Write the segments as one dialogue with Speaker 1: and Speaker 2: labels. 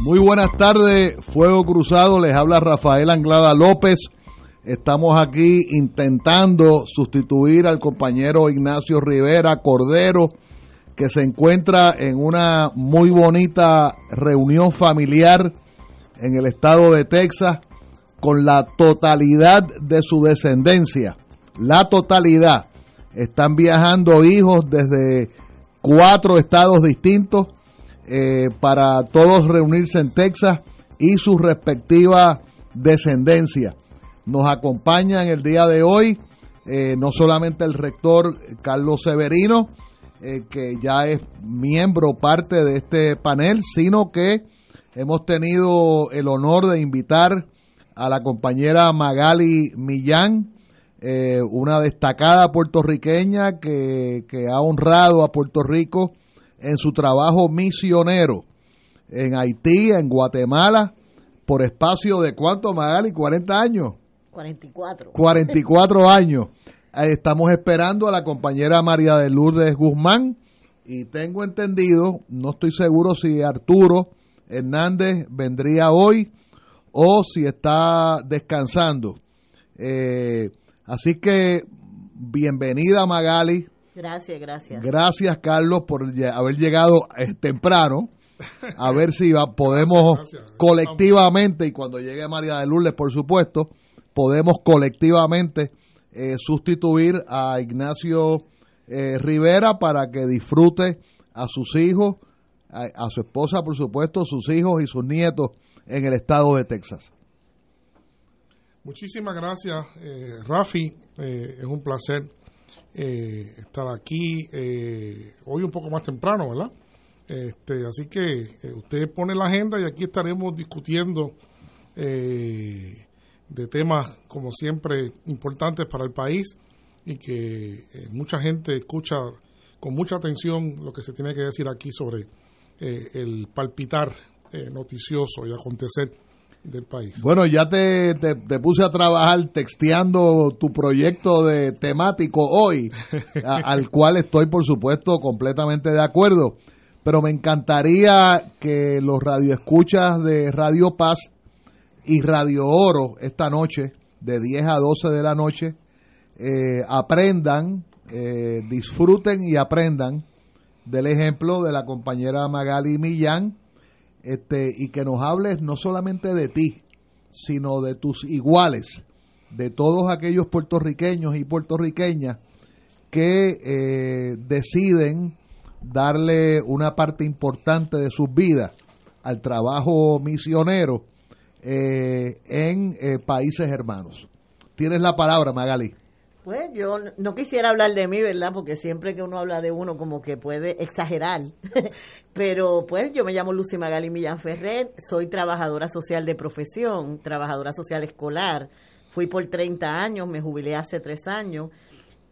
Speaker 1: Muy buenas tardes, Fuego Cruzado, les habla Rafael Anglada López. Estamos aquí intentando sustituir al compañero Ignacio Rivera Cordero, que se encuentra en una muy bonita reunión familiar en el estado de Texas con la totalidad de su descendencia. La totalidad. Están viajando hijos desde cuatro estados distintos eh, para todos reunirse en Texas y su respectiva descendencia. Nos acompaña en el día de hoy eh, no solamente el rector Carlos Severino, eh, que ya es miembro, parte de este panel, sino que hemos tenido el honor de invitar a la compañera Magali Millán, una destacada puertorriqueña que, que ha honrado a Puerto Rico en su trabajo misionero en Haití, en Guatemala, por espacio de cuánto, Magali, 40 años.
Speaker 2: 44.
Speaker 1: 44 años. Estamos esperando a la compañera María de Lourdes Guzmán y tengo entendido, no estoy seguro si Arturo Hernández vendría hoy o si está descansando. Eh, así que bienvenida Magali,
Speaker 2: Gracias, gracias.
Speaker 1: Gracias, Carlos, por haber llegado eh, temprano. A ver si podemos colectivamente, y cuando llegue María de Lourdes, por supuesto, podemos colectivamente eh, sustituir a Ignacio eh, Rivera para que disfrute a sus hijos, a, su esposa, por supuesto, sus hijos y sus nietos en el estado de Texas.
Speaker 3: Muchísimas gracias, Rafi. es un placer eh, estar aquí eh, hoy un poco más temprano, ¿verdad? Este, así que eh, usted pone la agenda y aquí estaremos discutiendo de temas, como siempre, importantes para el país y que mucha gente escucha con mucha atención lo que se tiene que decir aquí sobre el palpitar noticioso y acontecer del país.
Speaker 1: Bueno, ya te, te, puse a trabajar texteando tu proyecto de temático hoy, al cual estoy, por supuesto, completamente de acuerdo. Pero me encantaría que los radioescuchas de Radio Paz y Radio Oro esta noche, de 10 a 12 de la noche, eh, aprendan, eh, disfruten y aprendan del ejemplo de la compañera Magali Millán, este, y que nos hables no solamente de ti, sino de tus iguales, de todos aquellos puertorriqueños y puertorriqueñas que eh, deciden darle una parte importante de sus vidas al trabajo misionero eh, en eh, países hermanos. Tienes la palabra, Magali.
Speaker 2: Pues yo no quisiera hablar de mí, ¿verdad? Porque siempre que uno habla de uno como que puede exagerar. Pero pues yo me llamo Lucy Magali Millán Ferrer, soy trabajadora social de profesión, trabajadora social escolar. Fui por 30 años, me jubilé hace 3 años.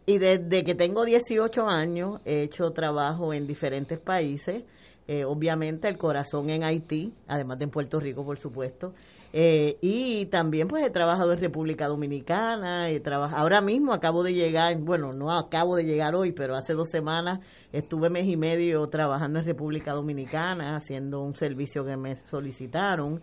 Speaker 2: Y desde que tengo 18 años he hecho trabajo en diferentes países. Eh, obviamente el corazón en Haití, además de en Puerto Rico, por supuesto. Eh, y también pues he trabajado en República Dominicana, he trabajado, ahora mismo acabo de llegar, bueno, no acabo de llegar hoy, pero hace dos semanas estuve mes y medio trabajando en República Dominicana, haciendo un servicio que me solicitaron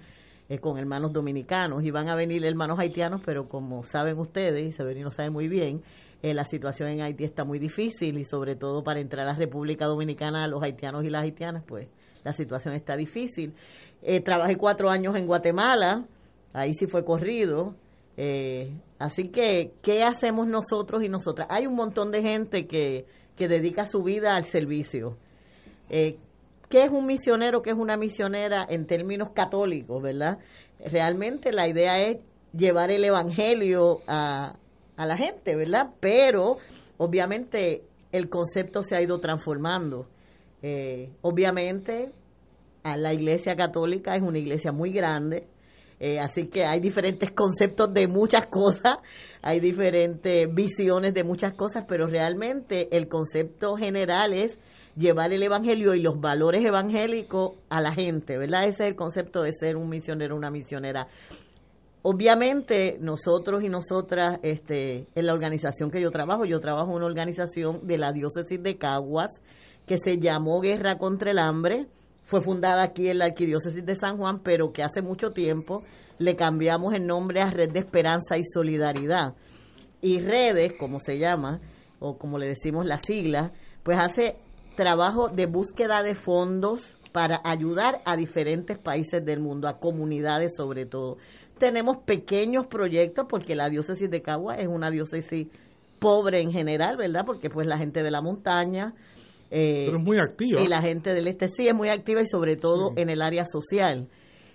Speaker 2: eh, con hermanos dominicanos. Iban a venir hermanos haitianos, pero como saben ustedes, y Severino sabe muy bien, eh, la situación en Haití está muy difícil y sobre todo para entrar a República Dominicana, los haitianos y las haitianas, pues la situación está difícil. Eh, trabajé cuatro años en Guatemala, ahí sí fue corrido. Eh, así que, ¿qué hacemos nosotros y nosotras? Hay un montón de gente que, que dedica su vida al servicio. Eh, ¿Qué es un misionero? ¿Qué es una misionera en términos católicos, verdad? Realmente la idea es llevar el evangelio a, a la gente, ¿verdad? Pero obviamente el concepto se ha ido transformando. Eh, obviamente a la iglesia católica es una iglesia muy grande, eh, así que hay diferentes conceptos de muchas cosas, hay diferentes visiones de muchas cosas, pero realmente el concepto general es llevar el evangelio y los valores evangélicos a la gente, ¿verdad? Ese es el concepto de ser un misionero, una misionera. Obviamente nosotros y nosotras, este, en la organización que yo trabajo, yo trabajo en una organización de la diócesis de Caguas que se llamó Guerra contra el Hambre, fue fundada aquí en la arquidiócesis de San Juan, pero que hace mucho tiempo le cambiamos el nombre a Red de Esperanza y Solidaridad. Y redes, como se llama, o como le decimos las siglas, pues hace trabajo de búsqueda de fondos para ayudar a diferentes países del mundo, a comunidades sobre todo tenemos pequeños proyectos porque la diócesis de Cagua es una diócesis pobre en general, ¿verdad? Porque pues la gente de la montaña...
Speaker 3: Eh, Pero es muy activa.
Speaker 2: Y la gente del este sí es muy activa y sobre todo en el área social.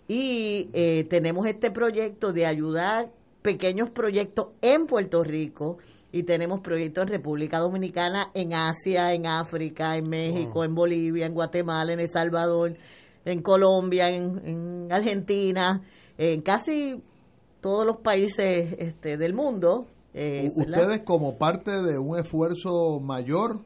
Speaker 2: Y eh, tenemos este proyecto de ayudar pequeños proyectos en Puerto Rico y tenemos proyectos en República Dominicana, en Asia, en África, en México, en Bolivia, en Guatemala, en El Salvador, en Colombia, en, en Argentina en casi todos los países este, del mundo.
Speaker 1: Eh, ¿Ustedes como parte de un esfuerzo mayor?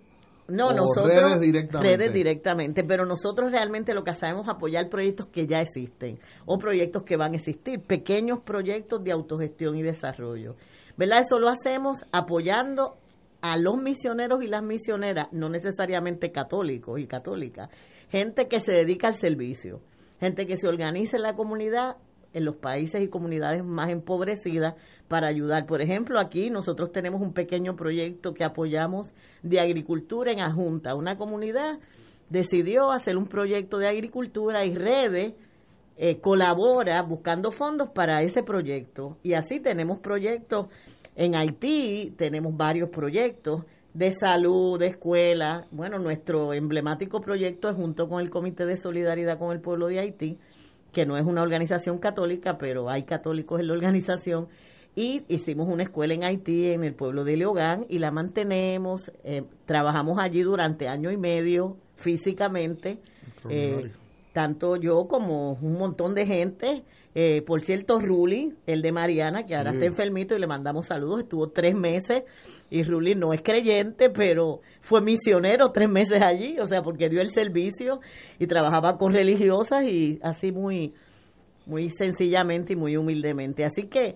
Speaker 2: No, nosotros redes directamente. redes directamente, pero nosotros realmente lo que hacemos es apoyar proyectos que ya existen o proyectos que van a existir, pequeños proyectos de autogestión y desarrollo. ¿Verdad? Eso lo hacemos apoyando a los misioneros y las misioneras, no necesariamente católicos y católicas, gente que se dedica al servicio, gente que se organiza en la comunidad en los países y comunidades más empobrecidas para ayudar. Por ejemplo, aquí nosotros tenemos un pequeño proyecto que apoyamos de agricultura en Ajunta. Una comunidad decidió hacer un proyecto de agricultura y redes eh, colabora buscando fondos para ese proyecto. Y así tenemos proyectos en Haití, tenemos varios proyectos de salud, de escuela. Bueno, nuestro emblemático proyecto es junto con el Comité de Solidaridad con el Pueblo de Haití que no es una organización católica, pero hay católicos en la organización, y hicimos una escuela en Haití, en el pueblo de Leogán, y la mantenemos, eh, trabajamos allí durante año y medio físicamente, eh, tanto yo como un montón de gente, eh, por cierto, Ruli, el de Mariana, que ahora está enfermito y le mandamos saludos, estuvo tres meses y Ruli no es creyente, pero fue misionero tres meses allí, o sea, porque dio el servicio y trabajaba con religiosas y así muy, muy sencillamente y muy humildemente. Así que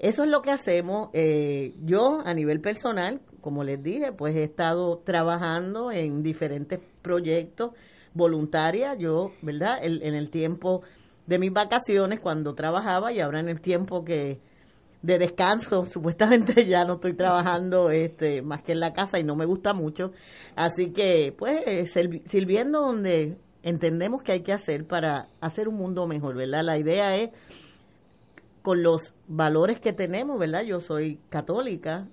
Speaker 2: eso es lo que hacemos. Eh, yo a nivel personal, como les dije, pues he estado trabajando en diferentes proyectos voluntarias. Yo, ¿verdad? en el tiempo de mis vacaciones cuando trabajaba y ahora en el tiempo que de descanso, supuestamente ya no estoy trabajando este más que en la casa y no me gusta mucho, así que pues eh, sirviendo donde entendemos que hay que hacer para hacer un mundo mejor, ¿verdad? La idea es con los valores que tenemos, ¿verdad? Yo soy católica,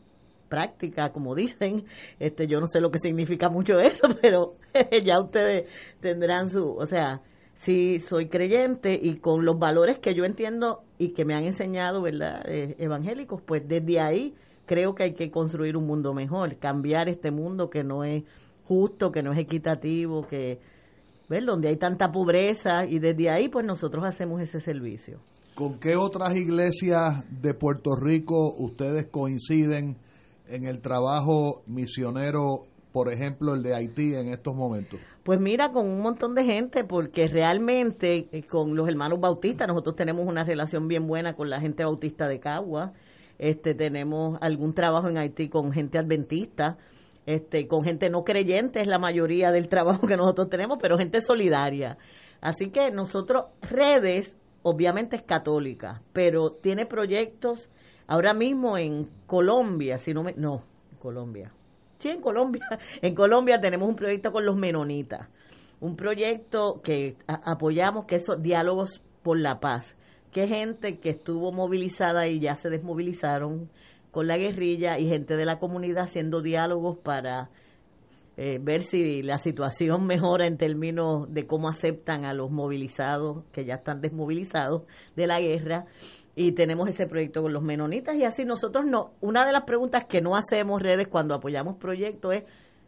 Speaker 2: práctica, como dicen, este yo no sé lo que significa mucho eso, pero ya ustedes tendrán su, o sea, sí soy creyente y con los valores que yo entiendo y que me han enseñado, ¿verdad? Eh, evangélicos, pues desde ahí creo que hay que construir un mundo mejor, cambiar este mundo que no es justo, que no es equitativo, que donde hay tanta pobreza y desde ahí pues nosotros hacemos ese servicio.
Speaker 1: ¿Con qué otras iglesias de Puerto Rico ustedes coinciden en el trabajo misionero, por ejemplo, el de Haití en estos momentos?
Speaker 2: Pues mira, con un montón de gente, porque realmente eh, con los hermanos bautistas, nosotros tenemos una relación bien buena con la gente bautista de Cagua, este, tenemos algún trabajo en Haití con gente adventista, este, con gente no creyente es la mayoría del trabajo que nosotros tenemos, pero gente solidaria. Así que nosotros, redes, obviamente es católica, pero tiene proyectos ahora mismo en Colombia, si no me, no, Colombia, Sí, en Colombia. En Colombia tenemos un proyecto con los menonitas. Un proyecto que apoyamos, que es Diálogos por la Paz. que gente que estuvo movilizada y ya se desmovilizaron con la guerrilla y gente de la comunidad haciendo diálogos para eh, ver si la situación mejora en términos de cómo aceptan a los movilizados que ya están desmovilizados de la guerra y tenemos ese proyecto con los menonitas y así nosotros no una de las preguntas que no hacemos redes cuando apoyamos proyectos es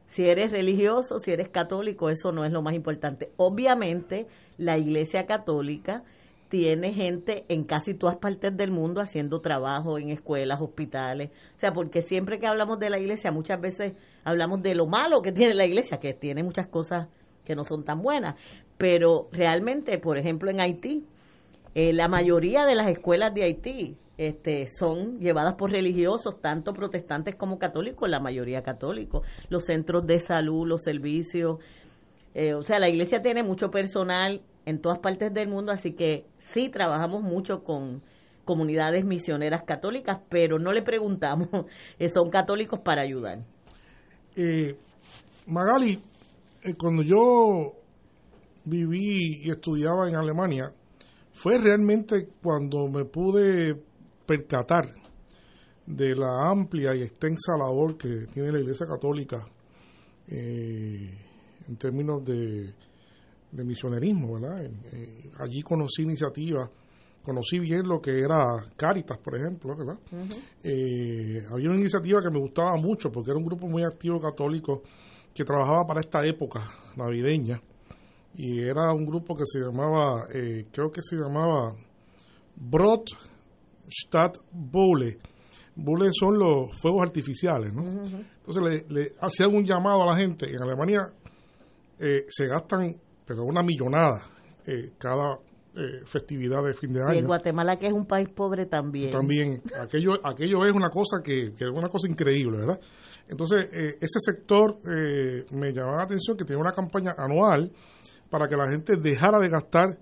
Speaker 2: si eres religioso, si eres católico, eso no es lo más importante. Obviamente, la Iglesia Católica tiene gente en casi todas partes del mundo haciendo trabajo en escuelas, hospitales. O sea, porque siempre que hablamos de la iglesia, muchas veces hablamos de lo malo que tiene la iglesia, que tiene muchas cosas que no son tan buenas. Pero realmente, por ejemplo, en Haití, eh, la mayoría de las escuelas de Haití este, son llevadas por religiosos, tanto protestantes como católicos, la mayoría católicos. Los centros de salud, los servicios. Eh, o sea, la iglesia tiene mucho personal en todas partes del mundo, así que sí trabajamos mucho con comunidades misioneras católicas, pero no le preguntamos, eh, son católicos para ayudar.
Speaker 3: Eh, Magali, eh, cuando yo viví y estudiaba en Alemania, fue realmente cuando me pude percatar de la amplia y extensa labor que tiene la Iglesia Católica en términos de de misionerismo, ¿verdad? Eh, allí conocí iniciativas, conocí bien lo que era Caritas, por ejemplo, ¿verdad? Eh, había una iniciativa que me gustaba mucho porque era un grupo muy activo católico que trabajaba para esta época navideña y era un grupo que se llamaba, eh, creo que se llamaba Brot Stadt Bole. Bole son los fuegos artificiales, ¿no? Entonces le, le hacían un llamado a la gente. En Alemania se gastan pero una millonada eh, cada eh, festividad de fin de año.
Speaker 2: Y en Guatemala, que es un país pobre también.
Speaker 3: También, aquello, aquello es una cosa que, es una cosa increíble, ¿verdad? Entonces, eh, ese sector me llamaba la atención que tiene una campaña anual para que la gente dejara de gastar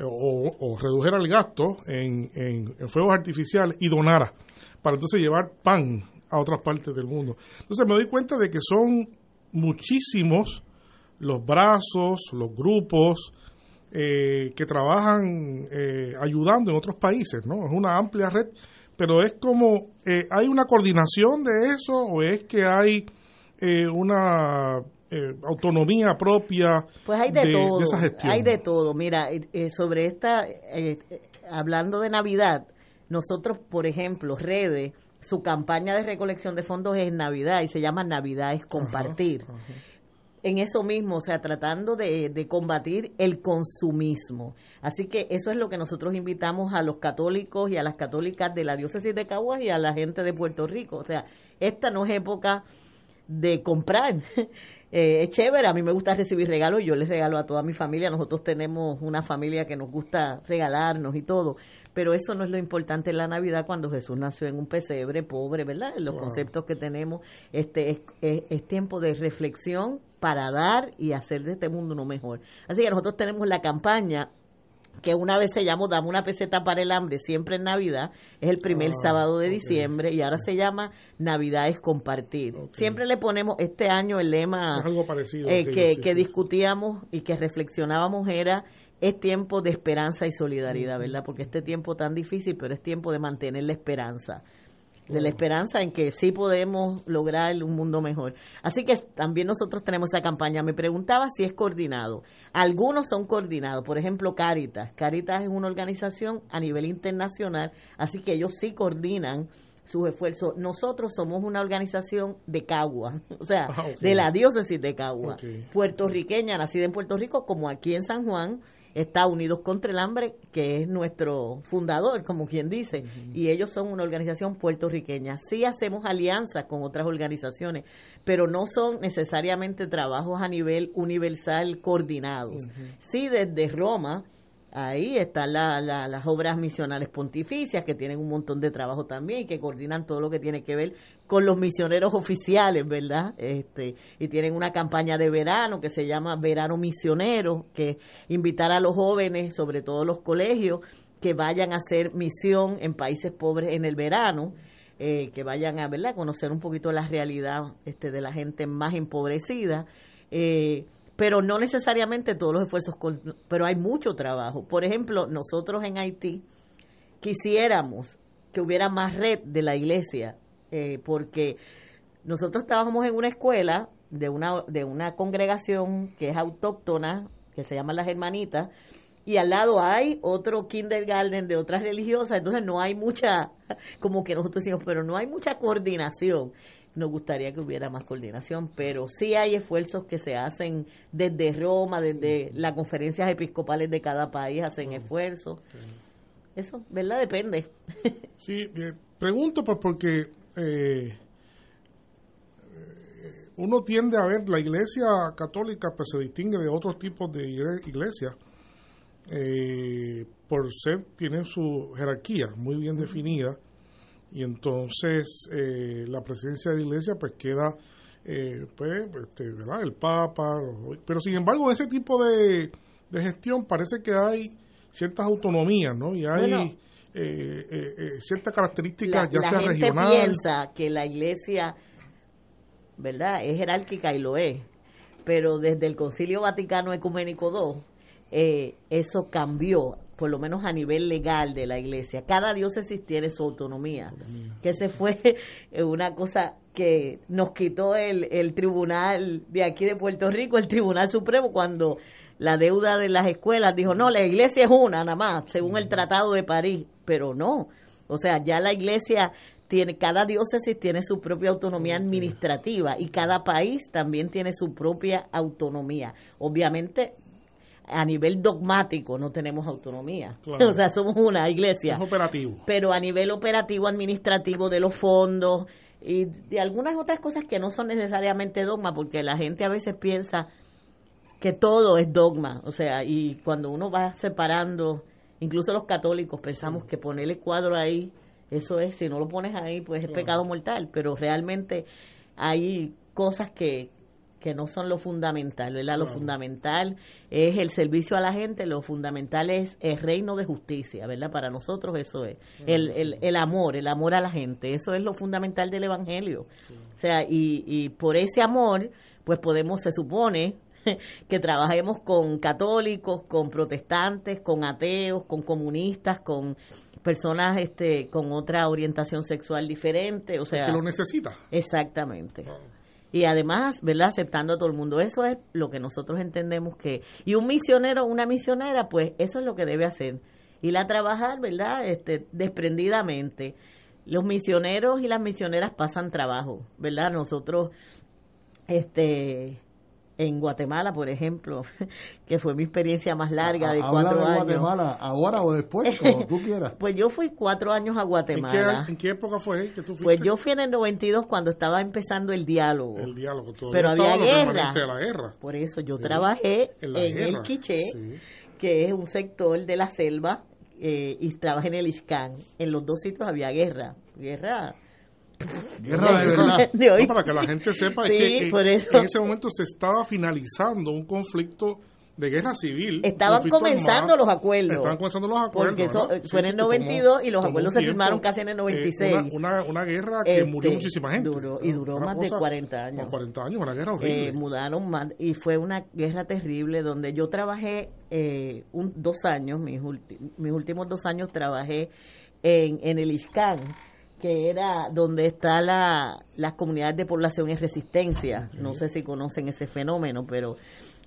Speaker 3: o, redujera el gasto en, en, fuegos artificiales y donara, para entonces llevar pan a otras partes del mundo. Entonces me doy cuenta de que son muchísimos los brazos, los grupos eh, que trabajan eh, ayudando en otros países, ¿no? Es una amplia red, pero es como, eh, ¿hay una coordinación de eso o es que hay una autonomía propia
Speaker 2: pues hay de, todo, esa gestión? Hay de todo. Mira, sobre esta, hablando de Navidad, nosotros, por ejemplo, Redes, su campaña de recolección de fondos es Navidad y se llama Navidad es compartir en eso mismo, o sea, tratando de, de, combatir el consumismo. Así que eso es lo que nosotros invitamos a los católicos y a las católicas de la diócesis de Caguas y a la gente de Puerto Rico. O sea, esta no es época de comprar. Eh, es chévere, a mí me gusta recibir regalos, yo les regalo a toda mi familia, nosotros tenemos una familia que nos gusta regalarnos y todo, pero eso no es lo importante en la Navidad cuando Jesús nació en un pesebre pobre, ¿verdad? En los conceptos que tenemos, este es, es, tiempo de reflexión para dar y hacer de este mundo uno mejor. Así que nosotros tenemos la campaña que una vez se llamó Dame una peseta para el hambre, siempre en Navidad, es el primer ah, sábado de diciembre y ahora se llama Navidad es compartir. Siempre le ponemos este año el lema
Speaker 3: algo parecido,
Speaker 2: eh, que, que discutíamos y que reflexionábamos era es tiempo de esperanza y solidaridad, ¿verdad? Porque este tiempo tan difícil, pero es tiempo de mantener la esperanza de la esperanza en que sí podemos lograr un mundo mejor. Así que también nosotros tenemos esa campaña. Me preguntaba si es coordinado. Algunos son coordinados, por ejemplo, Caritas. Caritas es una organización a nivel internacional, así que ellos sí coordinan sus esfuerzos. Nosotros somos una organización de Cagua, o sea, ah, de la diócesis de Cagua, puertorriqueña, nacida en Puerto Rico, como aquí en San Juan, está Unidos contra el Hambre, que es nuestro fundador, como quien dice, y ellos son una organización puertorriqueña. Sí hacemos alianzas con otras organizaciones, pero no son necesariamente trabajos a nivel universal coordinados. Sí, desde Roma Ahí están las obras misionales pontificias que tienen un montón de trabajo también y que coordinan todo lo que tiene que ver con los misioneros oficiales, ¿verdad? Este, y tienen una campaña de verano que se llama Verano Misionero, que invitar a los jóvenes, sobre todo los colegios, que vayan a hacer misión en países pobres en el verano. Eh, que vayan a ¿verdad? conocer un poquito la realidad este, de la gente más empobrecida. Eh, pero no necesariamente todos los esfuerzos, pero hay mucho trabajo. Por ejemplo, nosotros en Haití quisiéramos que hubiera más red de la iglesia, eh, porque nosotros estábamos en una escuela de una, de una congregación que es autóctona, que se llama Las Hermanitas, y al lado hay otro kindergarten de otras religiosas, entonces no hay mucha, como que nosotros decimos, pero no hay mucha coordinación. Nos gustaría que hubiera más coordinación, pero sí hay esfuerzos que se hacen desde Roma, desde las conferencias episcopales de cada país, hacen esfuerzos. Eso, ¿verdad? Depende.
Speaker 3: Sí, eh, pregunto pues porque eh, uno tiende a ver la iglesia católica pues se distingue de otros tipos de iglesias eh, por ser, tienen su jerarquía muy bien definida y entonces eh, la presidencia de la iglesia pues queda eh, pues este, ¿verdad? el papa pero sin embargo en ese tipo de, gestión parece que hay ciertas autonomías no y hay ciertas características ya sea regional.
Speaker 2: piensa que la iglesia verdad es jerárquica y lo es. Pero desde el Concilio Vaticano Ecuménico II eh, eso cambió, por lo menos a nivel legal de la iglesia. Cada diócesis tiene su autonomía, que se fue una cosa que nos quitó el, el tribunal de aquí de Puerto Rico, el Tribunal Supremo, cuando la deuda de las escuelas dijo, no, la iglesia es una nada más, según el Tratado de París, pero no. O sea, ya la iglesia tiene, cada diócesis tiene su propia autonomía administrativa y cada país también tiene su propia autonomía. Obviamente a nivel dogmático no tenemos autonomía. O sea, somos una iglesia.
Speaker 3: operativo.
Speaker 2: Pero a nivel operativo, administrativo de los fondos y de algunas otras cosas que no son necesariamente dogma, porque la gente a veces piensa que todo es dogma. O sea, y cuando uno va separando, incluso los católicos pensamos que ponerle cuadro ahí, eso es, si no lo pones ahí, pues es pecado mortal. Pero realmente hay cosas que, que no son lo fundamental, ¿verdad? Lo fundamental es el servicio a la gente, lo fundamental es el reino de justicia, ¿verdad? Para nosotros eso es. El, el, el amor, el amor a la gente, eso es lo fundamental del Evangelio. O sea, y, y por ese amor, pues podemos, se supone, que trabajemos con católicos, con protestantes, con ateos, con comunistas, con personas este con otra orientación sexual diferente, o sea,
Speaker 3: que lo necesita.
Speaker 2: Exactamente y además, ¿verdad? Aceptando a todo el mundo. Eso es lo que nosotros entendemos que... Y un misionero, una misionera, pues eso es lo que debe hacer. Ir a trabajar, ¿verdad? Este, desprendidamente. Los misioneros y las misioneras pasan trabajo, ¿verdad? Nosotros, este en Guatemala, por ejemplo, que fue mi experiencia más larga de cuatro de años.
Speaker 1: Guatemala ahora o después, como tú quieras?
Speaker 2: pues yo fui cuatro años a Guatemala.
Speaker 3: ¿En qué, época fue que tú fuiste?
Speaker 2: Pues yo fui en el 92 cuando estaba empezando el diálogo.
Speaker 3: El diálogo,
Speaker 2: Pero había guerra.
Speaker 3: La guerra.
Speaker 2: Por eso yo trabajé en, el Quiché, que es un sector de la selva, eh, y trabajé en el Iscán. En los dos sitios había guerra. Guerra
Speaker 3: Guerra de verdad. para que la gente sepa que, en ese momento se estaba finalizando un conflicto de guerra civil.
Speaker 2: Estaban comenzando los acuerdos.
Speaker 3: Estaban comenzando los acuerdos.
Speaker 2: Porque fue en el 92 y los acuerdos se firmaron casi en el 96.
Speaker 3: Eh, una, una, guerra que este, murió muchísima gente.
Speaker 2: y duró más de 40 años.
Speaker 3: 40 años, una guerra horrible.
Speaker 2: Eh, mudaron más y fue una guerra terrible donde yo trabajé eh, un, dos años, mis, mis últimos dos años trabajé en, en el ISCAN que era donde está la, las comunidades de población en resistencia. No sé si conocen ese fenómeno, pero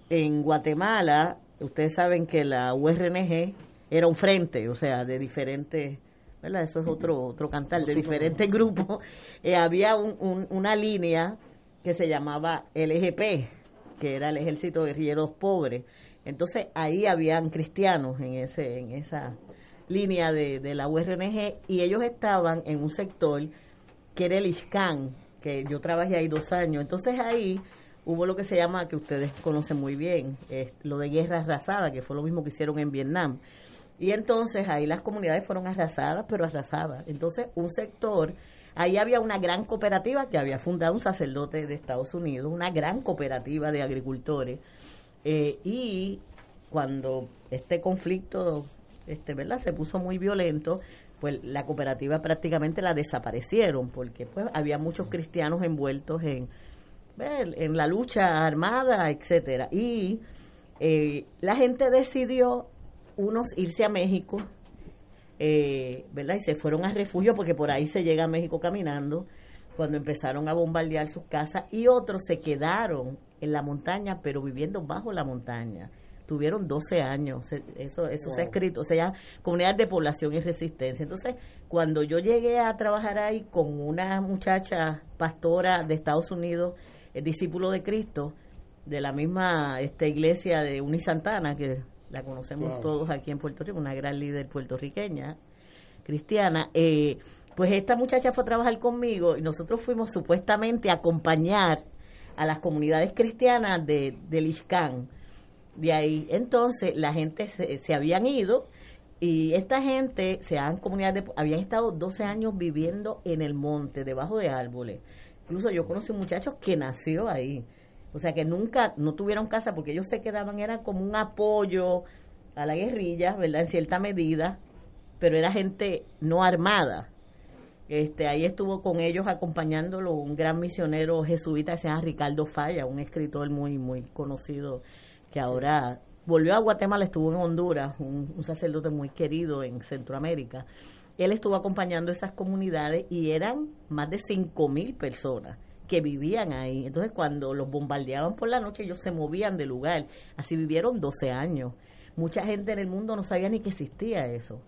Speaker 2: en Guatemala, ustedes saben que la URNG era un frente, o sea, de diferentes, ¿verdad? Eso es otro otro cantar, de diferentes grupos. Eh, había un, una línea que se llamaba LGP, que era el Ejército de Guerrilleros Pobres. Entonces ahí habían cristianos en ese en esa línea de, de la URNG y ellos estaban en un sector que era el ISCAN, que yo trabajé ahí dos años. Entonces ahí hubo lo que se llama, que ustedes conocen muy bien, lo de guerra arrasada, que fue lo mismo que hicieron en Vietnam. Y entonces ahí las comunidades fueron arrasadas, pero arrasadas. Entonces un sector, ahí había una gran cooperativa que había fundado un sacerdote de Estados Unidos, una gran cooperativa de agricultores. Eh, y cuando este conflicto este, ¿verdad? Se puso muy violento, pues la cooperativa prácticamente la desaparecieron porque pues había muchos cristianos envueltos en, en la lucha armada, etcétera. Y eh, la gente decidió unos irse a México eh, ¿verdad? Y se fueron a refugio porque por ahí se llega a México caminando cuando empezaron a bombardear sus casas y otros se quedaron en la montaña pero viviendo bajo la montaña tuvieron 12 años, eso eso se ha escrito, o sea, comunidad de población y resistencia. Entonces, cuando yo llegué a trabajar ahí con una muchacha pastora de Estados Unidos, el discípulo de Cristo, de la misma esta iglesia de Unisantana, que la conocemos todos aquí en Puerto Rico, una gran líder puertorriqueña, cristiana, eh, pues esta muchacha fue a trabajar conmigo y nosotros fuimos supuestamente a acompañar a las comunidades cristianas de, de De ahí, entonces, la gente se, se habían ido y esta gente, se han comunidades, habían estado 12 años viviendo en el monte, debajo de árboles. Incluso yo conocí un muchacho que nació ahí. O sea, que nunca, no tuvieron casa porque ellos se quedaban, era como un apoyo a la guerrilla, ¿verdad? En cierta medida, pero era gente no armada. Este, ahí estuvo con ellos acompañándolo un gran misionero jesuita que se llama Ricardo Falla, un escritor muy, muy conocido que ahora volvió a Guatemala, estuvo en Honduras, un, sacerdote muy querido en Centroamérica. Él estuvo acompañando esas comunidades y eran más de cinco mil personas que vivían ahí. Entonces, cuando los bombardeaban por la noche, ellos se movían del lugar. Así vivieron 12 años. Mucha gente en el mundo no sabía ni que existía eso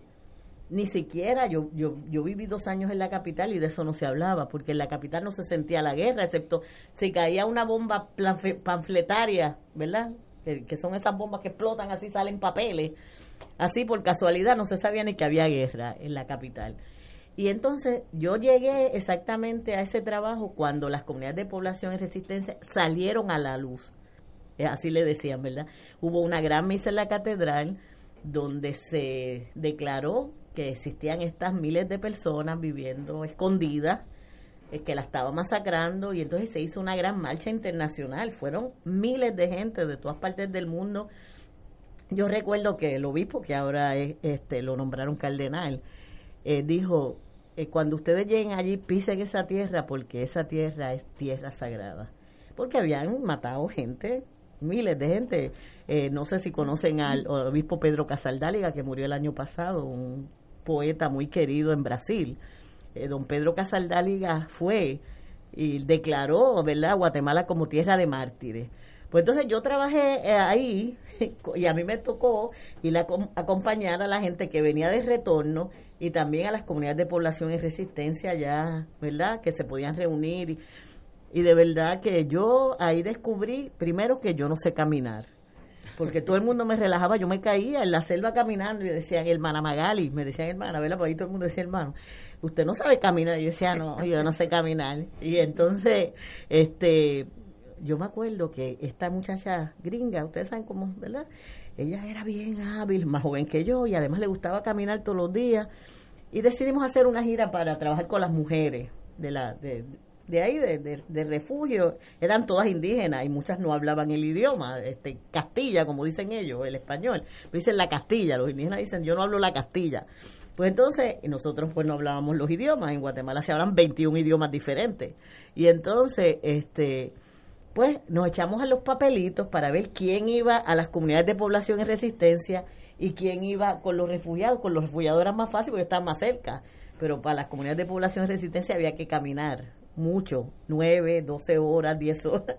Speaker 2: ni siquiera yo, yo, yo viví dos años en la capital y de eso no se hablaba, porque en la capital no se sentía la guerra, excepto si caía una bomba panfletaria, ¿verdad? Que, son esas bombas que explotan, así salen papeles. Así por casualidad no se sabía ni que había guerra en la capital. Y entonces yo llegué exactamente a ese trabajo cuando las comunidades de población y resistencia salieron a la luz. Eh, así le decían, ¿verdad? Hubo una gran misa en la catedral donde se declaró que existían estas miles de personas viviendo escondidas, eh, que la estaba masacrando y entonces se hizo una gran marcha internacional. Fueron miles de gente de todas partes del mundo. Yo recuerdo que el obispo, que ahora es, este, lo nombraron cardenal, eh, dijo, eh, cuando ustedes lleguen allí, pisen esa tierra porque esa tierra es tierra sagrada. Porque habían matado gente miles de gente. no sé si conocen al obispo Pedro Casaldáliga, que murió el año pasado, un poeta muy querido en Brasil. Eh, don Pedro Casaldáliga fue y declaró, ¿verdad?, Guatemala como tierra de mártires. Pues entonces yo trabajé eh, ahí y a mí me tocó ir a acompañar a la gente que venía de retorno y también a las comunidades de población en resistencia ya, ¿verdad?, que se podían reunir. Y, de verdad que yo ahí descubrí, primero, que yo no sé caminar porque todo el mundo me relajaba, yo me caía en la selva caminando y decían, hermana Magali, me decían hermana, ¿verdad? Por ahí todo el mundo decía hermano, usted no sabe caminar, yo decía, no, yo no sé caminar. Y entonces, este, yo me acuerdo que esta muchacha gringa, ustedes saben cómo, ¿verdad? Ella era bien hábil, más joven que yo, y además le gustaba caminar todos los días. Y decidimos hacer una gira para trabajar con las mujeres de la, de, de ahí, de, de, refugio, eran todas indígenas y muchas no hablaban el idioma, este Castilla, como dicen ellos, el español. Dicen la Castilla, los indígenas dicen yo no hablo la Castilla. Pues entonces, nosotros pues no hablábamos los idiomas, en Guatemala se hablan 21 idiomas diferentes. Y entonces, este pues nos echamos a los papelitos para ver quién iba a las comunidades de población en resistencia y quién iba con los refugiados. Con los refugiados era más fácil porque estaban más cerca, pero para las comunidades de población en resistencia había que caminar mucho, 9, 12 horas, 10 horas.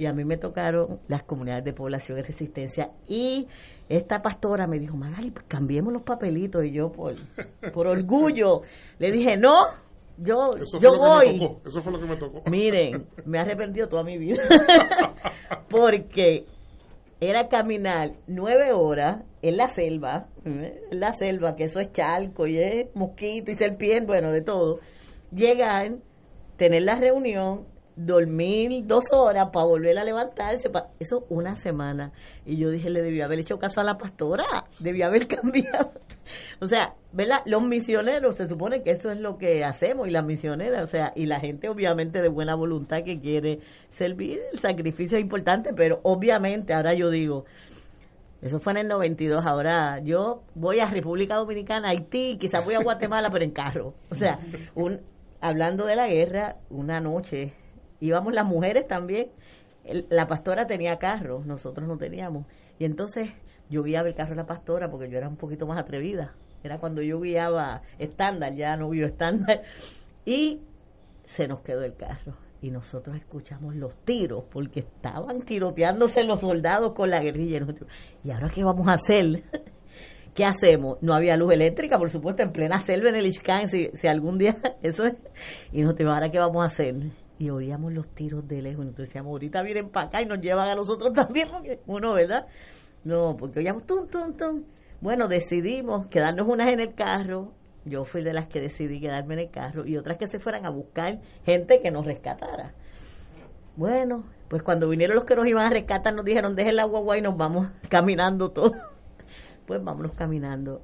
Speaker 2: Y a mí me tocaron las comunidades de población de resistencia. Y esta pastora me dijo, Magali, pues cambiemos los papelitos. Y yo, por, por orgullo, le dije, no, yo, yo voy.
Speaker 3: Eso fue lo que me tocó.
Speaker 2: Miren, me he arrepentido toda mi vida. Porque era caminar nueve horas en la selva, en la selva, que eso es charco y es mosquito y serpiente, bueno, de todo. Llegar tener la reunión, dormir dos horas para volver a levantarse, eso una semana. Y yo dije, le debía haber hecho caso a la pastora, debía haber cambiado. o sea, ¿verdad? Los misioneros, se supone que eso es lo que hacemos, y las misioneras, o sea, y la gente obviamente de buena voluntad que quiere servir, el sacrificio es importante, pero obviamente ahora yo digo, eso fue en el 92. Ahora yo voy a República Dominicana, Haití, quizás voy a Guatemala, pero en carro. O sea, un, hablando de la guerra, una noche íbamos las mujeres también. la pastora tenía carro, nosotros no teníamos. Y entonces yo guiaba el carro de la pastora porque yo era un poquito más atrevida. era cuando yo guiaba estándar, ya no vio estándar, y se nos quedó el carro. Y nosotros escuchamos los tiros, porque estaban tiroteándose los soldados con la guerrilla. Y, ahora qué vamos a hacer? ¿Qué hacemos? No había luz eléctrica, por supuesto, en plena selva en el Ishkan, si, si algún día eso es. Y nosotros, ¿ahora qué vamos a hacer? Y oíamos los tiros de lejos. Y nosotros decíamos, ahorita vienen para acá y nos llevan a nosotros también, uno, ¿verdad? No, porque oíamos tum, tum, tum. Bueno, decidimos quedarnos unas en el carro. Yo fui de las que decidí quedarme en el carro y otras que se fueran a buscar gente que nos rescatara. Bueno, pues cuando vinieron los que nos iban a rescatar nos dijeron, dejen la guagua y nos vamos caminando todos. Pues vámonos caminando.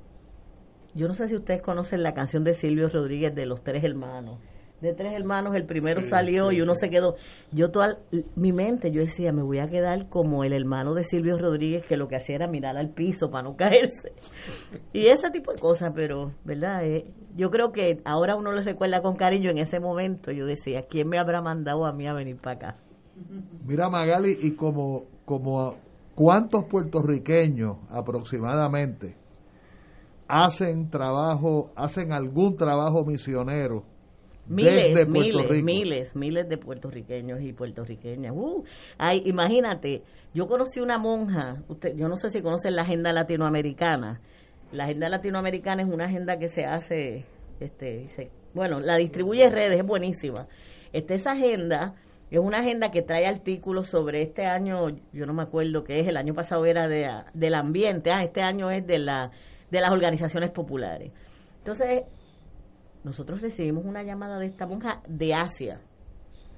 Speaker 2: Yo no sé si ustedes conocen la canción de Silvio Rodríguez de Los Tres Hermanos de tres hermanos, el primero salió y uno se quedó. Yo toda mi mente, yo decía, me voy a quedar como el hermano de Silvio Rodríguez que lo que hacía era mirar al piso para no caerse. Y ese tipo de cosas, pero, ¿verdad? Eh, yo creo que ahora uno lo recuerda con cariño en ese momento. Yo decía, ¿quién me habrá mandado a mí a venir para acá?
Speaker 1: Mira, Magali, y como, como cuántos puertorriqueños aproximadamente hacen trabajo, hacen algún trabajo misionero
Speaker 2: Miles, miles, miles, miles de puertorriqueños y puertorriqueñas. Uh, imagínate, yo conocí una monja, usted, yo no sé si conocen la agenda latinoamericana. La agenda latinoamericana es una agenda que se hace, este, bueno, la distribuye redes, es buenísima. Este, esa agenda es una agenda que trae artículos sobre este año, yo no me acuerdo qué es, el año pasado era de, del ambiente, ah, este año es de, la, de las organizaciones populares. Entonces, nosotros recibimos una llamada de esta monja de Asia,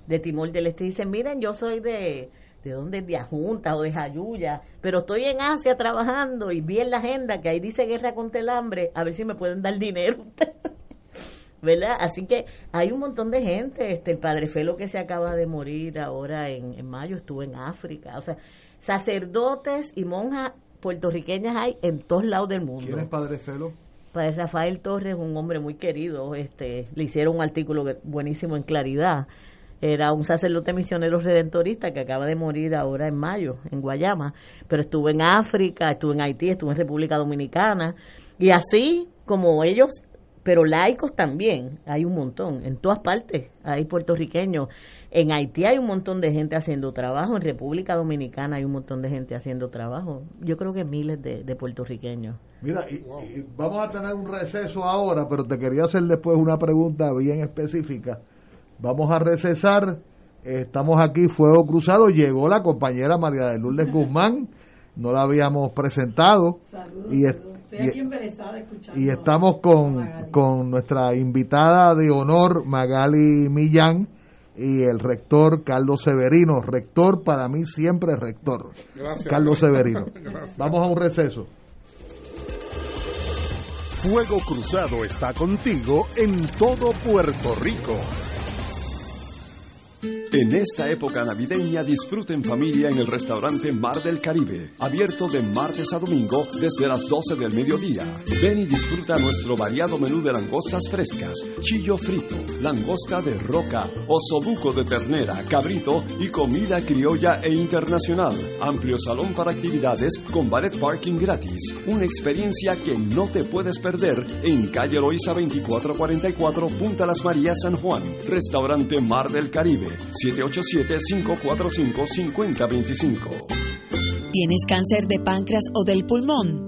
Speaker 2: de Timor del Este. Dice, miren, yo soy de, ¿de dónde? De Ajunta o de Jayuya, pero estoy en Asia trabajando y vi en la agenda que ahí dice guerra contra el hambre, a ver si me pueden dar dinero. ¿verdad? Así que hay un montón de gente, este el padre Felo que se acaba de morir ahora en, en mayo estuvo en África, o sea, sacerdotes y monjas puertorriqueñas hay en todos lados del mundo.
Speaker 1: ¿Quién es padre Felo?
Speaker 2: Padre Rafael Torres, un hombre muy querido, este, le hicieron un artículo buenísimo en Claridad. Era un sacerdote misionero redentorista que acaba de morir ahora en mayo, en Guayama, pero estuvo en África, estuvo en Haití, estuvo en República Dominicana, y así como ellos pero laicos también, hay un montón, en todas partes hay puertorriqueños. En Haití hay un montón de gente haciendo trabajo, en República Dominicana hay un montón de gente haciendo trabajo. Yo creo que miles de, puertorriqueños.
Speaker 1: Mira, vamos a tener un receso ahora, pero te quería hacer después una pregunta bien específica. Vamos a recesar, estamos aquí, Fuego Cruzado, llegó la compañera María de Lourdes Guzmán, no la habíamos presentado. y, y, estamos con, con nuestra invitada de honor, Magali Millán, y el rector Carlos Severino. Rector, para mí siempre rector. Carlos Severino. Vamos a un receso.
Speaker 4: Fuego Cruzado está contigo en todo Puerto Rico.
Speaker 5: En esta época navideña disfruten familia en el restaurante Mar del Caribe, abierto de martes a domingo desde las 12 del mediodía. Ven y disfruta nuestro variado menú de langostas frescas, chillo frito, langosta de roca, osobuco de ternera, cabrito y comida criolla e internacional. Amplio salón para actividades con ballet parking gratis. Una experiencia que no te puedes perder en calle Loiza 2444 Punta Las Marías San Juan. Restaurante Mar del Caribe 787-545-5025.
Speaker 6: ¿Tienes cáncer de páncreas o del pulmón?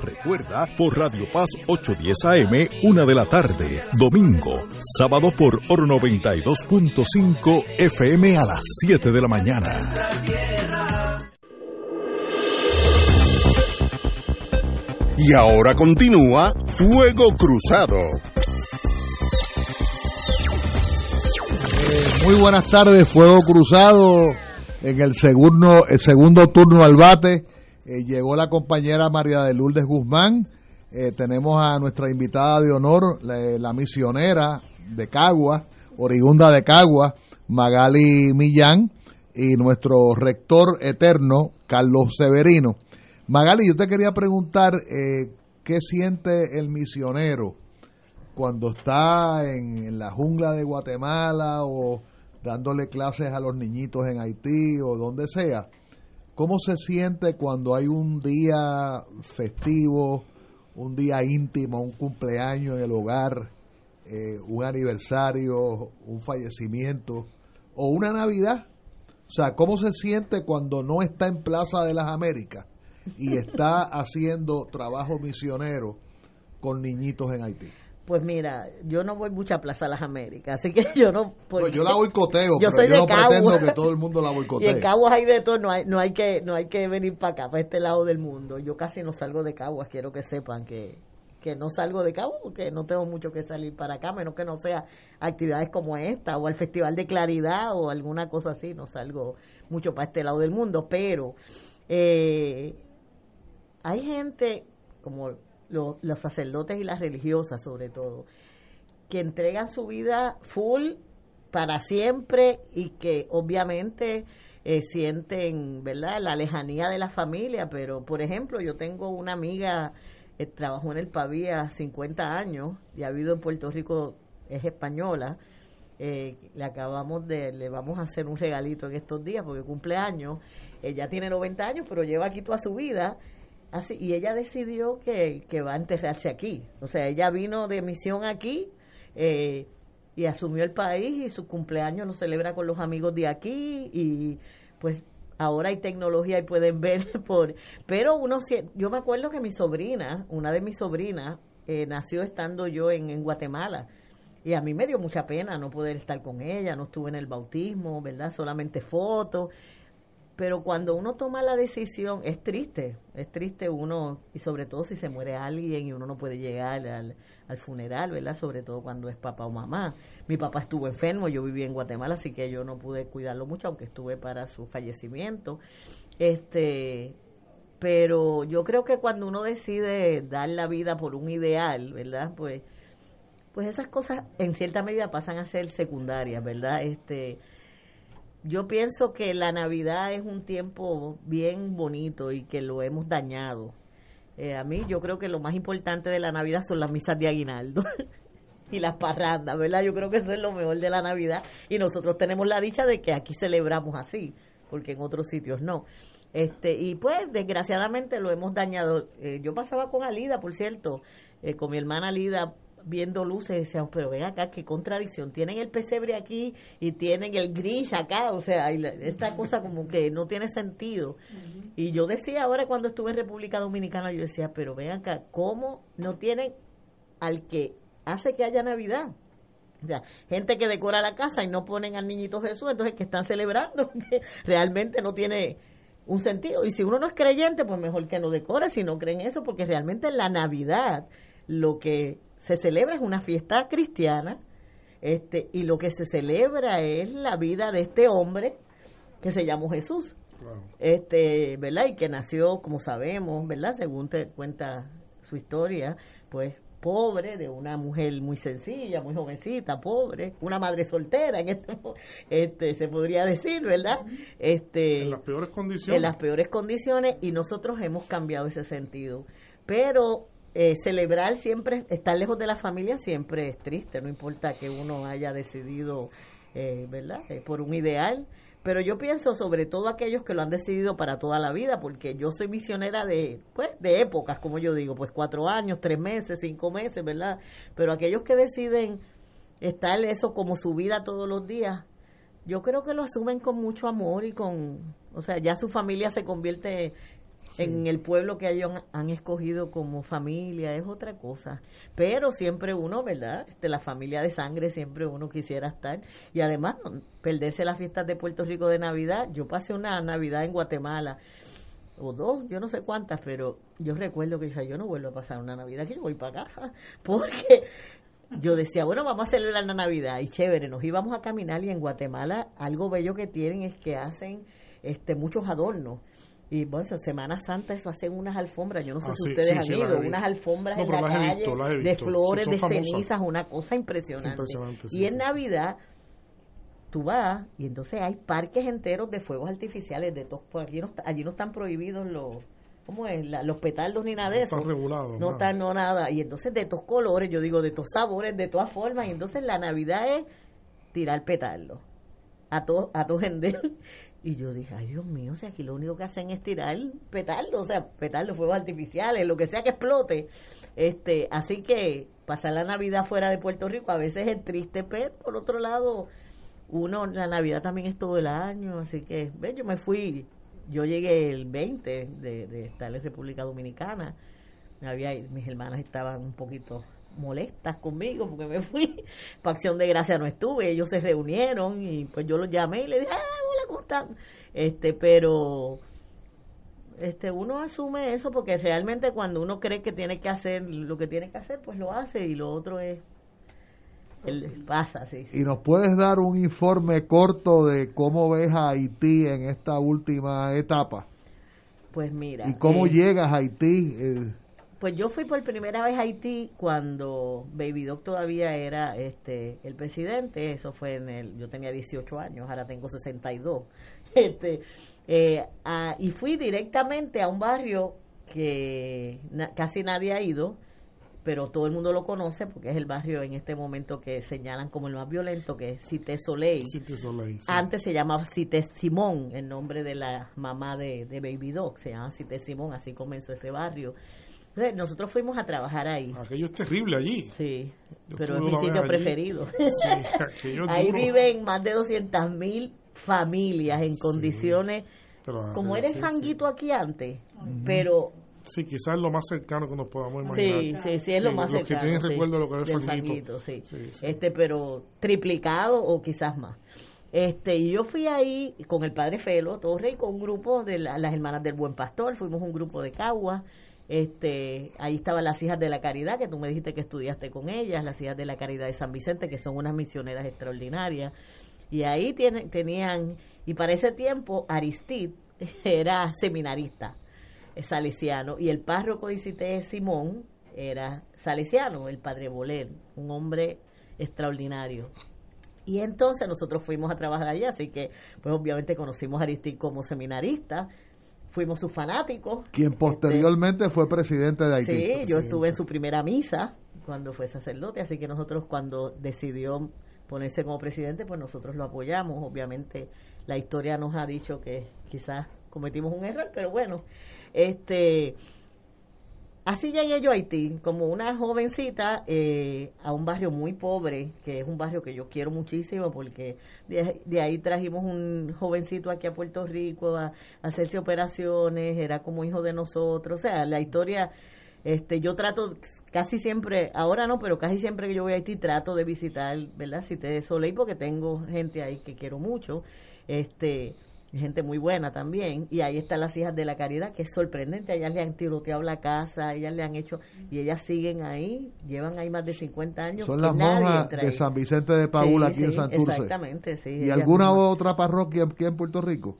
Speaker 7: Recuerda por Radio Paz 810 AM, una de la tarde, domingo, sábado por Oro 92.5 FM a las 7 de la mañana.
Speaker 4: Y ahora continúa Fuego Cruzado.
Speaker 1: Eh, muy buenas tardes, Fuego Cruzado. En el segundo, el segundo turno al bate eh, llegó la compañera María de Lourdes Guzmán. Eh, tenemos a nuestra invitada de honor, la, misionera de Cagua, origunda de Cagua, Magali Millán, y nuestro rector eterno, Carlos Severino. Magali, yo te quería preguntar eh, qué siente el misionero cuando está en, la jungla de Guatemala o dándole clases a los niñitos en Haití o donde sea ¿Cómo se siente cuando hay un día festivo, un día íntimo, un cumpleaños en el hogar, eh, un aniversario, un fallecimiento o una Navidad? O sea, ¿cómo se siente cuando no está en Plaza de las Américas y está haciendo trabajo misionero con niñitos en Haití?
Speaker 2: Pues mira, yo no voy mucho a Plaza Las Américas, así que yo no...
Speaker 1: Pues yo la boicoteo, yo pero yo no pretendo que todo el mundo la boicotee.
Speaker 2: Y en Caguas hay de todo, no hay, no hay, que, no hay que venir para acá, para este lado del mundo. Yo casi no salgo de Caguas, quiero que sepan que, que no salgo de Caguas porque no tengo mucho que salir para acá, menos que no sea actividades como esta o el Festival de Claridad o alguna cosa así, no salgo mucho para este lado del mundo, pero eh, hay gente como los sacerdotes y las religiosas sobre todo, que entregan su vida full para siempre y que obviamente eh, sienten, ¿verdad?, la lejanía de la familia, pero por ejemplo, yo tengo una amiga, que eh, trabajó en el Pavía 50 años y ha vivido en Puerto Rico, es española, eh, le acabamos de, le vamos a hacer un regalito en estos días porque cumple años, ella tiene 90 años, pero lleva aquí toda su vida Así, y ella decidió que, va a enterrarse aquí. O sea, ella vino de misión aquí eh, y asumió el país y su cumpleaños lo celebra con los amigos de aquí y pues ahora hay tecnología y pueden ver por... Pero uno, yo me acuerdo que mi sobrina, una de mis sobrinas, eh, nació estando yo en, en Guatemala. Y a mí me dio mucha pena no poder estar con ella, no estuve en el bautismo, ¿verdad? Solamente fotos pero cuando uno toma la decisión, es triste, es triste uno, y sobre todo si se muere alguien y uno no puede llegar al, funeral, ¿verdad? Sobre todo cuando es papá o mamá. Mi papá estuvo enfermo, yo viví en Guatemala, así que yo no pude cuidarlo mucho, aunque estuve para su fallecimiento. Este, pero yo creo que cuando uno decide dar la vida por un ideal, ¿verdad? Pues, pues esas cosas en cierta medida pasan a ser secundarias, ¿verdad? Este, yo pienso que la Navidad es un tiempo bien bonito y que lo hemos dañado. Eh, a mí yo creo que lo más importante de la Navidad son las misas de aguinaldo y las parrandas, ¿verdad? Yo creo que eso es lo mejor de la Navidad y nosotros tenemos la dicha de que aquí celebramos así, porque en otros sitios no. Este, y pues desgraciadamente lo hemos dañado. Eh, yo pasaba con Alida, por cierto, eh, con mi hermana Alida viendo luces decíamos, pero ven acá, qué contradicción, tienen el pesebre aquí y tienen el gris acá, o sea, esta cosa como que no tiene sentido. Y yo decía ahora cuando estuve en República Dominicana, yo decía, pero ven acá, ¿cómo no tienen al que hace que haya Navidad? O sea, gente que decora la casa y no ponen al niñito Jesús, entonces que están celebrando, que realmente no tiene un sentido. Y si uno no es creyente, pues mejor que no decore si no creen eso, porque realmente en la Navidad lo que se celebra es una fiesta cristiana, este, y lo que se celebra es la vida de este hombre que se llamó Jesús. Este, ¿verdad? Y que nació, como sabemos, ¿verdad? Según te cuenta su historia, pues pobre, de una mujer muy sencilla, muy jovencita, pobre, una madre soltera, en este, este se podría decir, ¿verdad? Este,
Speaker 3: en las peores condiciones.
Speaker 2: En las peores condiciones y nosotros hemos cambiado ese sentido. Pero eh, celebrar siempre, estar lejos de la familia siempre es triste, no importa que uno haya decidido, eh, ¿verdad? Eh, por un ideal pero yo pienso sobre todo aquellos que lo han decidido para toda la vida, porque yo soy misionera de, pues, de épocas, como yo digo, pues cuatro años, tres meses, cinco meses, ¿verdad? Pero aquellos que deciden estar eso como su vida todos los días, yo creo que lo asumen con mucho amor y con, o sea, ya su familia se convierte en el pueblo que ellos han, escogido como familia, es otra cosa. Pero siempre uno, ¿verdad? Este, la familia de sangre siempre uno quisiera estar. Y además, perderse las fiestas de Puerto Rico de Navidad. Yo pasé una Navidad en Guatemala, o dos, yo no sé cuántas, pero yo recuerdo que dije, yo no vuelvo a pasar una Navidad, que yo voy para casa. Porque yo decía, bueno, vamos a celebrar la Navidad y chévere, nos íbamos a caminar y en Guatemala algo bello que tienen es que hacen este muchos adornos y bueno, Semana Santa eso hacen unas alfombras, yo no sé ah, si ustedes han ido, unas alfombras en la calle de flores, de cenizas, una cosa impresionante. y en Navidad tú vas y entonces hay parques enteros de fuegos artificiales, de todos, pues allí no, allí no están prohibidos los ¿cómo es? los petardos ni nada de eso.
Speaker 3: No están regulados.
Speaker 2: No están, no nada. Y entonces de estos colores, yo digo, de estos sabores, de todas formas. Y entonces la Navidad es tirar petardos a todo, a gente y yo dije, ay Dios mío, o sea, aquí lo único que hacen es tirar petardo, o sea, petardo, fuegos artificiales, lo que sea que explote. este Así que pasar la Navidad fuera de Puerto Rico a veces es triste, pero por otro lado, uno, la Navidad también es todo el año, así que, ve, yo me fui, yo llegué el 20 de, de estar en República Dominicana, había, mis hermanas estaban un poquito molestas conmigo porque me fui. Para Acción de Gracia no estuve, ellos se reunieron y pues yo los llamé y le dije, ah, hola, ¿cómo están? Este, pero este uno asume eso porque realmente cuando uno cree que tiene que hacer lo que tiene que hacer, pues lo hace y lo otro es el, pasa, sí,
Speaker 1: ¿Y nos puedes dar un informe corto de cómo ves a Haití en esta última etapa?
Speaker 2: Pues mira.
Speaker 1: ¿Y cómo eh, llegas a Haití? Eh,
Speaker 2: pues yo fui por primera vez a Haití cuando Baby Doc todavía era este el presidente, eso fue en el, yo tenía 18 años, ahora tengo 62. Este, eh, y fui directamente a un barrio que casi nadie ha ido, pero todo el mundo lo conoce porque es el barrio en este momento que señalan como el más violento, que es Cité Soleil.
Speaker 3: Soleil
Speaker 2: Antes se llamaba Cité Simón, el nombre de la mamá de, de Baby Doc, se llama Cité Simón, así comenzó ese barrio nosotros fuimos a trabajar ahí.
Speaker 3: Aquello es terrible allí.
Speaker 2: Sí, pero es mi sitio preferido. ahí viven más de 200 mil familias en condiciones, como era el fanguito aquí antes, pero...
Speaker 3: Sí, quizás es lo más cercano que nos podamos imaginar.
Speaker 2: Sí, sí, sí, es lo más cercano.
Speaker 3: que tienen recuerdo lo que es
Speaker 2: el fanguito. sí. Este, pero triplicado o quizás más. Este, y yo fui ahí con el padre Felo Torre y con un grupo de las hermanas del Buen Pastor, fuimos un grupo de Cagua, este, ahí estaban las hijas de la caridad, que tú me dijiste que estudiaste con ellas, las hijas de la caridad de San Vicente, que son unas misioneras extraordinarias. Y ahí tenían, y para ese tiempo Aristid era seminarista salesiano, y el párroco de Simón era salesiano, el padre Boler, un hombre extraordinario. Y entonces nosotros fuimos a trabajar allá, así que pues obviamente conocimos a Aristide como seminarista, fuimos sus fanáticos.
Speaker 1: Quien posteriormente fue presidente de Haití.
Speaker 2: Sí, yo estuve en su primera misa cuando fue sacerdote, así que nosotros cuando decidió ponerse como presidente, pues nosotros lo apoyamos. Obviamente la historia nos ha dicho que quizás cometimos un error, pero bueno, este Así llegué yo a Haití, como una jovencita, eh, a un barrio muy pobre, que es un barrio que yo quiero muchísimo, porque de, ahí trajimos un jovencito aquí a Puerto Rico a, hacerse operaciones, era como hijo de nosotros, o sea, la historia Este, yo trato casi siempre, ahora no, pero casi siempre que yo voy a Haití trato de visitar, ¿verdad? Cité de Soleil porque tengo gente ahí que quiero mucho. Este, gente muy buena también, y ahí están las hijas de la caridad, que es sorprendente, ellas le han tiroteado la casa, ellas le han hecho, y ellas siguen ahí, llevan ahí más de 50 años.
Speaker 1: Son las monjas de San Vicente de Paula aquí en Santurce.
Speaker 2: Exactamente, sí.
Speaker 1: ¿Y alguna otra parroquia aquí en Puerto Rico?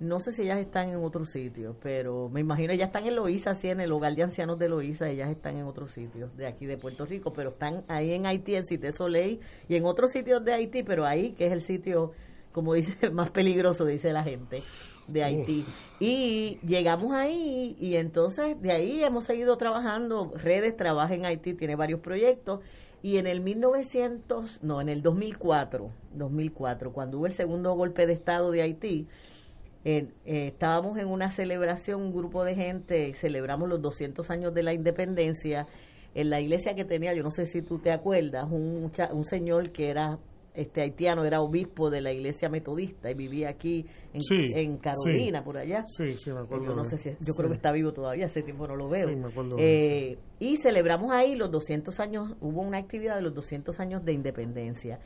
Speaker 2: No sé si ellas están en otro sitio, pero me imagino ellas están en Loíza, sí, en el hogar de ancianos de Loíza, ellas están en otros sitios de aquí de Puerto Rico, pero están ahí en Haití, en Cité Soleil, y en otros sitios de Haití, pero ahí, que es el sitio como dice, más peligroso, dice la gente de Haití. Y llegamos ahí y entonces de ahí hemos seguido trabajando. Redes trabaja en Haití, tiene varios proyectos. Y en el 1900, no, en el 2004, 2004, cuando hubo el segundo golpe de Estado de Haití, eh, estábamos en una celebración, un grupo de gente, celebramos los 200 años de la independencia en la iglesia que tenía, yo no sé si tú te acuerdas, un, un señor que era este haitiano era obispo de la iglesia metodista y vivía aquí en, Carolina, por allá.
Speaker 3: Sí, sí, me acuerdo.
Speaker 2: Yo, no sé si, yo creo que está vivo todavía, hace tiempo no lo veo. Eh, y celebramos ahí los 200 años, hubo una actividad de los 200 años de independencia.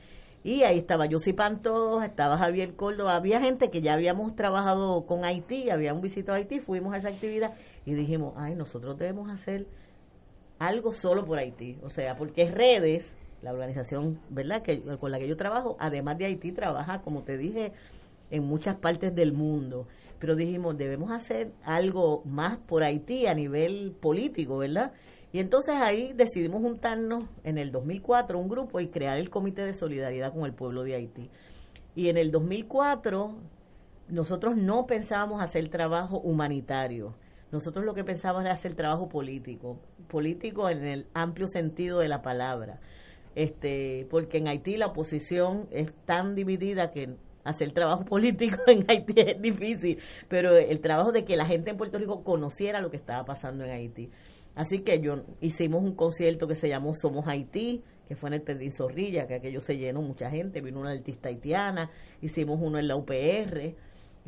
Speaker 2: Y ahí estaba Yossi Pantoja, estaba Javier Córdoba, había gente que ya habíamos trabajado con Haití, habíamos visitado Haití, fuimos a esa actividad y dijimos, ay, nosotros debemos hacer algo solo por Haití, o sea, porque redes la organización, ¿verdad?, que con la que yo trabajo, además de Haití, trabaja, como te dije, en muchas partes del mundo. Pero dijimos, debemos hacer algo más por Haití a nivel político, ¿verdad? Y entonces ahí decidimos juntarnos en el 2004 un grupo y crear el Comité de Solidaridad con el pueblo de Haití. Y en el 2004 nosotros no pensábamos hacer trabajo humanitario. Nosotros lo que pensábamos era hacer trabajo político, político en el amplio sentido de la palabra este porque en Haití la oposición es tan dividida que hacer trabajo político en Haití es difícil, pero el trabajo de que la gente en Puerto Rico conociera lo que estaba pasando en Haití. Así que yo hicimos un concierto que se llamó Somos Haití, que fue en el Pedrín Zorrilla, que aquello se llenó mucha gente, vino una artista haitiana, hicimos uno en la UPR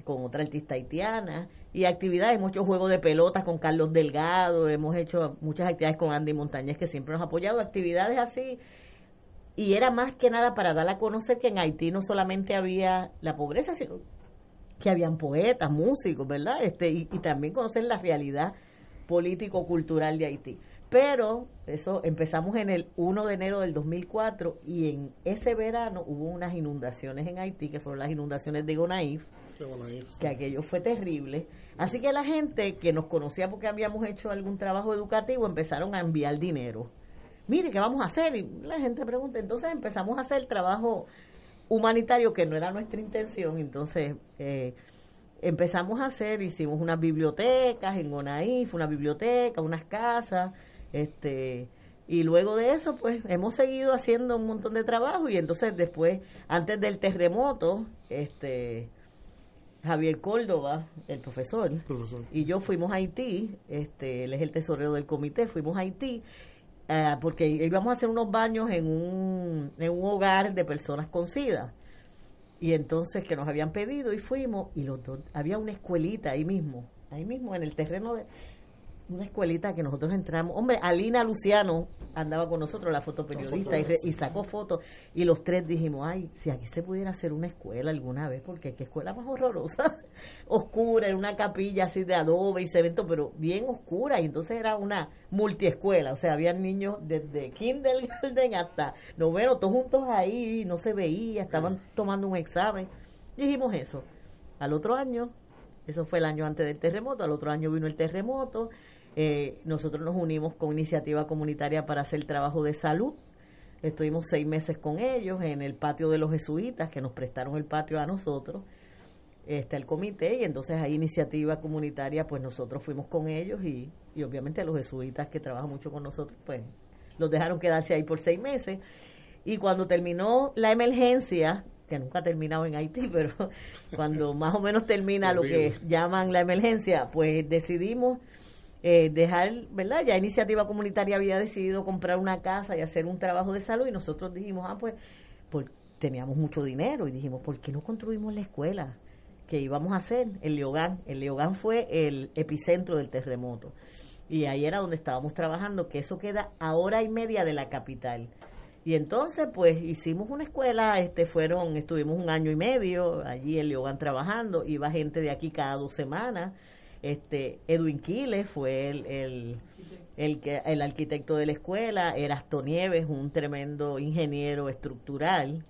Speaker 2: con otra artista haitiana y actividades, muchos juegos de pelotas con Carlos Delgado, hemos hecho muchas actividades con Andy Montañez que siempre nos ha apoyado, actividades así y era más que nada para dar a conocer que en Haití no solamente había la pobreza, sino que habían poetas, músicos, ¿verdad? Este, y, también conocer la realidad político-cultural de Haití. Pero eso empezamos en el 1 de enero del 2004 y en ese verano hubo unas inundaciones en Haití, que fueron las inundaciones de Gonaif, que aquello fue terrible. Así que la gente que nos conocía porque habíamos hecho algún trabajo educativo empezaron a enviar dinero mire, ¿qué vamos a hacer? Y la gente pregunta, entonces empezamos a hacer trabajo humanitario que no era nuestra intención, entonces eh, empezamos a hacer, hicimos unas bibliotecas en Gonaif, una biblioteca, unas casas, este y luego de eso pues hemos seguido haciendo un montón de trabajo. Y entonces después antes del terremoto este Javier Córdoba, el profesor, y yo fuimos a Haití, este, él es el tesorero del comité, fuimos a Haití eh, porque íbamos a hacer unos baños en un, en un hogar de personas con SIDA. Y entonces que nos habían pedido y fuimos y los había una escuelita ahí mismo, ahí mismo en el terreno de, una escuelita que nosotros entramos. Hombre, Alina Luciano andaba con nosotros, la fotoperiodista, y, y, sacó fotos. Y los tres dijimos, ay, si aquí se pudiera hacer una escuela alguna vez, porque qué escuela más horrorosa, oscura, en una capilla así de adobe y cemento, pero bien oscura. Y entonces era una multiescuela, o sea, había niños desde kindergarten hasta noveno, todos juntos ahí, no se veía, estaban tomando un examen. Dijimos eso. Al otro año eso fue el año antes del terremoto, al otro año vino el terremoto, eh, nosotros nos unimos con iniciativa comunitaria para hacer trabajo de salud. Estuvimos seis meses con ellos en el patio de los jesuitas, que nos prestaron el patio a nosotros. Está el comité y entonces hay iniciativa comunitaria, pues nosotros fuimos con ellos y, y obviamente los jesuitas que trabajan mucho con nosotros, pues los dejaron quedarse ahí por seis meses. Y cuando terminó la emergencia, que nunca ha terminado en Haití, pero cuando más o menos termina lo que llaman la emergencia, pues decidimos eh, dejar, ¿verdad? Ya Iniciativa Comunitaria había decidido comprar una casa y hacer un trabajo de salud y nosotros dijimos, ah, pues, pues teníamos mucho dinero y dijimos, ¿por qué no construimos la escuela? que íbamos a hacer? El Leogán. El Leogán fue el epicentro del terremoto. y ahí era donde estábamos trabajando, que eso queda a hora y media de la capital. Y entonces, pues hicimos una escuela, este fueron, estuvimos un año y medio allí en Leogán trabajando, iba gente de aquí cada dos semanas. Este, Edwin Quiles fue el, el, que, el arquitecto de la escuela, Erasto Nieves, un tremendo ingeniero estructural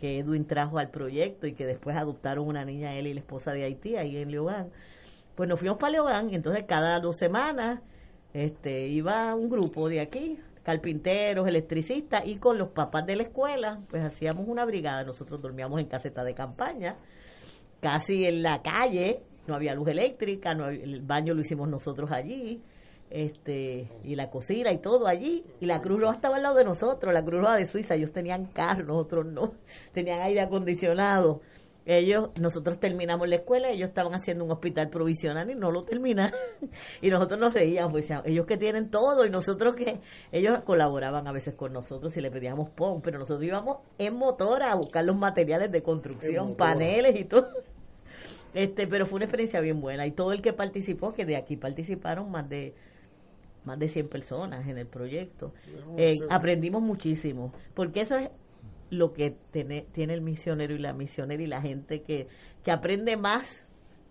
Speaker 2: que Edwin trajo al proyecto y que después adoptaron una niña, él y la esposa de Haití, ahí en Leogán. Pues nos fuimos para Leogán y entonces cada dos semanas este, iba un grupo de aquí, carpinteros, electricistas, y con los papás de la escuela, pues hacíamos una brigada. Nosotros dormíamos en caseta de campaña, casi en la calle, no había luz eléctrica, no el baño lo hicimos nosotros allí, este y la cocina y todo allí y la Cruz Roja estaba al lado de nosotros la Cruz Roja de Suiza ellos tenían carro nosotros no tenían aire acondicionado. Ellos nosotros terminamos la escuela ellos estaban haciendo un hospital provisional y no lo terminaron y nosotros nos reíamos pues, ellos que tienen todo y nosotros que ellos colaboraban a veces con nosotros y le pedíamos pon pero nosotros íbamos en motora a buscar los materiales de construcción paneles y todo este pero fue una experiencia bien buena y todo el que participó que de aquí participaron más de más de 100 personas en el proyecto. Eh, aprendimos muchísimo, porque eso es lo que tiene, tiene el misionero y la misionera y la gente que, que aprende más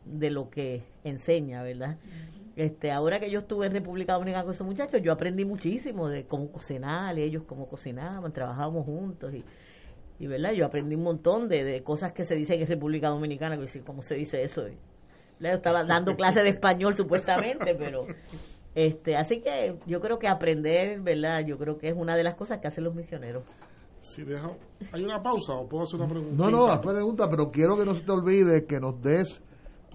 Speaker 2: de lo que enseña, ¿verdad? Este, ahora que yo estuve en República Dominicana con esos muchachos, yo aprendí muchísimo de cómo cocinar, ellos cómo cocinaban, trabajábamos juntos y, y verdad, yo aprendí un montón de, de cosas que se dicen en República Dominicana, que cómo se dice eso. Yo estaba dando clases de español supuestamente, pero este, así que yo creo que aprender, ¿verdad? Yo creo que es una de las cosas que hacen los misioneros.
Speaker 3: Si dejo, ¿Hay una pausa o puedo hacer una pregunta?
Speaker 1: No, no, haz pregunta, pero quiero que no se te olvide que nos des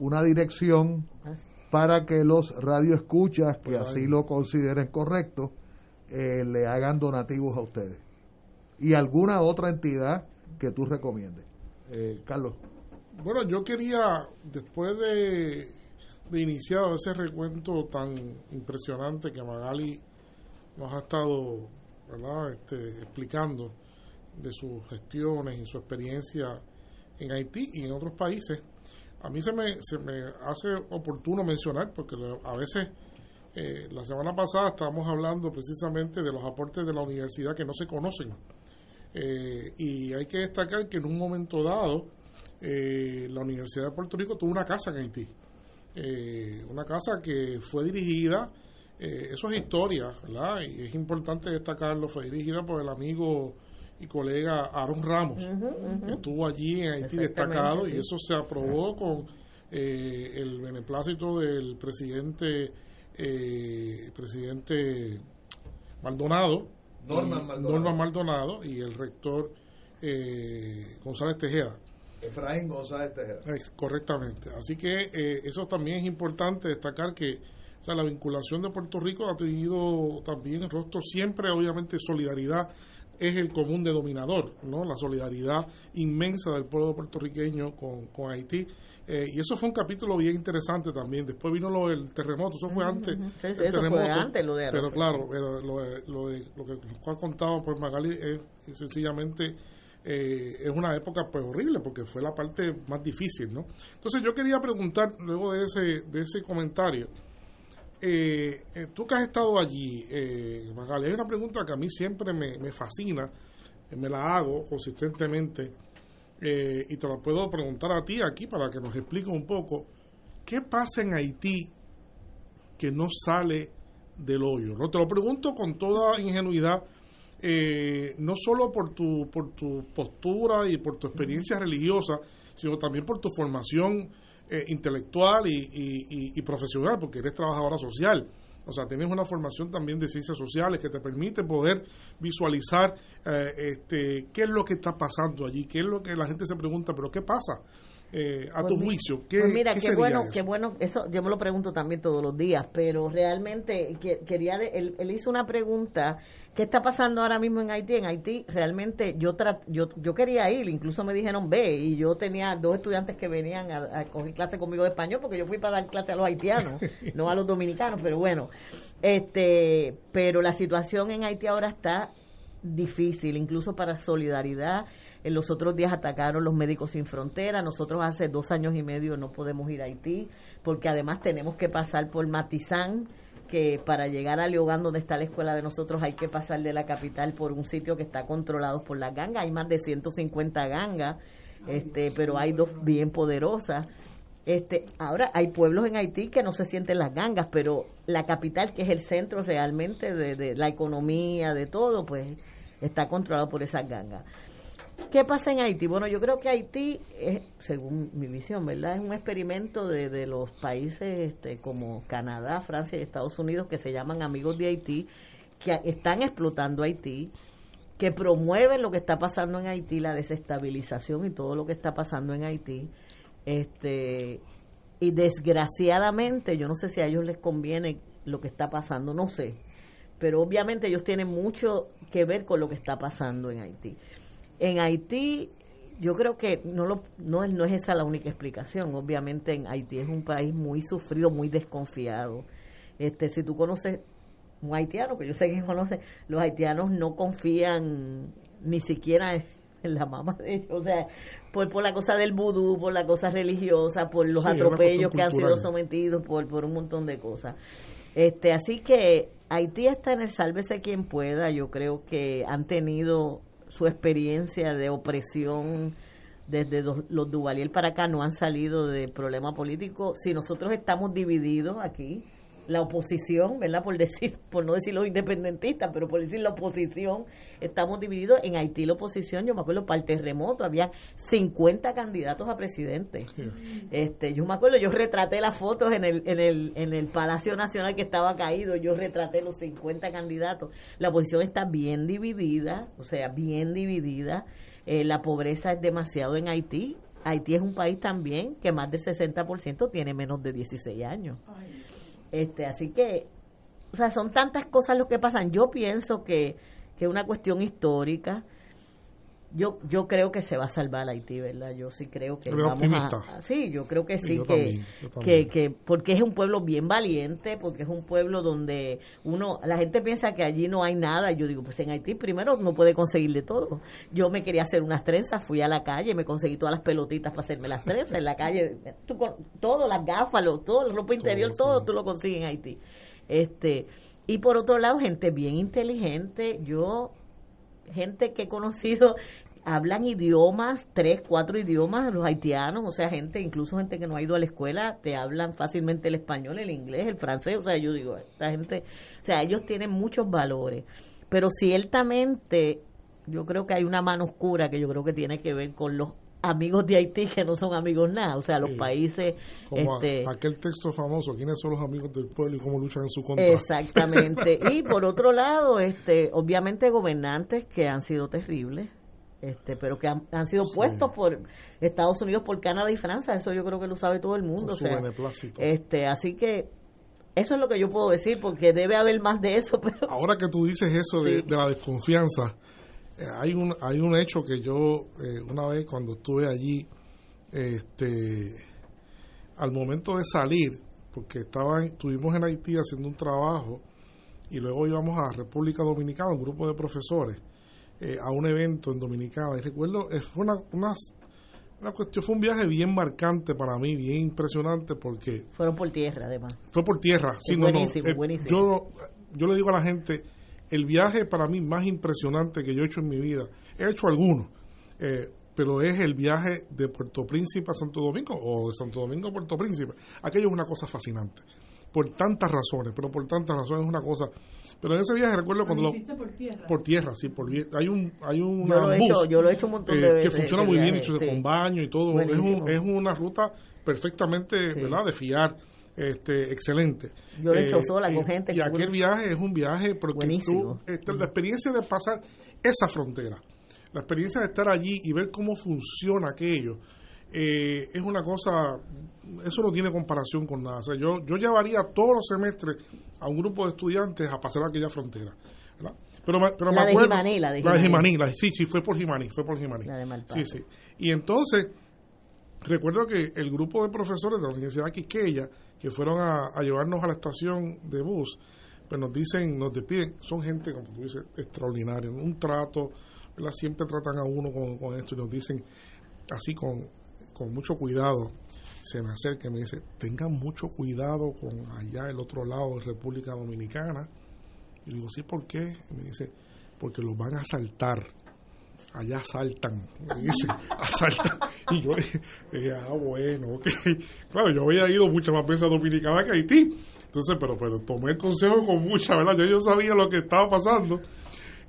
Speaker 1: una dirección ah. para que los radioescuchas, que pues así lo consideren correcto, eh, le hagan donativos a ustedes. Y alguna otra entidad que tú recomiendes. Eh, Carlos.
Speaker 3: Bueno, yo quería, después de de iniciado ese recuento tan impresionante que Magali nos ha estado Este, explicando de sus gestiones y su experiencia en Haití y en otros países, a mí se me, se me hace oportuno mencionar, porque a veces eh, la semana pasada estábamos hablando precisamente de los aportes de la universidad que no se conocen. Eh, y hay que destacar que en un momento dado, eh, la Universidad de Puerto Rico tuvo una casa en Haití. Eh, una casa que fue dirigida, eh, eso es historia, ¿verdad? Y es importante destacarlo, fue dirigida por el amigo y colega Aaron Ramos, que estuvo allí en Haití destacado y eso se aprobó con eh, el beneplácito del presidente presidente Maldonado, Norman Maldonado. y el rector González Tejeda.
Speaker 1: Efraín González Tejera.
Speaker 3: correctamente. Así que eh, eso también es importante destacar que o sea, la vinculación de Puerto Rico ha tenido también el rostro siempre, obviamente, solidaridad es el común denominador, ¿no? La solidaridad inmensa del pueblo puertorriqueño con, con Haití. Eh, y eso fue un capítulo bien interesante también. Después vino lo del terremoto, eso fue antes.
Speaker 2: antes lo de
Speaker 3: Pero claro, lo, lo, de, lo que nos ha contado por Magali es sencillamente eh, es una época pues horrible porque fue la parte más difícil, ¿no? Entonces yo quería preguntar, luego de ese, de ese comentario, eh, eh, tú que has estado allí, eh, Magali, hay una pregunta que a mí siempre me, me fascina, me la hago consistentemente y te la puedo preguntar a ti aquí para que nos expliques un poco, ¿qué pasa en Haití que no sale del hoyo? No te lo pregunto con toda ingenuidad eh, no solo por tu, por tu postura y por tu experiencia religiosa, sino también por tu formación eh, intelectual y, profesional, porque eres trabajadora social. O sea, tienes una formación también de ciencias sociales que te permite poder visualizar eh, este, qué es lo que está pasando allí, qué es lo que la gente se pregunta, pero ¿qué pasa? Eh, a tu pues juicio? ¿Qué,
Speaker 2: pues mira, qué, bueno, qué bueno, eso yo me lo pregunto también todos los días, pero realmente quería, él, hizo una pregunta, ¿qué está pasando ahora mismo en Haití? En Haití realmente yo, yo, yo quería ir, incluso me dijeron ve, y yo tenía dos estudiantes que venían a, a coger clase conmigo de español, porque yo fui para dar clase a los haitianos, no a los dominicanos, pero bueno, este, pero la situación en Haití ahora está difícil, incluso para solidaridad en los otros días atacaron los médicos sin frontera. Nosotros hace dos años y medio no podemos ir a Haití porque además tenemos que pasar por Matizán, que para llegar a Leogán, donde está la escuela de nosotros, hay que pasar de la capital por un sitio que está controlado por las gangas. Hay más de 150 gangas, este, pero hay dos bien poderosas. Este, ahora hay pueblos en Haití que no se sienten las gangas, pero la capital, que es el centro realmente de, de la economía, de todo, pues está controlado por esas gangas. ¿Qué pasa en Haití? Bueno, yo creo que Haití, es, según mi visión, ¿verdad? Es un experimento de, de los países este, como Canadá, Francia y Estados Unidos que se llaman amigos de Haití, que están explotando Haití, que promueven lo que está pasando en Haití, la desestabilización y todo lo que está pasando en Haití. Este, y desgraciadamente, yo no sé si a ellos les conviene lo que está pasando, no sé, pero obviamente ellos tienen mucho que ver con lo que está pasando en Haití. En Haití, yo creo que no, lo, no, es, no es esa la única explicación. Obviamente en Haití es un país muy sufrido, muy desconfiado. Este, si tú conoces un haitiano, que yo sé que conoce, los haitianos no confían ni siquiera en la mamá de ellos, o sea, por, por la cosa del vudú, por la cosa religiosa, por los atropellos que han sido sometidos, por, por un montón de cosas. Este, así que Haití está en el sálvese quien pueda. Yo creo que han tenido su experiencia de opresión desde los Duvalier para acá no han salido de problema político. Si nosotros estamos divididos aquí, la oposición, ¿verdad? Por decir, por no decir los independentistas, pero por decir la oposición, estamos divididos. En Haití la oposición, yo me acuerdo, para el terremoto había 50 candidatos a presidente. Este, yo me acuerdo, yo retraté las fotos en el, en el, en el Palacio Nacional que estaba caído, yo retraté los 50 candidatos. La oposición está bien dividida, o sea, bien dividida. Eh, la pobreza es demasiado en Haití. Haití es un país también que más del 60% tiene menos de 16 años. Este, así que, o sea, son tantas cosas lo que pasan. Yo pienso que es una cuestión histórica. Yo yo creo que se va a salvar Haití, ¿verdad? Yo sí creo que vamos a, sí, yo creo que sí, que, que, que porque es un pueblo bien valiente, porque es un pueblo donde uno la gente piensa que allí no hay nada. Yo digo, pues en Haití primero no puede conseguir de todo. Yo me quería hacer unas trenzas, fui a la calle, me conseguí todas las pelotitas para hacerme las trenzas en la calle, tú, todo las gafas, todo el ropa interior, todo, todo tú lo consigues en Haití. Este, y por otro lado, gente bien inteligente, yo gente que he conocido hablan idiomas, tres, cuatro idiomas, los haitianos, o sea, gente, incluso gente que no ha ido a la escuela, te hablan fácilmente el español, el inglés, el francés, o sea, yo digo, esta gente, o sea, ellos tienen muchos valores, pero ciertamente yo creo que hay una mano oscura que yo creo que tiene que ver con los amigos de Haití que no son amigos nada, o sea, los países...
Speaker 3: Como este, aquel texto famoso, ¿quiénes son los amigos del pueblo y cómo luchan en su contra?
Speaker 2: Exactamente. y por otro lado, este obviamente gobernantes que han sido terribles, este, pero que han, sido puestos por Estados Unidos, por Canadá y Francia, eso yo creo que lo sabe todo el mundo. O sea, este, así que eso es lo que yo puedo decir, porque debe haber más de eso. Pero...
Speaker 3: Ahora que tú dices eso de, la desconfianza, hay un hay un hecho que yo eh, una vez cuando estuve allí, este, al momento de salir, porque estaban, estuvimos en Haití haciendo un trabajo y luego íbamos a República Dominicana, un grupo de profesores eh, a un evento en Dominicana. Y recuerdo, eh, fue una, una, cuestión, fue un viaje bien marcante para mí, bien impresionante porque...
Speaker 2: Fueron por tierra, además.
Speaker 3: Fue por tierra, sí, no, buenísimo, eh, Yo, yo le digo a la gente, el viaje para mí más impresionante que yo he hecho en mi vida, he hecho algunos, pero es el viaje de Puerto Príncipe a Santo Domingo o de Santo Domingo a Puerto Príncipe. Aquello es una cosa fascinante por tantas razones, pero por tantas razones es una cosa. Pero en ese viaje recuerdo cuando lo,
Speaker 8: por tierra.
Speaker 3: Por tierra, sí, por hay un hay un
Speaker 2: yo lo, he hecho, yo lo he hecho un montón de veces.
Speaker 3: Que funciona muy bien, hecho con baño y todo. Es, un, es una ruta perfectamente, ¿verdad? De fiar. Este, excelente.
Speaker 2: Yo lo he hecho eh, sola con gente.
Speaker 3: Y aquel viaje es un viaje porque tú, este, la experiencia de pasar esa frontera, la experiencia de estar allí y ver cómo funciona aquello, eh, es una cosa, eso no tiene comparación con nada. O sea, yo, yo llevaría todos los semestres a un grupo de estudiantes a pasar aquella frontera. Pero, pero
Speaker 2: la,
Speaker 3: me
Speaker 2: acuerdo, de Jimaní, la de
Speaker 3: Jimaní. sí, sí, fue por Jimaní, fue por Jimaní. sí, sí. Y entonces, recuerdo que el grupo de profesores de la Universidad Quiqueya, que fueron a, llevarnos a la estación de bus, pues nos dicen, nos despiden, son gente, como tú dices, extraordinaria, un trato, siempre tratan a uno con, con esto y nos dicen así con con mucho cuidado. se me acerca y me dice, tengan mucho cuidado con allá el otro lado de República Dominicana. Y digo, sí, ¿por qué? Y me dice, porque los van a asaltar. Allá asaltan. Me dice, asaltan. Y yo dije, ah, bueno, ok. Claro, yo había ido muchas más veces a Dominicana que a Haití. Entonces, pero, pero tomé el consejo con mucha, ¿verdad? Yo, yo sabía lo que estaba pasando.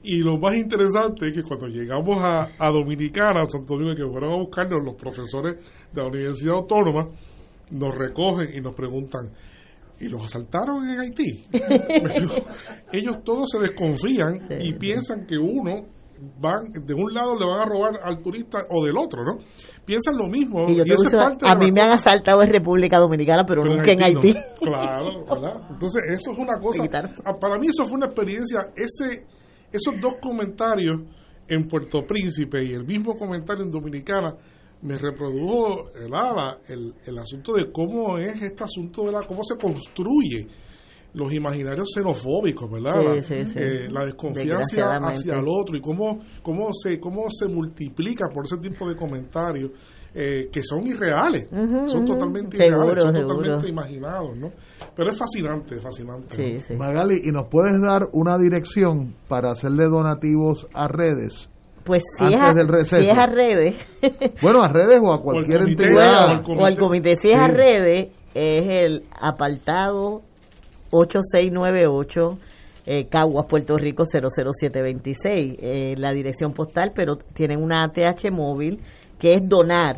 Speaker 3: Y lo más interesante es que cuando llegamos a, a Dominicana, a Santo Domingo, que fueron a buscarnos los profesores de la Universidad Autónoma, nos recogen y nos preguntan, ¿y los asaltaron en Haití? Ellos todos se desconfían y piensan que uno van de un lado le van a robar al turista o del otro, ¿no? Piensan lo mismo.
Speaker 2: Y, eso es parte a mí me han asaltado en República Dominicana, pero, nunca en Haití.
Speaker 3: Claro, ¿verdad? Entonces, eso es una cosa. Ah, para mí, eso fue una experiencia. Ese, esos dos comentarios en Puerto Príncipe y el mismo comentario en Dominicana me reprodujo el, el, el asunto de cómo es este asunto de la cómo se construye los imaginarios xenofóbicos, ¿verdad? Eh, la, desconfianza hacia el otro y cómo, cómo, se, cómo se multiplica por ese tipo de comentarios eh, que son irreales, son totalmente irreales, son totalmente imaginados, ¿no? Pero es fascinante, fascinante.
Speaker 1: Magali, ¿y nos puedes dar una dirección para hacerle donativos a redes?
Speaker 2: Pues si, es a, si es a, redes.
Speaker 1: bueno, a redes o a cualquier entidad.
Speaker 2: o, al comité. Si es a redes, es el apartado 8698 eh, Caguas, Puerto Rico 00726, eh, la dirección postal, pero tienen una ATH móvil que es donar,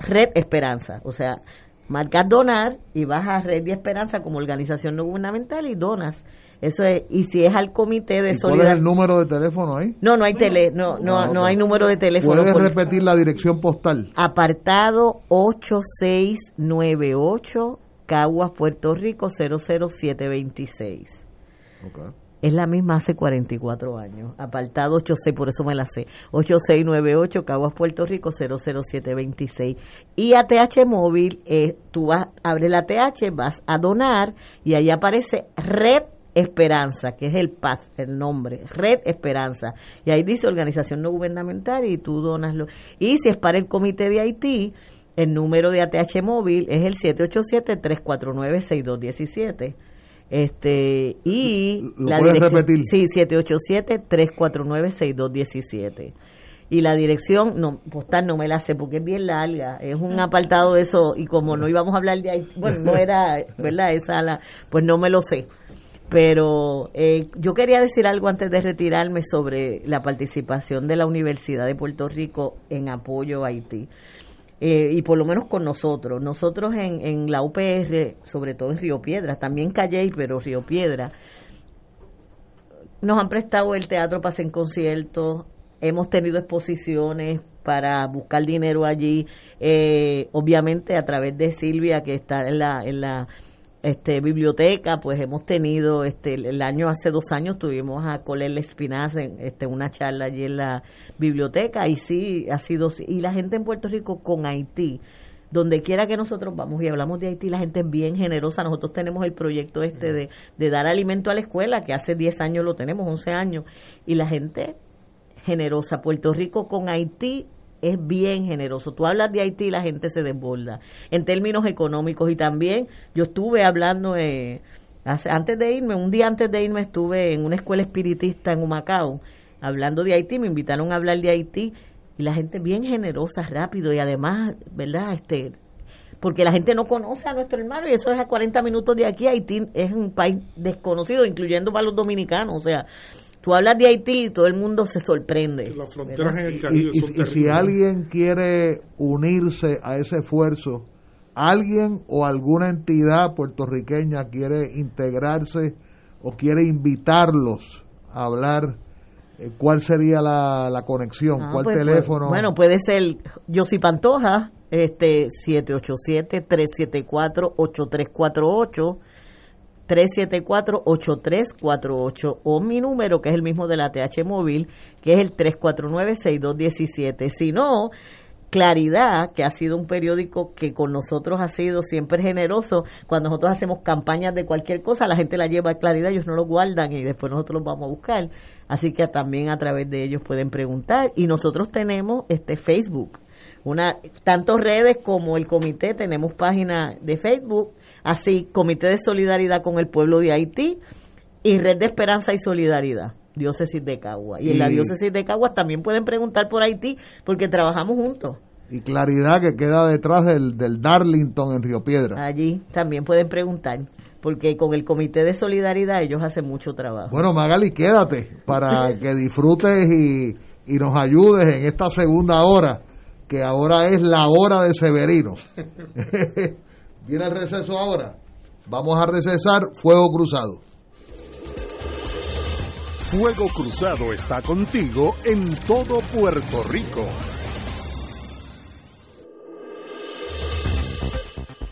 Speaker 2: Red Esperanza, o sea, marcas donar y vas a Red de Esperanza como organización no gubernamental y donas. Eso es, y si es al comité de solidaridad.
Speaker 1: ¿Cuál es el número de teléfono ahí?
Speaker 2: No, no hay tele, no, no, no, hay número de teléfono.
Speaker 1: ¿Puedes repetir la dirección postal?
Speaker 2: Apartado 8698 Caguas, Puerto Rico 00726. Okay. Es la misma hace 44 años. Apartado 86, por eso me la sé. 8698 Caguas, Puerto Rico 00726. Y ATH móvil, eh, tú vas, abres la ATH, vas a donar y ahí aparece Red Esperanza, que es el PAS, el nombre, Red Esperanza. Y ahí dice organización no gubernamental y tú donaslo. Y si es para el comité de Haití, el número de ATH móvil es el 787-349-6217. Este, y
Speaker 1: la dirección, repetir?
Speaker 2: Sí, 787-349-6217. Y la dirección no, postal no me la sé porque es bien larga. Es un apartado de eso. Y como no íbamos a hablar de ahí, bueno, no era, ¿verdad? Esa la, pues no me lo sé. Pero eh, yo quería decir algo antes de retirarme sobre la participación de la Universidad de Puerto Rico en apoyo a Haití. Eh, y por lo menos con nosotros. Nosotros en, en la UPR, sobre todo en Río Piedra, también Calle, pero Río Piedra, nos han prestado el teatro para hacer conciertos, hemos tenido exposiciones para buscar dinero allí, eh, obviamente a través de Silvia que está en la, en la este, biblioteca, pues hemos tenido, este, el año hace dos años tuvimos a Colel Espinaz en este, una charla allí en la biblioteca y sí, ha sido, y la gente en Puerto Rico con Haití, donde quiera que nosotros vamos y hablamos de Haití, la gente es bien generosa. Nosotros tenemos el proyecto este de, dar alimento a la escuela, que hace 10 años lo tenemos, 11 años, y la gente generosa. Puerto Rico con Haití es bien generoso. Tú hablas de Haití y la gente se desborda en términos económicos y también yo estuve hablando eh, antes de irme, un día antes de irme estuve en una escuela espiritista en Humacao hablando de Haití, me invitaron a hablar de Haití y la gente bien generosa, rápido y además, ¿verdad? Este porque la gente no conoce a nuestro hermano y eso es a 40 minutos de aquí. Haití es un país desconocido, incluyendo para los dominicanos. O sea, Tú hablas de Haití y todo el mundo se sorprende.
Speaker 3: Las fronteras en el Caribe
Speaker 1: y, si alguien quiere unirse a ese esfuerzo, alguien o alguna entidad puertorriqueña quiere integrarse o quiere invitarlos a hablar, eh, ¿cuál sería la, conexión? Ah, ¿Cuál pues, pues, teléfono?
Speaker 2: bueno, puede ser Yossi Pantoja, este 787-374-8348 374-8348 o mi número que es el mismo de la TH móvil que es el 349-6217. Si no, Claridad, que ha sido un periódico que con nosotros ha sido siempre generoso, cuando nosotros hacemos campañas de cualquier cosa, la gente la lleva a Claridad, ellos no lo guardan y después nosotros los vamos a buscar. Así que también a través de ellos pueden preguntar. Y nosotros tenemos este Facebook una tanto redes como el comité tenemos página de Facebook, así Comité de Solidaridad con el Pueblo de Haití y Red de Esperanza y Solidaridad. Diócesis de Cagua. Y en la diócesis de Caguas también pueden preguntar por Haití porque trabajamos juntos.
Speaker 1: Y claridad que queda detrás del, del Darlington en Río Piedra.
Speaker 2: Allí también pueden preguntar porque con el Comité de Solidaridad ellos hacen mucho trabajo.
Speaker 1: Bueno, Magali, quédate para que disfrutes y, y nos ayudes en esta segunda hora, que ahora es la hora de Severino. ¿Viene el receso ahora? Vamos a recesar Fuego Cruzado.
Speaker 4: Fuego Cruzado está contigo en todo Puerto Rico.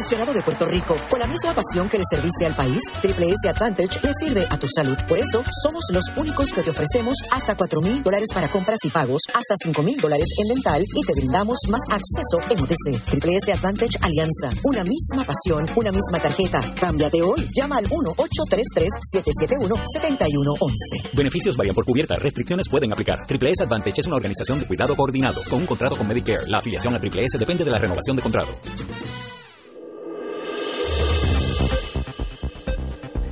Speaker 9: De Puerto Rico, con la misma pasión que le serviste al país, Triple S Advantage le sirve a tu salud. Por eso, somos los únicos que te ofrecemos hasta 4 mil dólares para compras y pagos, hasta 5 mil dólares en dental y te brindamos más acceso en OTC. Triple S Advantage Alianza. Una misma pasión, una misma tarjeta. Cámbiate hoy. Llama al 1-833-771-7111.
Speaker 10: Beneficios varían por cubierta. Restricciones pueden aplicar. Triple S Advantage es una organización de cuidado coordinado con un contrato con Medicare. La afiliación a Triple S depende de la renovación de contrato.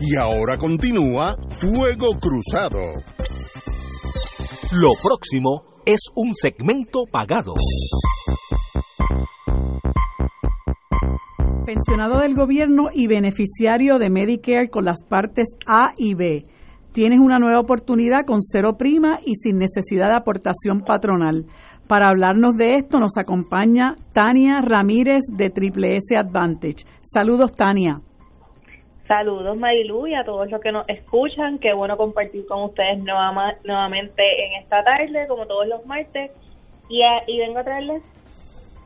Speaker 4: Y ahora continúa Fuego Cruzado.
Speaker 11: Lo próximo es un segmento pagado.
Speaker 12: Pensionado del gobierno y beneficiario de Medicare con las partes A y B. Tienes una nueva oportunidad con cero prima y sin necesidad de aportación patronal. Para hablarnos de esto nos acompaña Tania Ramírez de Triple S Advantage. Saludos, Tania.
Speaker 13: Saludos Marilu y a todos los que nos escuchan. Qué bueno compartir con ustedes nueva- nuevamente en esta tarde, como todos los martes. Y, a- y vengo a traerles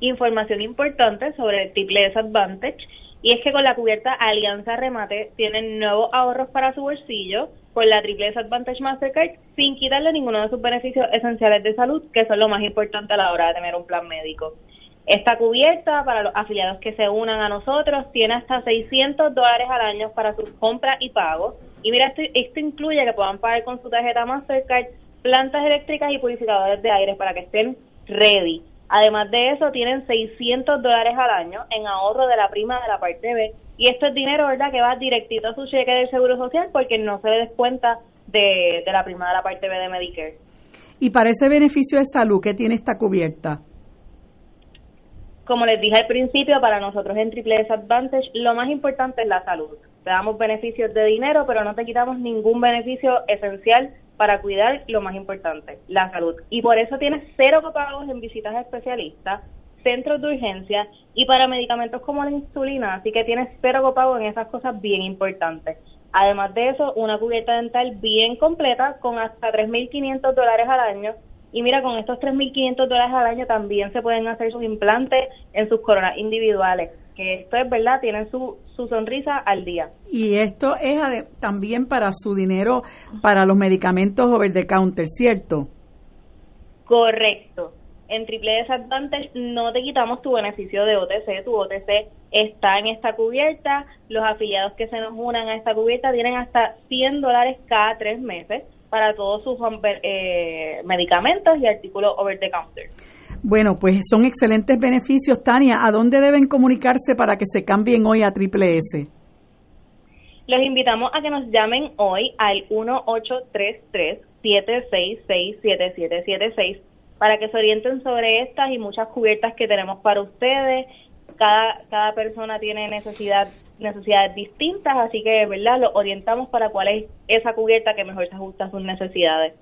Speaker 13: información importante sobre el Triple Advantage. Y es que con la cubierta Alianza Remate tienen nuevos ahorros para su bolsillo con la Triple Advantage Mastercard sin quitarle ninguno de sus beneficios esenciales de salud, que son lo más importante a la hora de tener un plan médico. Esta cubierta para los afiliados que se unan a nosotros tiene hasta 600 dólares al año para sus compras y pagos. Y mira, esto, esto incluye que puedan pagar con su tarjeta Mastercard plantas eléctricas y purificadores de aire para que estén ready. Además de eso, tienen 600 dólares al año en ahorro de la prima de la parte B. Y esto es dinero, ¿verdad?, que va directito a su cheque del Seguro Social porque no se le descuenta de, de la prima de la parte B de Medicare.
Speaker 12: Y para ese beneficio de salud, ¿qué tiene esta cubierta?
Speaker 13: Como les dije al principio, para nosotros en Triple S Advantage lo más importante es la salud. Te damos beneficios de dinero, pero no te quitamos ningún beneficio esencial para cuidar lo más importante, la salud. Y por eso tienes cero copagos en visitas a especialistas, centros de urgencia y para medicamentos como la insulina, así que tienes cero copago en esas cosas bien importantes. Además de eso, una cubierta dental bien completa con hasta 3.500 dólares al año. Y mira, con estos 3.500 dólares al año también se pueden hacer sus implantes en sus coronas individuales. Que esto es verdad, tienen su, su sonrisa al día.
Speaker 12: Y esto es también para su dinero, para los medicamentos over the counter, ¿cierto?
Speaker 13: Correcto. En Triple Advantage no te quitamos tu beneficio de OTC. Tu OTC está en esta cubierta. Los afiliados que se nos unan a esta cubierta tienen hasta 100 dólares cada tres meses para todos sus eh, medicamentos y artículos over the counter.
Speaker 12: Bueno, pues son excelentes beneficios, Tania. ¿A dónde deben comunicarse para que se cambien hoy a Triple S?
Speaker 13: Los invitamos a que nos llamen hoy al 1833-766-7776 para que se orienten sobre estas y muchas cubiertas que tenemos para ustedes. Cada, cada persona tiene necesidad, necesidades distintas, así que, ¿verdad? Los orientamos para cuál es esa cubierta que mejor se ajusta a sus necesidades.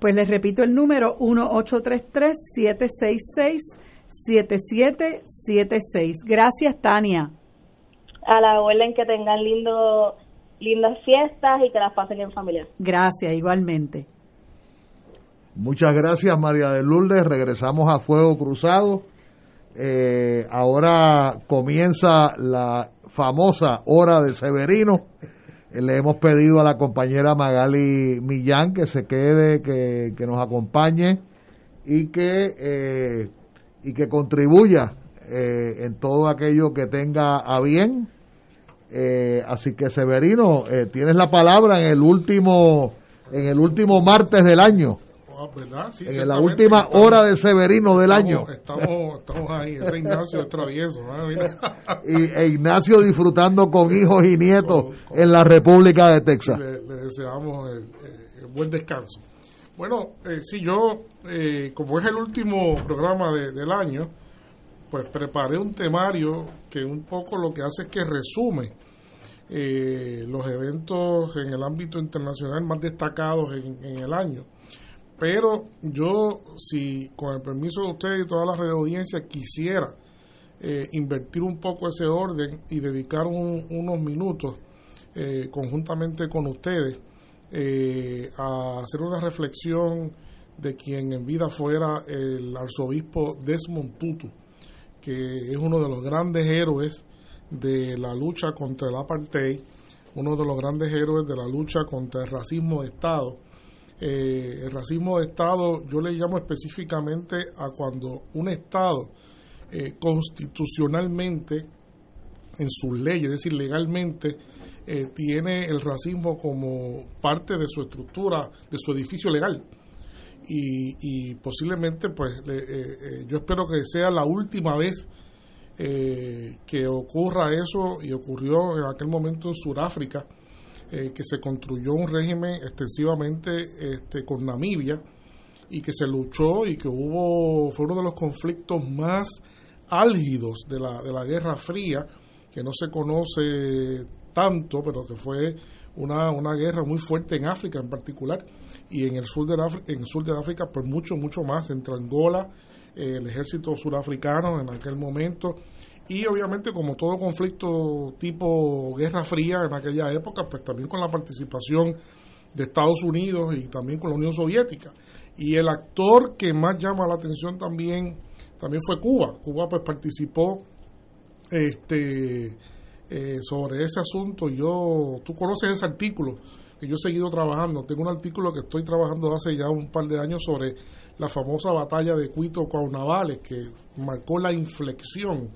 Speaker 12: Pues les repito el número 1833-766-7776. Gracias, Tania.
Speaker 13: A la orden que tengan lindo, lindas fiestas y que las pasen en familia.
Speaker 12: Gracias, igualmente.
Speaker 1: Muchas gracias, María de Lourdes. Regresamos a Fuego Cruzado. Eh, ahora comienza la famosa hora de Severino. Le hemos pedido a la compañera Magali Millán que se quede, que, que nos acompañe y que, eh, y que contribuya eh, en todo aquello que tenga a bien. Eh, así que Severino, eh, tienes la palabra en el último en el último martes del año.
Speaker 3: ¿Verdad? Sí,
Speaker 1: en la última
Speaker 3: estamos-
Speaker 1: hora de Severino del
Speaker 3: estamos-
Speaker 1: año.
Speaker 3: Estamos, estamos ahí, ese Ignacio es travieso.
Speaker 1: Y e Ignacio disfrutando con hijos y nietos en la República de Texas.
Speaker 3: Le, le deseamos el, eh, el buen descanso. Bueno, eh, sí, yo, eh, como es el último programa de- del año, pues preparé un temario que un poco lo que hace es que resume eh, los eventos en el ámbito internacional más destacados en, en el año. Pero yo, si con el permiso de ustedes y toda la red audiencia, quisiera eh, invertir un poco ese orden y dedicar un- unos minutos eh, conjuntamente con ustedes eh, a hacer una reflexión de quien en vida fuera el arzobispo Desmond Tutu, que es uno de los grandes héroes de la lucha contra el apartheid, uno de los grandes héroes de la lucha contra el racismo de Estado. Eh, el racismo de Estado yo le llamo específicamente a cuando un Estado eh, constitucionalmente, en sus leyes, es decir, legalmente, eh, tiene el racismo como parte de su estructura, de su edificio legal. Y, y posiblemente, pues, le- eh, yo espero que sea la última vez que ocurra eso y ocurrió en aquel momento en Sudáfrica, eh, que se construyó un régimen extensivamente este, con Namibia y que se luchó y que hubo, fue uno de los conflictos más álgidos de la, de la Guerra Fría, que no se conoce tanto, pero que fue una, una guerra muy fuerte en África en particular. Y en el sur de África, en el sur de África pues mucho, mucho más, entre Angola, eh, el ejército surafricano en aquel momento y obviamente como todo conflicto tipo Guerra Fría en aquella época, pues también con la participación de Estados Unidos y también con la Unión Soviética. Y el actor que más llama la atención también, también fue Cuba. Cuba pues participó este eh, sobre ese asunto. Yo, tú conoces ese artículo que yo he seguido trabajando. Tengo un artículo que estoy trabajando hace ya un par de años sobre la famosa batalla de Cuito Cuaunavales, que marcó la inflexión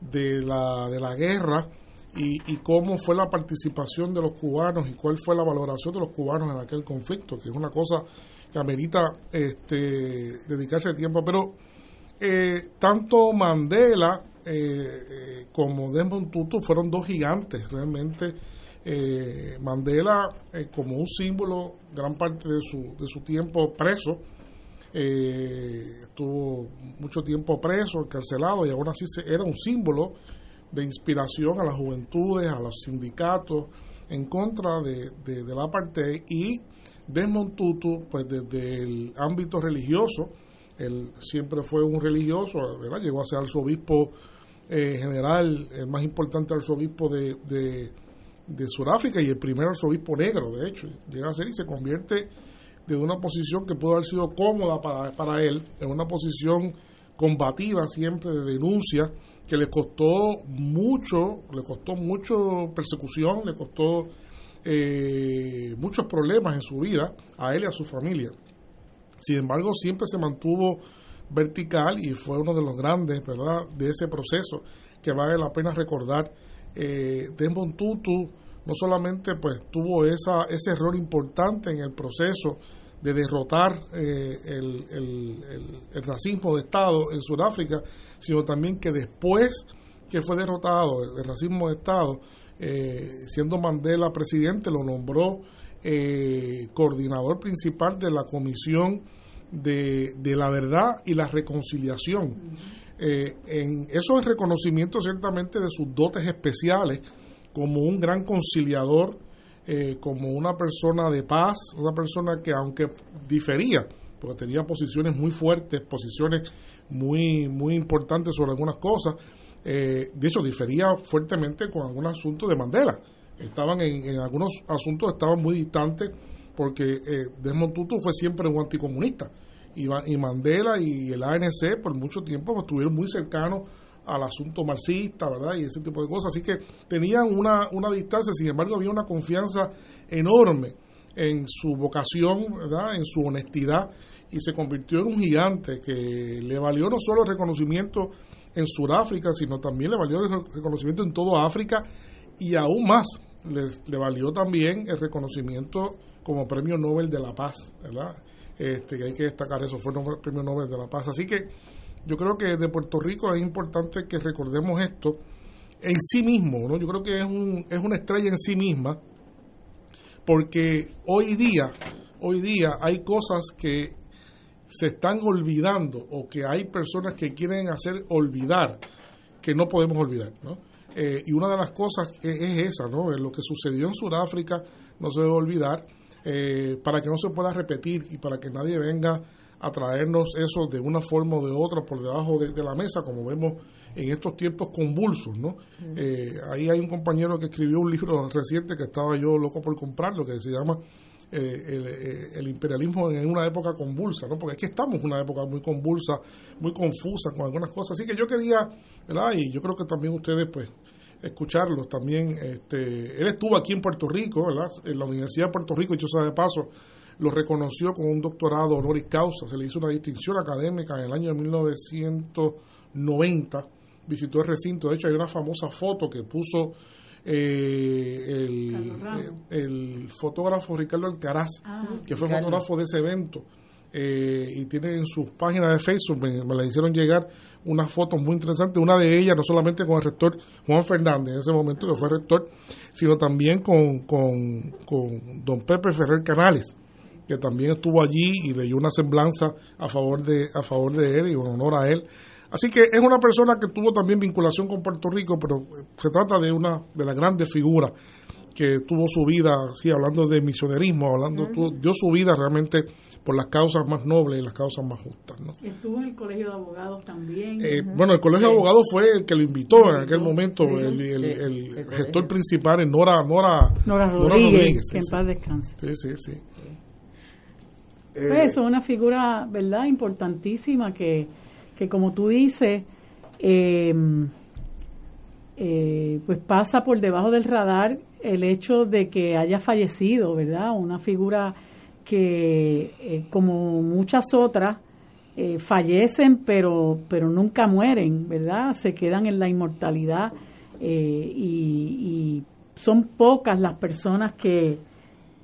Speaker 3: de la, de la guerra y, y cómo fue la participación de los cubanos y cuál fue la valoración de los cubanos en aquel conflicto, que es una cosa que amerita este, dedicarse tiempo. Pero eh, tanto Mandela eh, eh, como Desmond Tutu fueron dos gigantes realmente. Eh, Mandela eh, como un símbolo gran parte de su, de su tiempo preso, eh, estuvo mucho tiempo preso, encarcelado, y aún así era un símbolo de inspiración a las juventudes, a los sindicatos, en contra de, de, la apartheid y Desmond Tutu, pues desde el ámbito religioso, él siempre fue un religioso, llegó a ser arzobispo eh, general, el más importante arzobispo de, de, de Sudáfrica y el primer arzobispo negro, de hecho, llega a ser y se convierte de una posición que pudo haber sido cómoda para, para él, en una posición combativa siempre de denuncia que le costó mucho, le costó mucho persecución, le costó eh, muchos problemas en su vida, a él y a su familia. Sin embargo, siempre se mantuvo vertical y fue uno de los grandes, ¿verdad?, de ese proceso que vale la pena recordar. Eh, Desmond no solamente pues tuvo esa, ese error importante en el proceso de derrotar eh, el, el, racismo de Estado en Sudáfrica, sino también que después que fue derrotado el, racismo de Estado, eh, siendo Mandela presidente, lo nombró eh, coordinador principal de la Comisión de, de, la Verdad y la Reconciliación. en, eso es reconocimiento ciertamente de sus dotes especiales como un gran conciliador eh, como una persona de paz, una persona que aunque difería, porque tenía posiciones muy fuertes, posiciones muy, muy importantes sobre algunas cosas, eh, de hecho difería fuertemente con algunos asuntos de Mandela. Estaban en, algunos asuntos estaban muy distantes porque eh, Desmond Tutu fue siempre un anticomunista y, Mandela y el ANC por mucho tiempo estuvieron muy cercanos al asunto marxista, ¿verdad? Y ese tipo de cosas. Así que tenían una, una distancia, sin embargo había una confianza enorme en su vocación, ¿verdad? En su honestidad y se convirtió en un gigante que le valió no solo el reconocimiento en Sudáfrica, sino también le valió el reconocimiento en toda África y aún más le, valió también el reconocimiento como Premio Nobel de la Paz, ¿verdad? Este, que hay que destacar eso, fue el Premio Nobel de la Paz. Así que yo creo que de Puerto Rico es importante que recordemos esto en sí mismo, ¿no? Yo creo que es, un, es una estrella en sí misma, porque hoy día, hoy día hay cosas que se están olvidando o que hay personas que quieren hacer olvidar que no podemos olvidar, ¿no? Eh, y una de las cosas es, esa, ¿no? Lo que sucedió en Sudáfrica no se debe olvidar eh, para que no se pueda repetir y para que nadie venga a traernos eso de una forma o de otra por debajo de, la mesa, como vemos en estos tiempos convulsos, ¿no? Eh, ahí hay un compañero que escribió un libro reciente que estaba yo loco por comprarlo, que se llama eh, eh, el, imperialismo en una época convulsa, ¿no? Porque es que estamos en una época muy convulsa, muy confusa con algunas cosas. Así que yo quería, ¿verdad? Y yo creo que también ustedes, pues, escucharlos también. Este, él estuvo aquí en Puerto Rico, ¿verdad? En la Universidad de Puerto Rico, y yo sea de paso, lo reconoció con un doctorado honoris causa, se le hizo una distinción académica en el año 1990, visitó el recinto, de hecho hay una famosa foto que puso eh, el, eh, el, fotógrafo Ricardo Alcaraz, ah, que fue fotógrafo de ese evento. Eh, y tiene en sus páginas de Facebook, me, me, la hicieron llegar unas fotos muy interesantes, una de ellas no solamente con el rector Juan Fernández en ese momento que fue rector, sino también con, con, con don Pepe Ferrer Canales, que también estuvo allí y leyó una semblanza a favor de a favor de él y en honor a él. Así que es una persona que tuvo también vinculación con Puerto Rico, pero se trata de una de las grandes figuras que tuvo su vida, sí, hablando de misionerismo, hablando, dio su vida realmente por las causas más nobles y las causas más justas. ¿no?
Speaker 12: Estuvo en el Colegio de Abogados también.
Speaker 3: Eh, bueno, el Colegio de Abogados fue el que lo invitó en aquel momento, el, el, gestor principal, es Nora, Nora,
Speaker 12: Nora Rodríguez, que en paz descanse.
Speaker 3: Sí, sí, sí.
Speaker 12: Pues eso es una figura, ¿verdad?, importantísima que, que como tú dices, em, eh, pues pasa por debajo del radar el hecho de que haya fallecido, ¿verdad? Una figura que, eh, como muchas otras, eh, fallecen pero, pero nunca mueren, ¿verdad? Se quedan en la inmortalidad y son pocas las personas que,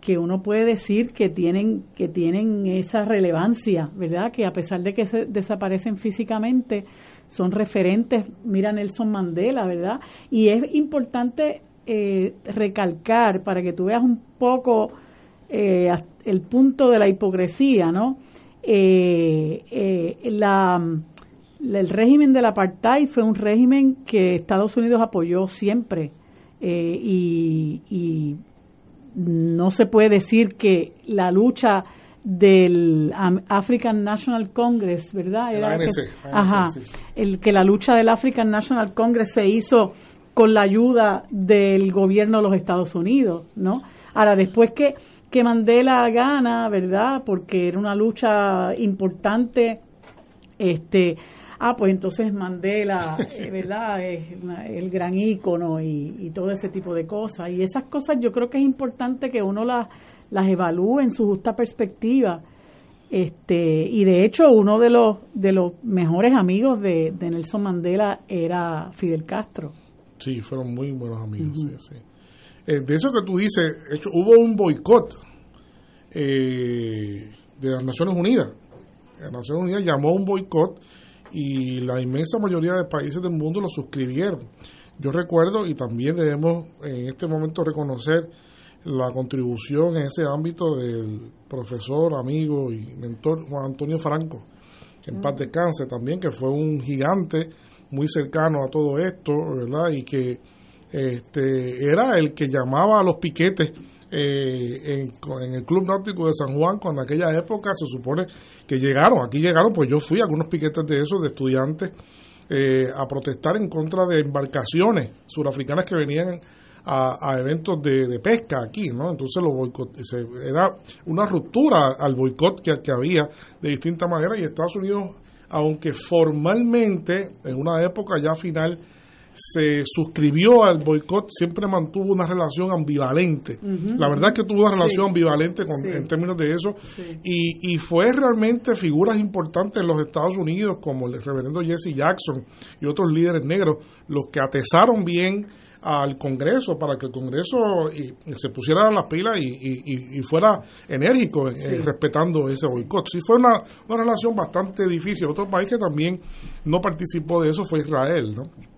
Speaker 12: que uno puede decir que tienen que tienen esa relevancia, ¿verdad? Que a pesar de que se desaparecen físicamente, son referentes. Mira Nelson Mandela, ¿verdad? Y es importante eh, recalcar para que tú veas un poco eh, el punto de la hipocresía, ¿no? Eh, el régimen del apartheid fue un régimen que Estados Unidos apoyó siempre y, no se puede decir que la lucha del African National Congress, ¿verdad? Era ajá, el que la lucha del African National Congress se hizo con la ayuda del gobierno de los Estados Unidos, ¿no? Ahora, después que, que Mandela gana, ¿verdad? Porque era una lucha importante, este, ah, pues entonces Mandela, eh, ¿verdad? Es el gran ícono y, todo ese tipo de cosas. Y esas cosas yo creo que es importante que uno las, las evalúe en su justa perspectiva. Este, y de hecho uno de los de los mejores amigos de, Nelson Mandela era Fidel Castro.
Speaker 3: Sí, fueron muy buenos amigos, eh, de eso que tú dices, hecho, hubo un boicot eh, de las Naciones Unidas. Las Naciones Unidas llamó un boicot y la inmensa mayoría de países del mundo lo suscribieron. Yo recuerdo y también debemos en este momento reconocer la contribución en ese ámbito del profesor, amigo y mentor Juan Antonio Franco, que en paz descanse también, que fue un gigante muy cercano a todo esto, ¿verdad? Y que este, era el que llamaba a los piquetes eh, en, el Club Náutico de San Juan, cuando en aquella época se supone que llegaron, aquí llegaron, pues yo fui a algunos piquetes de esos, de estudiantes, eh, a protestar en contra de embarcaciones surafricanas que venían a, eventos de, pesca aquí, ¿no? Entonces los boicot, era una ruptura al boicot que, que había de distintas maneras y Estados Unidos, aunque formalmente en una época ya final se suscribió al boicot, siempre mantuvo una relación ambivalente. La verdad es que tuvo una relación ambivalente con, en términos de eso. Y, y, fue realmente figuras importantes en los Estados Unidos, como el reverendo Jesse Jackson y otros líderes negros, los que atesaron bien al Congreso para que el Congreso se pusiera las pilas y, y, fuera enérgico respetando ese boicot. Sí, fue una, una relación bastante difícil. Otro país que también no participó de eso fue Israel, ¿no?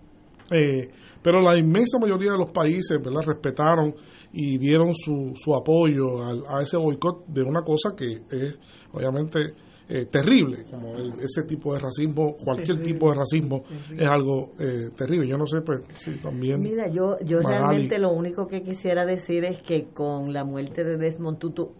Speaker 3: Eh, pero la inmensa mayoría de los países ¿verdad? respetaron y dieron su, su apoyo a, ese boicot de una cosa que es obviamente eh, terrible, como ese tipo de racismo, cualquier tipo de racismo es algo eh, terrible. Yo no sé, pues, si también.
Speaker 2: Mira, yo, yo realmente lo único que quisiera decir es que con la muerte de Desmond Tutu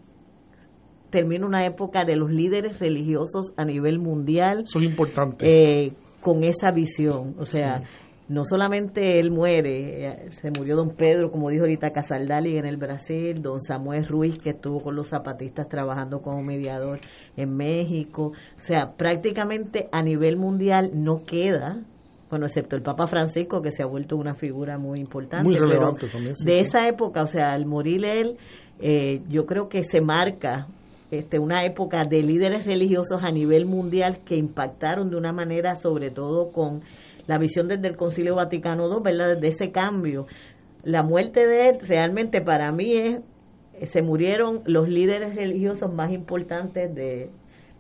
Speaker 2: termina una época de los líderes religiosos a nivel mundial.
Speaker 3: Eso es importante.
Speaker 2: con esa visión, o sea no solamente él muere, eh, se murió don Pedro, como dijo ahorita Casaldali en el Brasil, don Samuel Ruiz, que estuvo con los zapatistas trabajando como mediador en México. O sea, prácticamente a nivel mundial no queda, bueno, excepto el Papa Francisco, que se ha vuelto una figura muy importante.
Speaker 3: Muy relevante también.
Speaker 2: de esa época, o sea, al morir él, eh, yo creo que se marca este, una época de líderes religiosos a nivel mundial que impactaron de una manera, sobre todo con la visión desde el Concilio Vaticano II, ¿verdad? Desde ese cambio. La muerte de él realmente para mí es, se murieron los líderes religiosos más importantes de,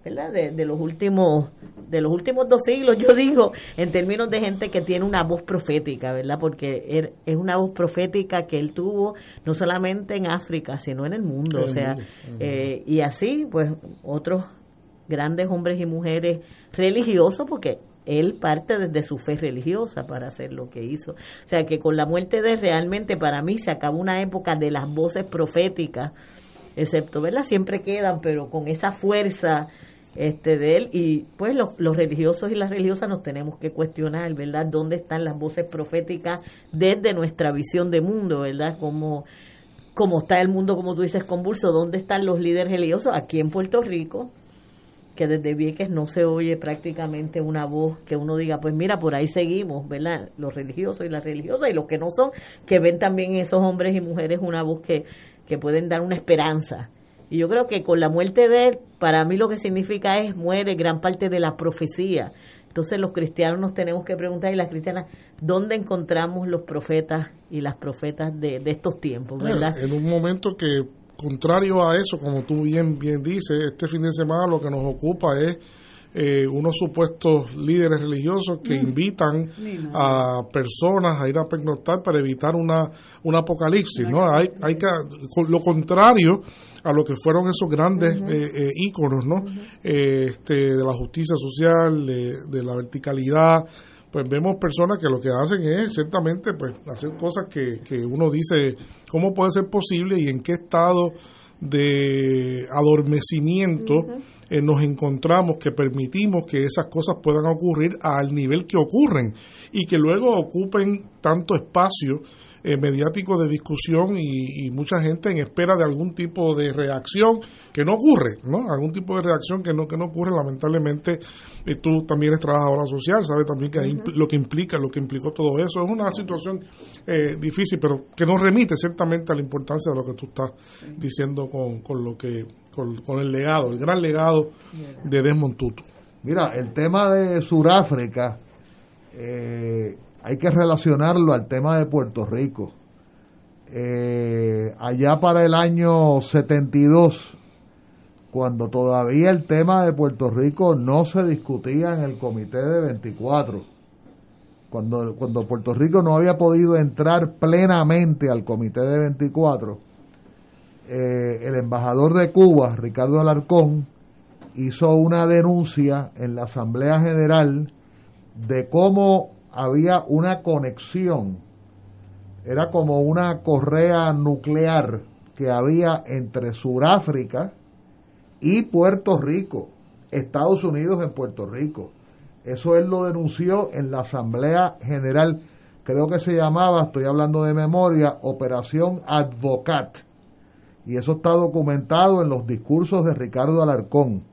Speaker 2: ¿verdad? De, los últimos de los últimos dos siglos yo digo en términos de gente que tiene una voz profética verdad porque er, es una voz profética que él tuvo no solamente en África sino en el mundo o sea eh, y así pues otros grandes hombres y mujeres religiosos porque él parte desde su fe religiosa para hacer lo que hizo. O sea que con la muerte de él realmente para mí se acabó una época de las voces proféticas, excepto, ¿verdad? Siempre quedan, pero con esa fuerza este de él y pues los, los religiosos y las religiosas nos tenemos que cuestionar, ¿verdad? ¿Dónde están las voces proféticas desde nuestra visión de mundo, ¿verdad? Como como está el mundo, como tú dices, convulso, ¿dónde están los líderes religiosos? Aquí en Puerto Rico, que desde Vieques no se oye prácticamente una voz que uno diga, pues mira, por ahí seguimos, ¿verdad? Los religiosos y las religiosas y los que no son, que ven también esos hombres y mujeres una voz que, que pueden dar una esperanza. Y yo creo que con la muerte de él, para mí lo que significa es muere gran parte de la profecía. Entonces los cristianos nos tenemos que preguntar, y las cristianas, ¿dónde encontramos los profetas y las profetas de, de estos tiempos? ¿verdad?
Speaker 3: en un momento que contrario a eso, como tú bien, bien dices, este fin de semana lo que nos ocupa es eh, unos supuestos líderes religiosos que
Speaker 12: Mm.
Speaker 3: invitan a personas a ir a pernoctar para evitar una un apocalipsis, ¿no? Hay, hay que lo contrario a lo que fueron esos grandes eh, eh, íconos, ¿no? Eh, este, de la justicia social, de, de la verticalidad, pues vemos personas que lo que hacen es ciertamente pues hacer cosas que, que uno dice cómo puede ser posible y en qué estado de adormecimiento eh, nos encontramos que permitimos que esas cosas puedan ocurrir al nivel que ocurren y que luego ocupen tanto espacio eh, mediático de discusión y, y mucha gente en espera de algún tipo de reacción que no ocurre, ¿no? Algún tipo de reacción que no que no ocurre lamentablemente. eh, tú también eres trabajadora social, sabes también que hay impl- lo que implica, lo que implicó todo eso. Es una situación eh, difícil, pero que nos remite ciertamente a la importancia de lo que tú estás diciendo con, con lo que con, con el legado, el gran legado de Desmond Tutu.
Speaker 1: Mira, el tema de Sudáfrica eh, hay que relacionarlo al tema de Puerto Rico. Eh, allá para el año 72, cuando todavía el tema de Puerto Rico no se discutía en el comité de 24, cuando, cuando Puerto Rico no había podido entrar plenamente al comité de 24, eh, el embajador de Cuba, Ricardo Alarcón, hizo una denuncia en la Asamblea General de cómo había una conexión, era como una correa nuclear que había entre Sudáfrica y Puerto Rico, Estados Unidos en Puerto Rico. Eso él lo denunció en la Asamblea General, creo que se llamaba, estoy hablando de memoria, Operación Advocat. Y eso está documentado en los discursos de Ricardo Alarcón.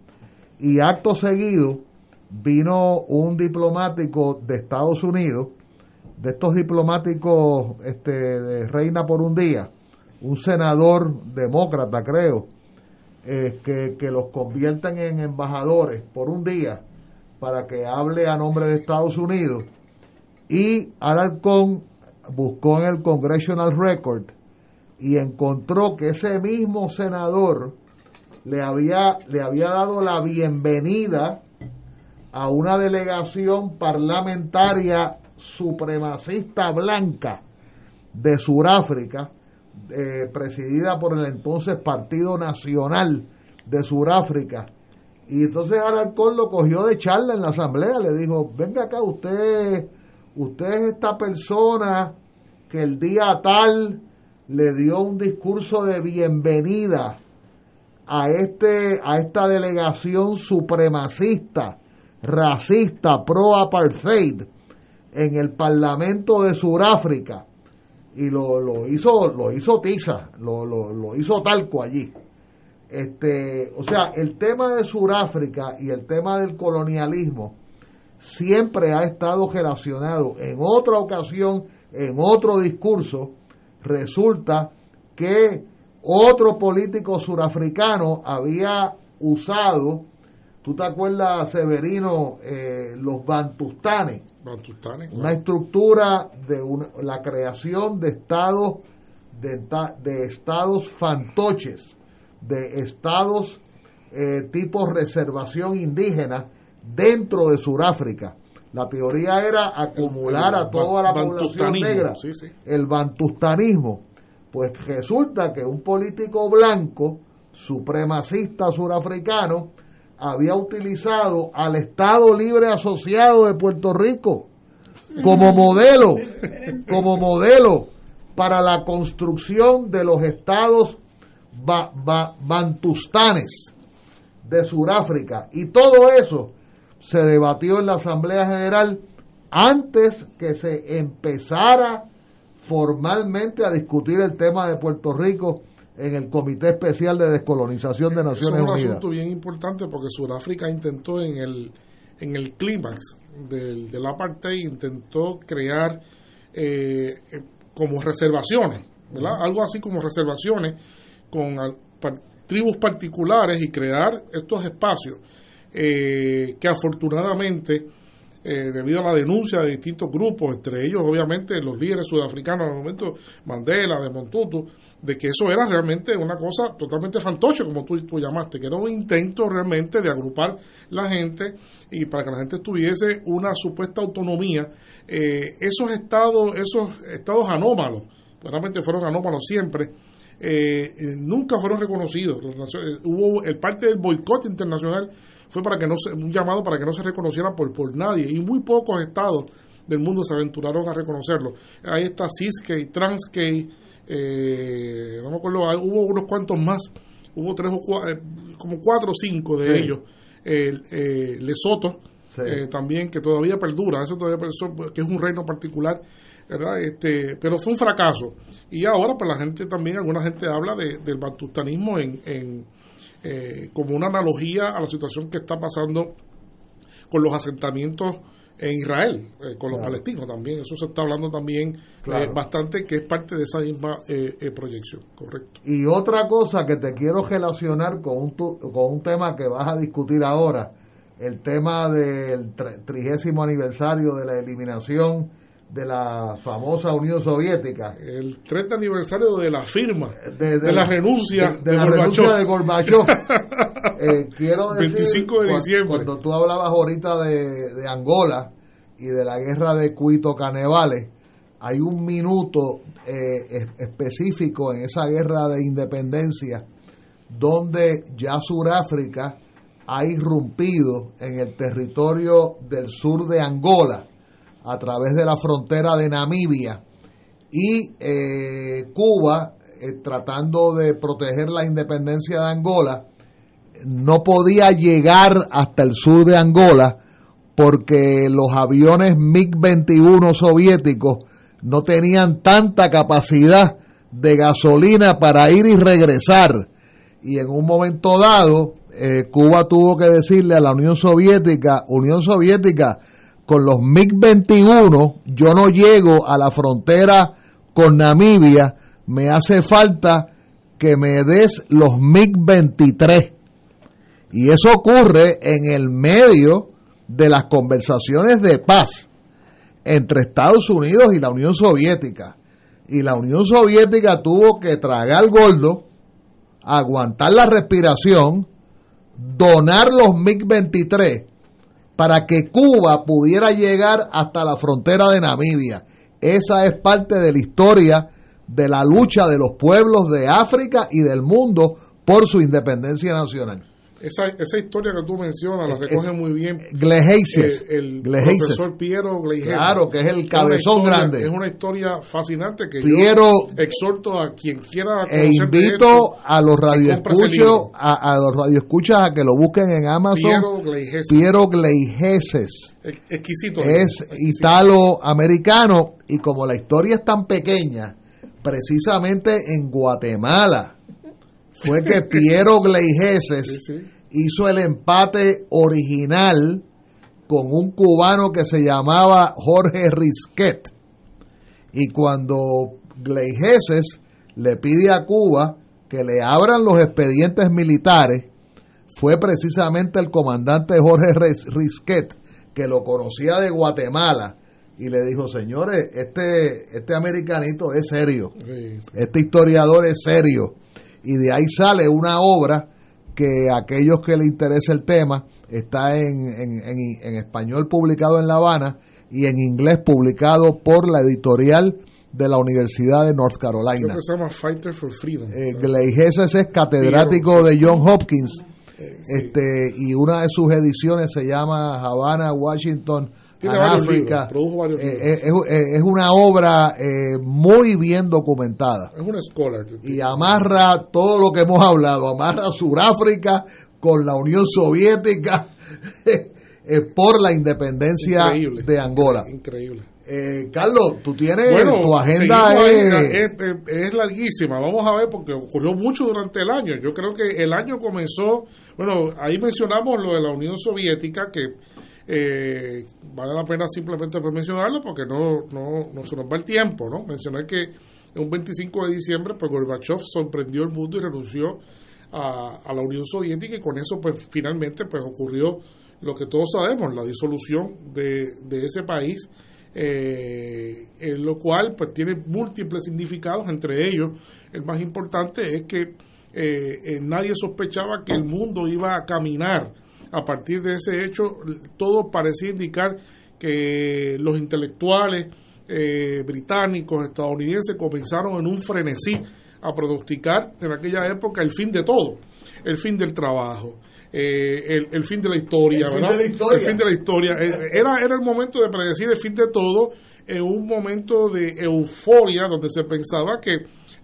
Speaker 1: Y acto seguido vino un diplomático de Estados Unidos, de estos diplomáticos este, de Reina por un día, un senador demócrata creo, eh, que, que los convierten en embajadores por un día para que hable a nombre de Estados Unidos. Y Alarcón buscó en el Congressional Record y encontró que ese mismo senador le había, le había dado la bienvenida a una delegación parlamentaria supremacista blanca de Sudáfrica, eh, presidida por el entonces Partido Nacional de Sudáfrica. Y entonces Alarcón lo cogió de charla en la asamblea, le dijo, venga acá usted, usted es esta persona que el día tal le dio un discurso de bienvenida a este a esta delegación supremacista, racista, pro apartheid en el Parlamento de Sudáfrica y lo, lo hizo lo hizo tiza, lo, lo, lo hizo talco allí. Este, o sea, el tema de Sudáfrica y el tema del colonialismo siempre ha estado relacionado. En otra ocasión, en otro discurso, resulta que otro político surafricano había usado, ¿tú te acuerdas, Severino, eh, los bantustanes?
Speaker 3: Bantustanes,
Speaker 1: Una estructura de una- la creación de estados, de, ta- de estados fantoches, de estados eh, tipo reservación indígena dentro de Sudáfrica. La teoría era acumular a toda la población negra
Speaker 3: sí, sí.
Speaker 1: el bantustanismo. Pues resulta que un político blanco, supremacista surafricano, había utilizado al Estado Libre Asociado de Puerto Rico como modelo, como modelo para la construcción de los estados ba- ba- bantustanes de Sudáfrica. Y todo eso se debatió en la Asamblea General antes que se empezara formalmente a discutir el tema de Puerto Rico en el Comité Especial de Descolonización de Naciones
Speaker 3: es un
Speaker 1: Unidas.
Speaker 3: asunto bien importante porque Sudáfrica intentó en el en el clímax del, del apartheid intentó crear eh, eh, como reservaciones, ¿verdad? Algo así como reservaciones con al- par- tribus particulares y crear estos espacios eh, que afortunadamente eh, debido a la denuncia de distintos grupos, entre ellos obviamente los líderes sudafricanos en el momento, Mandela, de Montutu, de que eso era realmente una cosa totalmente fantoche, como tú, tú llamaste, que era un intento realmente de agrupar la gente y para que la gente tuviese una supuesta autonomía. Eh, esos estados, esos estados anómalos, realmente fueron anómalos siempre, eh, eh, nunca fueron reconocidos. Hubo el parte del boicot internacional fue para que no se, un llamado para que no se reconociera por, por nadie y muy pocos estados del mundo se aventuraron a reconocerlo. Ahí está Ciskei, Transkei, eh, no me acuerdo, hubo unos cuantos más, hubo tres o cuatro, como cuatro o cinco de ellos. Eh, Lesoto, también, que todavía perdura, eso todavía que es un reino particular ¿verdad? Este, pero fue un fracaso. Y ahora, pues la gente también, alguna gente habla de, del bantustanismo en, en eh, como una analogía a la situación que está pasando con los asentamientos en Israel, eh, con los palestinos también. Eso se está hablando también eh, bastante, que es parte de esa misma proyección, correcto.
Speaker 1: Y otra cosa que te quiero relacionar con un, con un tema que vas a discutir ahora, el tema del trigésimo aniversario de la eliminación de la famosa Unión Soviética.
Speaker 3: El 30 aniversario de la firma, de, la renuncia
Speaker 1: de, la renuncia de Gorbachev. eh, quiero decir, 25 de diciembre. Cuando, tú hablabas ahorita de, Angola y de la guerra de Cuito Canevales, hay un minuto eh, específico en esa guerra de independencia donde ya Sudáfrica ha irrumpido en el territorio del sur de Angola a través de la frontera de Namibia y eh, Cuba, eh, tratando de proteger la independencia de Angola, no podía llegar hasta el sur de Angola porque los aviones MiG-21 soviéticos no tenían tanta capacidad de gasolina para ir y regresar. Y en un momento dado, eh, Cuba tuvo que decirle a la Unión Soviética, Unión Soviética, con los MiG-21 yo no llego a la frontera con Namibia, me hace falta que me des los MiG-23. Y eso ocurre en el medio de las conversaciones de paz entre Estados Unidos y la Unión Soviética. Y la Unión Soviética tuvo que tragar gordo, aguantar la respiración, donar los MiG-23 para que Cuba pudiera llegar hasta la frontera de Namibia. Esa es parte de la historia de la lucha de los pueblos de África y del mundo por su independencia nacional.
Speaker 3: Esa, esa historia que tú mencionas la eh, recoge
Speaker 1: eh,
Speaker 3: muy bien
Speaker 1: Gleises,
Speaker 3: eh, el profesor Piero Gleises.
Speaker 1: Claro, que es el cabezón grande.
Speaker 3: Es una historia fascinante que
Speaker 1: Piero,
Speaker 3: yo exhorto a quien quiera
Speaker 1: E invito a los radioescuchos a, a, los radioescuchas a que lo busquen en Amazon.
Speaker 3: Piero Gleises.
Speaker 1: Piero Gleises.
Speaker 3: Exquisito.
Speaker 1: Es italo-americano y como la historia es tan pequeña, precisamente en Guatemala fue que Piero Gleijeses hizo el empate original con un cubano que se llamaba Jorge Risquet. Y cuando Gleijeses le pide a Cuba que le abran los expedientes militares, fue precisamente el comandante Jorge Risquet, que lo conocía de Guatemala, y le dijo, señores, este, este americanito es serio, este historiador es serio y de ahí sale una obra que aquellos que le interesa el tema está en, en, español publicado en La Habana y en inglés publicado por la editorial de la Universidad de North Carolina.
Speaker 3: Creo que se llama Fighter for Freedom.
Speaker 1: Eh, es catedrático de John Hopkins eh, este y una de sus ediciones se llama Havana, Washington, África.
Speaker 3: Eh,
Speaker 1: eh, eh, es, una obra muy bien documentada.
Speaker 3: Es una scholar.
Speaker 1: Y amarra todo lo que hemos hablado, amarra Suráfrica con la Unión Soviética por la independencia de Angola.
Speaker 3: Increíble.
Speaker 1: Carlos, tú tienes tu agenda
Speaker 3: es, es, larguísima. Vamos a ver porque ocurrió mucho durante el año. Yo creo que el año comenzó, bueno, ahí mencionamos lo de la Unión Soviética que eh, vale la pena simplemente pues mencionarlo porque no, no, no se nos va el tiempo, ¿no? Mencionar que un 25 de diciembre, pues Gorbachev sorprendió el mundo y renunció a, la Unión Soviética y con eso pues finalmente pues ocurrió lo que todos sabemos, la disolución de, ese país, eh, en lo cual pues tiene múltiples significados, entre ellos el más importante es que eh, eh, nadie sospechaba que el mundo iba a caminar a partir de ese hecho, todo parecía indicar que los intelectuales británicos, estadounidenses comenzaron en un frenesí a pronosticar en aquella época el fin de todo, el fin del trabajo, eh, el, fin de la historia, el ¿verdad? Fin de la historia. El fin de la historia. Eh, era, era el momento de predecir el fin de todo en un momento de euforia donde se pensaba que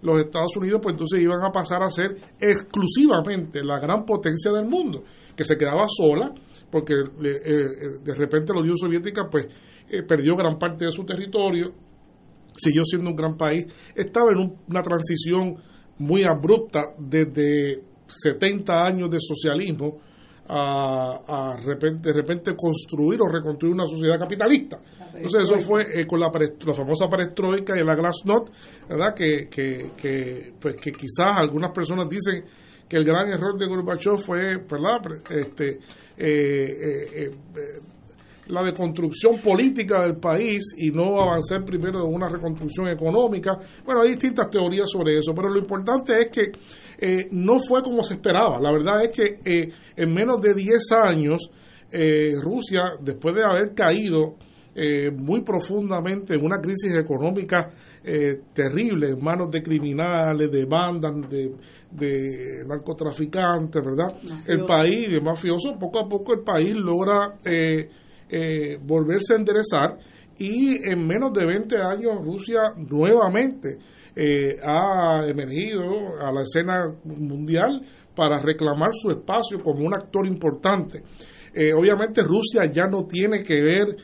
Speaker 3: los Estados Unidos pues entonces iban a pasar a ser exclusivamente la gran potencia del mundo, que se quedaba sola porque eh, de repente la Unión Soviética pues perdió gran parte de su territorio, siguió siendo un gran país, estaba en una transición muy abrupta desde 70 años de socialismo a, repente, de repente construir o reconstruir una sociedad capitalista. Entonces eso fue eh, con la, la, famosa perestroika y la glasnost, ¿verdad? Que, que, que, pues, que quizás algunas personas dicen que el gran error de Gorbachev fue, ¿verdad? Este, eh, eh, la deconstrucción política del país y no avanzar primero en una reconstrucción económica. Bueno, hay distintas teorías sobre eso, pero lo importante es que eh, no fue como se esperaba. La verdad es que eh, en menos de 10 años, eh, Rusia, después de haber caído muy profundamente en una crisis económica terrible en manos de criminales, de bandas, de, de narcotraficantes, ¿verdad? El país, de mafioso, poco a poco el país logra eh, volverse a enderezar y en menos de 20 años Rusia nuevamente eh, ha emergido a la escena mundial para reclamar su espacio como un actor importante. Eh, obviamente Rusia ya no tiene que ver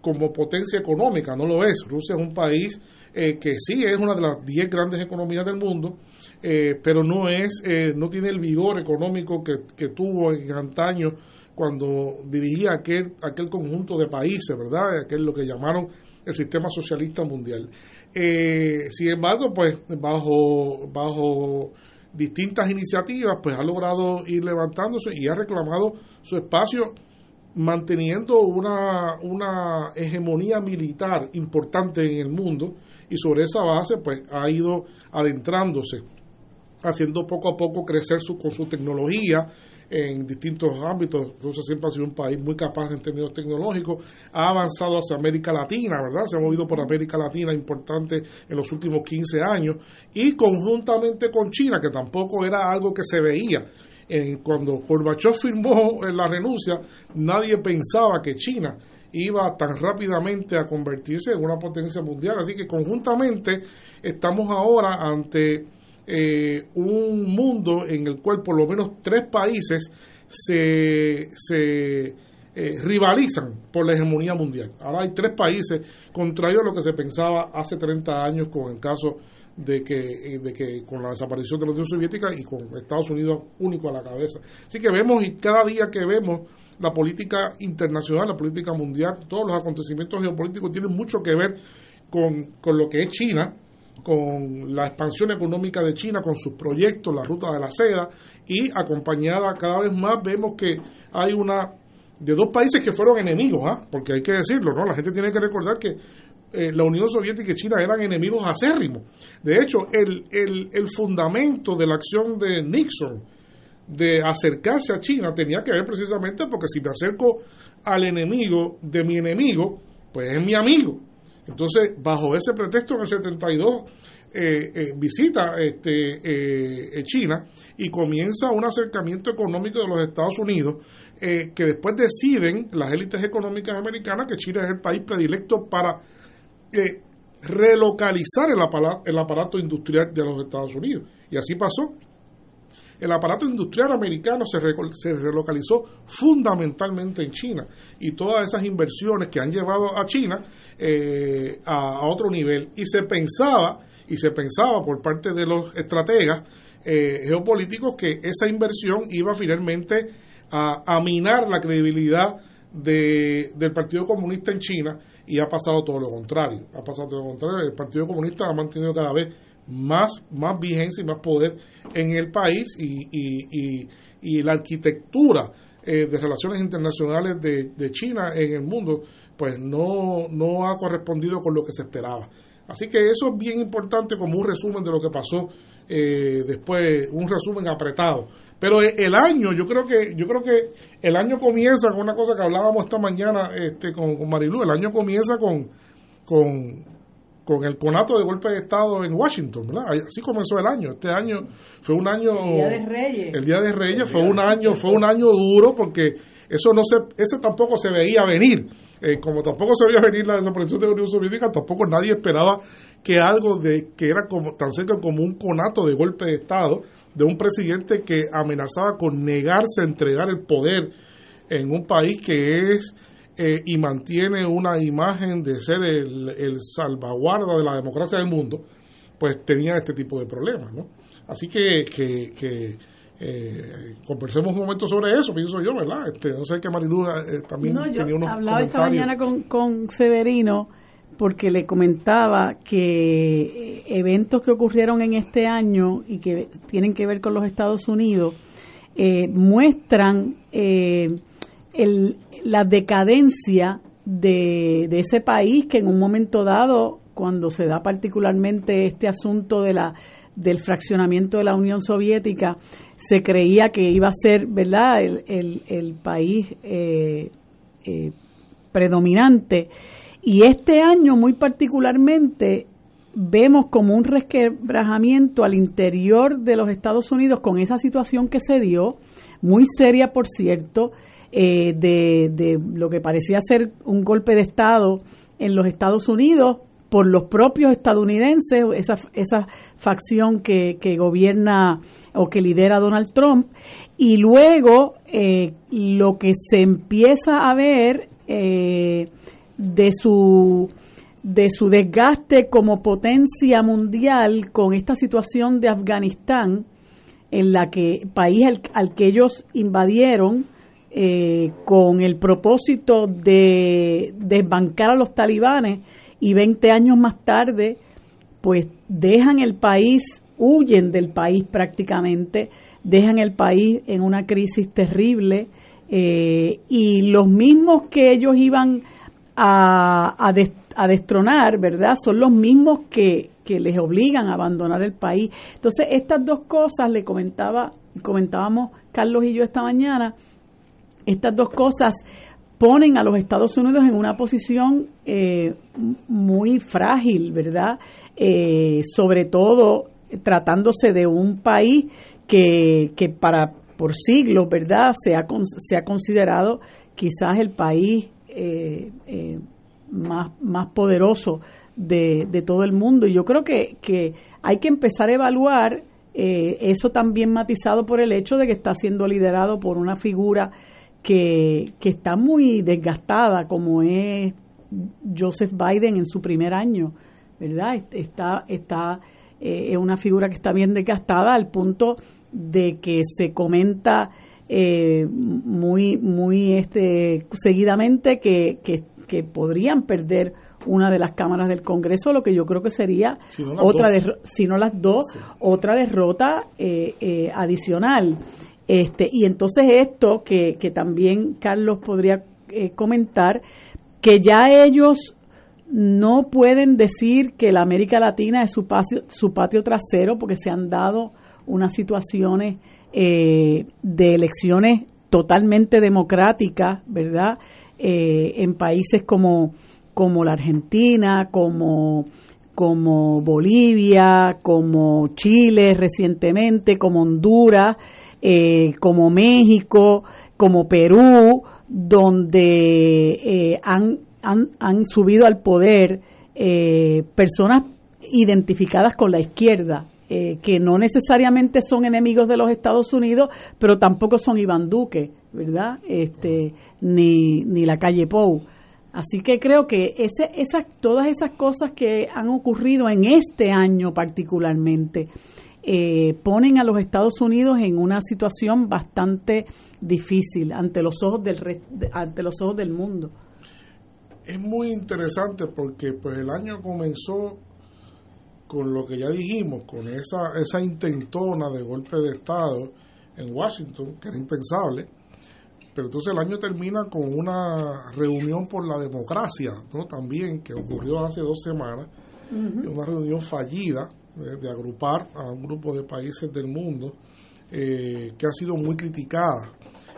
Speaker 3: como potencia económica, no lo es. Rusia es un país que sí es una de las 10 grandes economías del mundo, pero no es, no tiene el vigor económico que, que tuvo en antaño cuando dirigía aquel, aquel conjunto de países, ¿verdad? Aquel lo que llamaron el sistema socialista mundial. Eh, sin embargo, pues bajo, bajo distintas iniciativas, pues ha logrado ir levantándose y ha reclamado su espacio manteniendo una, una hegemonía militar importante en el mundo y sobre esa base pues ha ido adentrándose, haciendo poco a poco crecer su, con su tecnología, en distintos ámbitos. Rusia siempre ha sido un país muy capaz en términos tecnológicos, ha avanzado hacia América Latina, ¿verdad? Se ha movido por América Latina importante en los últimos 15 años y conjuntamente con China, que tampoco era algo que se veía. Cuando Gorbachev firmó la renuncia, nadie pensaba que China iba tan rápidamente a convertirse en una potencia mundial. Así que conjuntamente estamos ahora ante eh, un mundo en el cual por lo menos tres países se, se eh, rivalizan por la hegemonía mundial. Ahora hay tres países, contrario a lo que se pensaba hace 30 años con el caso de que, eh, de que con la desaparición de la Unión Soviética y con Estados Unidos único a la cabeza. Así que vemos y cada día que vemos la política internacional, la política mundial, todos los acontecimientos geopolíticos tienen mucho que ver con, con lo que es China, con la expansión económica de China, con sus proyectos, la ruta de la seda, y acompañada cada vez más vemos que hay una de dos países que fueron enemigos, ¿ah? porque hay que decirlo, ¿no? La gente tiene que recordar que eh, la Unión Soviética y China eran enemigos acérrimos. De hecho, el, el, el fundamento de la acción de Nixon de acercarse a China tenía que ver precisamente porque si me acerco al enemigo de mi enemigo, pues es mi amigo. Entonces, bajo ese pretexto, en el 72 eh, eh, visita este, eh, China y comienza un acercamiento económico de los Estados Unidos que después deciden las élites económicas americanas que China es el país predilecto para relocalizar el el aparato industrial de los Estados Unidos. Y así pasó el aparato industrial americano se, se relocalizó fundamentalmente en China y todas esas inversiones que han llevado a China eh, a, otro nivel. Y se pensaba, y se pensaba por parte de los estrategas eh, geopolíticos que esa inversión iba finalmente a, minar la credibilidad del Partido Comunista en China y ha pasado todo lo contrario. Ha pasado todo lo contrario. El Partido Comunista ha mantenido cada vez más, más vigencia y más poder en el país y, y, y, la arquitectura eh, de relaciones internacionales de, de China en el mundo, pues no, no ha correspondido con lo que se esperaba. Así que eso es bien importante como un resumen de lo que pasó eh, después, un resumen apretado. Pero e, el año, yo creo que yo creo que el año comienza con una cosa que hablábamos esta mañana este, con, con Marilu, el año comienza con, con, con el conato de golpe de Estado en Washington, ¿verdad? Así comenzó el año. Este año fue un año...
Speaker 12: El Día de Reyes.
Speaker 3: El Día de Reyes fue un año, fue un año duro porque eso no se, ese tampoco se veía venir. Eh, como tampoco se veía venir la desaparición de la Unión Soviética, tampoco nadie esperaba que algo de que era como tan cerca como un conato de golpe de Estado de un presidente que amenazaba con negarse a entregar el poder en un país que es eh, y mantiene una imagen de ser el, el, salvaguarda de la democracia del mundo, pues tenía este tipo de problemas, ¿no? Así que, que, que eh, conversemos un momento sobre eso, pienso yo, ¿verdad? Este, no sé qué Marilu eh, también
Speaker 12: no, yo
Speaker 3: tenía unos
Speaker 12: hablaba esta mañana con, con Severino porque le comentaba que eventos que ocurrieron en este año y que tienen que ver con los Estados Unidos eh, muestran eh, el, la decadencia de, de ese país que en un momento dado, cuando se da particularmente este asunto de la del fraccionamiento de la Unión Soviética, se creía que iba a ser, ¿verdad?, el, el, el país eh, eh, predominante. Y este año, muy particularmente, vemos como un resquebrajamiento al interior de los Estados Unidos con esa situación que se dio, muy seria, por cierto, eh, de, de lo que parecía ser un golpe de Estado en los Estados Unidos, por los propios estadounidenses, esa, esa facción que, que gobierna o que lidera Donald Trump, y luego eh, lo que se empieza a ver eh, de su de su desgaste como potencia mundial con esta situación de Afganistán, en la que país al, que ellos invadieron eh, con el propósito de desbancar a los talibanes, y 20 años más tarde, pues dejan el país, huyen del país prácticamente, dejan el país en una crisis terrible eh, y los mismos que ellos iban a, a, des, a, destronar, ¿verdad? Son los mismos que, que les obligan a abandonar el país. Entonces, estas dos cosas le comentaba, comentábamos Carlos y yo esta mañana, estas dos cosas ponen a los Estados Unidos en una posición eh, muy frágil, ¿verdad? Eh, sobre todo tratándose de un país que, que para por siglos, ¿verdad? Se ha, se ha considerado quizás el país eh, eh, más, más poderoso de, de, todo el mundo. Y yo creo que, que hay que empezar a evaluar eh, eso también matizado por el hecho de que está siendo liderado por una figura que, que está muy desgastada, como es Joseph Biden en su primer año, ¿verdad? Está, está es una figura que está bien desgastada al punto de que se comenta eh, muy, muy este, seguidamente que, que, que, podrían perder una de las cámaras del Congreso, lo que yo creo que sería
Speaker 3: si no
Speaker 12: otra, si no las dos, sí. otra derrota eh, eh, adicional. Este, y entonces esto que, que también Carlos podría eh, comentar, que ya ellos no pueden decir que la América Latina es su patio, su patio trasero porque se han dado unas situaciones eh, de elecciones totalmente democráticas, ¿verdad? Eh, en países como, como la Argentina, como, como Bolivia, como Chile recientemente, como Honduras, eh, como México, como Perú, donde eh, han, han, han, subido al poder eh, personas identificadas con la izquierda, eh, que no necesariamente son enemigos de los Estados Unidos, pero tampoco son Iván Duque, ¿verdad? Este, ni, ni la calle Pou. Así que creo que ese, esas, todas esas cosas que han ocurrido en este año particularmente, eh, ponen a los Estados Unidos en una situación bastante difícil ante los ojos del ante los ojos del mundo.
Speaker 3: Es muy interesante porque pues el año comenzó con lo que ya dijimos, con esa esa intentona de golpe de estado en Washington, que era impensable, pero entonces el año termina con una reunión por la democracia, ¿no? También, que ocurrió hace dos semanas, una reunión fallida eh, de agrupar a un grupo de países del mundo eh, que ha sido muy criticada.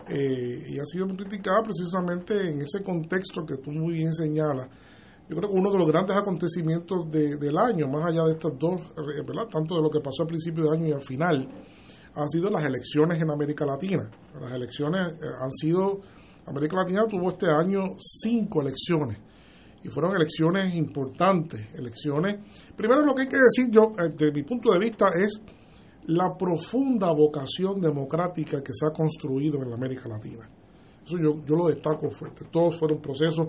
Speaker 3: Eh, y ha sido muy criticada precisamente en ese contexto que tú muy bien señalas. Yo creo que uno de los grandes acontecimientos del año, más allá de estas dos, ¿verdad? tanto de lo que pasó al principio de año y al final, han sido las elecciones en América Latina. Las elecciones han sido, América Latina tuvo este año cinco elecciones y fueron elecciones importantes, elecciones. Primero lo que hay que decir yo, desde mi punto de vista, es la profunda vocación democrática que se ha construido en la América Latina. Eso yo, yo lo destaco fuerte. Todos fueron procesos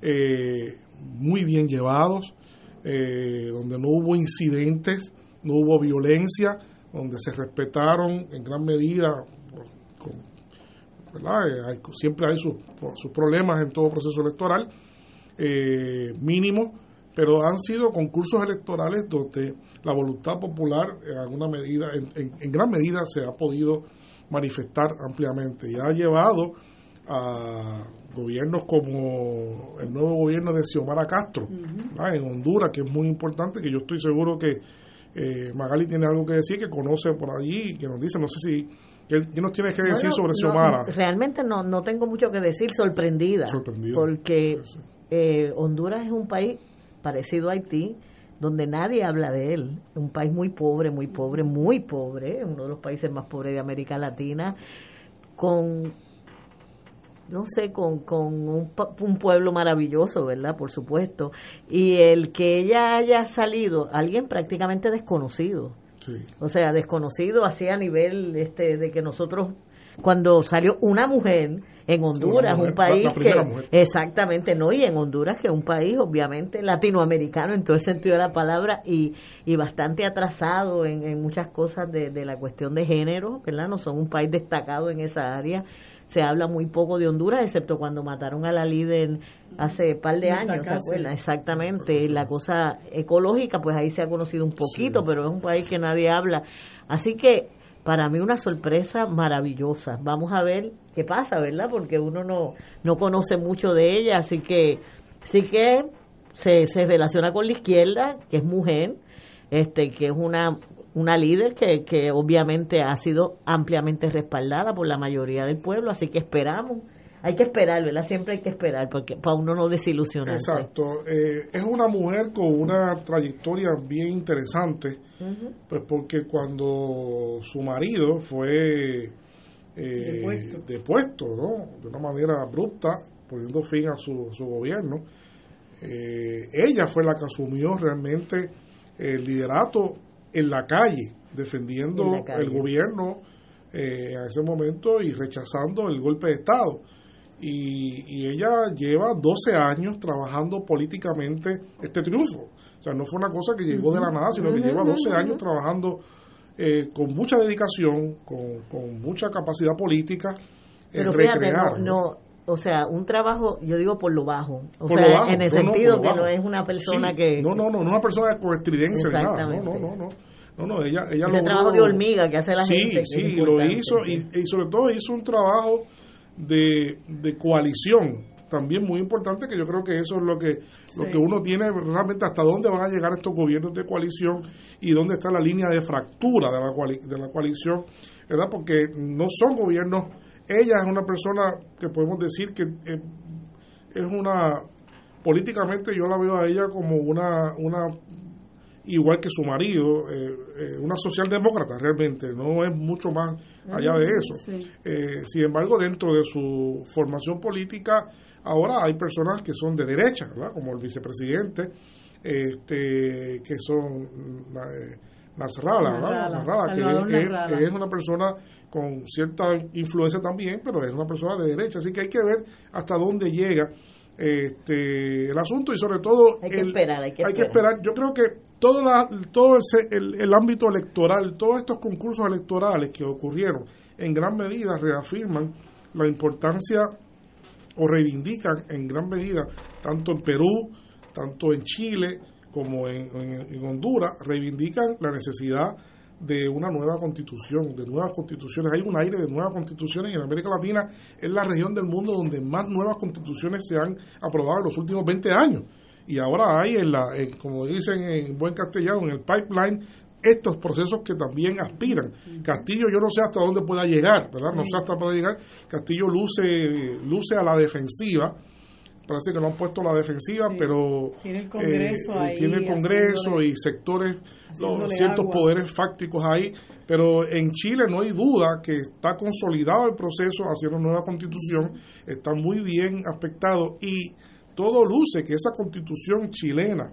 Speaker 3: eh, muy bien llevados, eh, donde no hubo incidentes, no hubo violencia, donde se respetaron en gran medida, ¿verdad? Eh, siempre hay sus, problemas en todo proceso electoral, eh, mínimo, pero han sido concursos electorales donde la voluntad popular en alguna medida, en, gran medida se ha podido manifestar ampliamente y ha llevado a gobiernos como el nuevo gobierno de Xiomara Castro en Honduras, que es muy importante, que yo estoy seguro que eh, Magali tiene algo que decir, que conoce por allí, que nos dice, no sé si ¿Qué, nos tienes que decir sobre Xiomara?
Speaker 2: realmente no, no tengo mucho que decir, sorprendida. sorprendida. Porque eh, Honduras es un país parecido a Haití, donde nadie habla de él. Un país muy pobre, muy pobre, muy pobre, uno de los países más pobres de América Latina, con, no sé, con, con un, un, pueblo maravilloso, ¿verdad? Por supuesto. Y el que ella haya salido, alguien prácticamente desconocido. O sea, desconocido así a nivel este de que nosotros, cuando salió una mujer, en Honduras, un país que exactamente no y en Honduras que es un país obviamente latinoamericano en todo el sentido de la palabra y, y bastante atrasado en, muchas cosas de, de, la cuestión de género, ¿verdad? No son un país destacado en esa área. Se habla muy poco de Honduras, excepto cuando mataron a la líder hace par de años, ¿se acuerdan? Exactamente. Y la cosa ecológica, pues ahí se ha conocido un poquito, pero es un país que nadie habla. Así que para mí una sorpresa maravillosa. Vamos a ver qué pasa, ¿verdad? Porque uno no, no conoce mucho de ella, así que sí que se, se relaciona con la izquierda, que es mujer, este que es una una líder que, que obviamente ha sido ampliamente respaldada por la mayoría del pueblo, así que esperamos hay que esperar, ¿verdad? Siempre hay que esperar porque para uno no desilusionar.
Speaker 3: Exacto. Eh, es una mujer con una trayectoria bien interesante, pues porque cuando su marido fue eh, depuesto. ¿no? De una manera abrupta, poniendo fin a su, su gobierno, eh, ella fue la que asumió realmente el liderato en la calle, defendiendo el gobierno a ese momento y rechazando el golpe de Estado y, ella lleva 12 años trabajando políticamente este triunfo. O sea, no fue una cosa que llegó de la nada, sino que lleva 12 años trabajando eh, con mucha dedicación, con, mucha capacidad política,
Speaker 2: Pero recrear. no, o sea, un trabajo, yo digo por lo bajo. O sea, en el sentido que no es una persona que.
Speaker 3: No, no, no, no una persona con estridencia. Exactamente. No, no, no, no. No, ella, ella
Speaker 2: Ese trabajo de hormiga que hace la gente.
Speaker 3: Sí, sí, lo hizo y, y sobre todo hizo un trabajo de, de coalición también muy importante que yo creo que eso es lo que lo que uno tiene realmente hasta dónde van a llegar estos gobiernos de coalición y dónde está la línea de fractura de la, de la coalición verdad porque no son gobiernos ella es una persona que podemos decir que eh, es una políticamente yo la veo a ella como una una igual que su marido, eh, eh, una socialdemócrata realmente, no es mucho más allá de eso. Eh, sin embargo, dentro de su formación política, ahora hay personas que son de derecha, como el vicepresidente, este, que son Nasrallah, que, es una persona con cierta influencia también, pero es una persona de derecha, así que hay que ver hasta dónde llega este, el asunto y sobre todo
Speaker 2: hay que esperar, hay que,
Speaker 3: esperar. Yo creo que todo, todo el, el, ámbito electoral, todos estos concursos electorales que ocurrieron, en gran medida reafirman la importancia o reivindican en gran medida, tanto en Perú, tanto en Chile como en, en Honduras, reivindican la necesidad de una nueva constitución, de nuevas constituciones. Hay un aire de nuevas constituciones y en América Latina es la región del mundo donde más nuevas constituciones se han aprobado en los últimos 20 años. Y ahora hay, en la, como dicen en buen castellano, en el pipeline estos procesos que también aspiran. Castillo yo no sé hasta dónde pueda llegar, ¿verdad? No sé hasta dónde pueda llegar. Castillo luce, luce a la defensiva parece que lo han puesto a la defensiva, pero
Speaker 12: tiene el Congreso,
Speaker 3: eh, tiene el Congreso y sectores, los, ciertos poderes fácticos ahí, pero en Chile no hay duda que está consolidado el proceso hacia una nueva constitución, está muy bien aspectado y todo luce que esa constitución chilena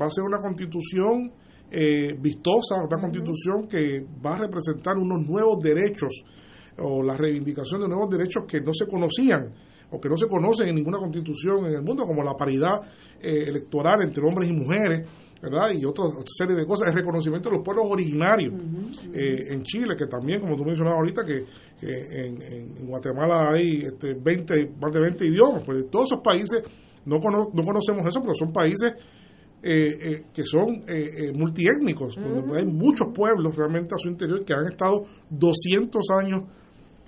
Speaker 3: va a ser una constitución eh, vistosa, una constitución que va a representar unos nuevos derechos o la reivindicación de nuevos derechos que no se conocían o que no se conocen en ninguna constitución en el mundo, como la paridad eh, electoral entre hombres y mujeres, ¿verdad? Y otra, serie de cosas, el reconocimiento de los pueblos originarios eh, en Chile, que también, como tú mencionabas ahorita, que, en, Guatemala hay este, 20, más de 20 idiomas, pues todos esos países no, no conocemos eso, pero son países eh, que son multiétnicos, donde hay muchos pueblos realmente a su interior que han estado 200 años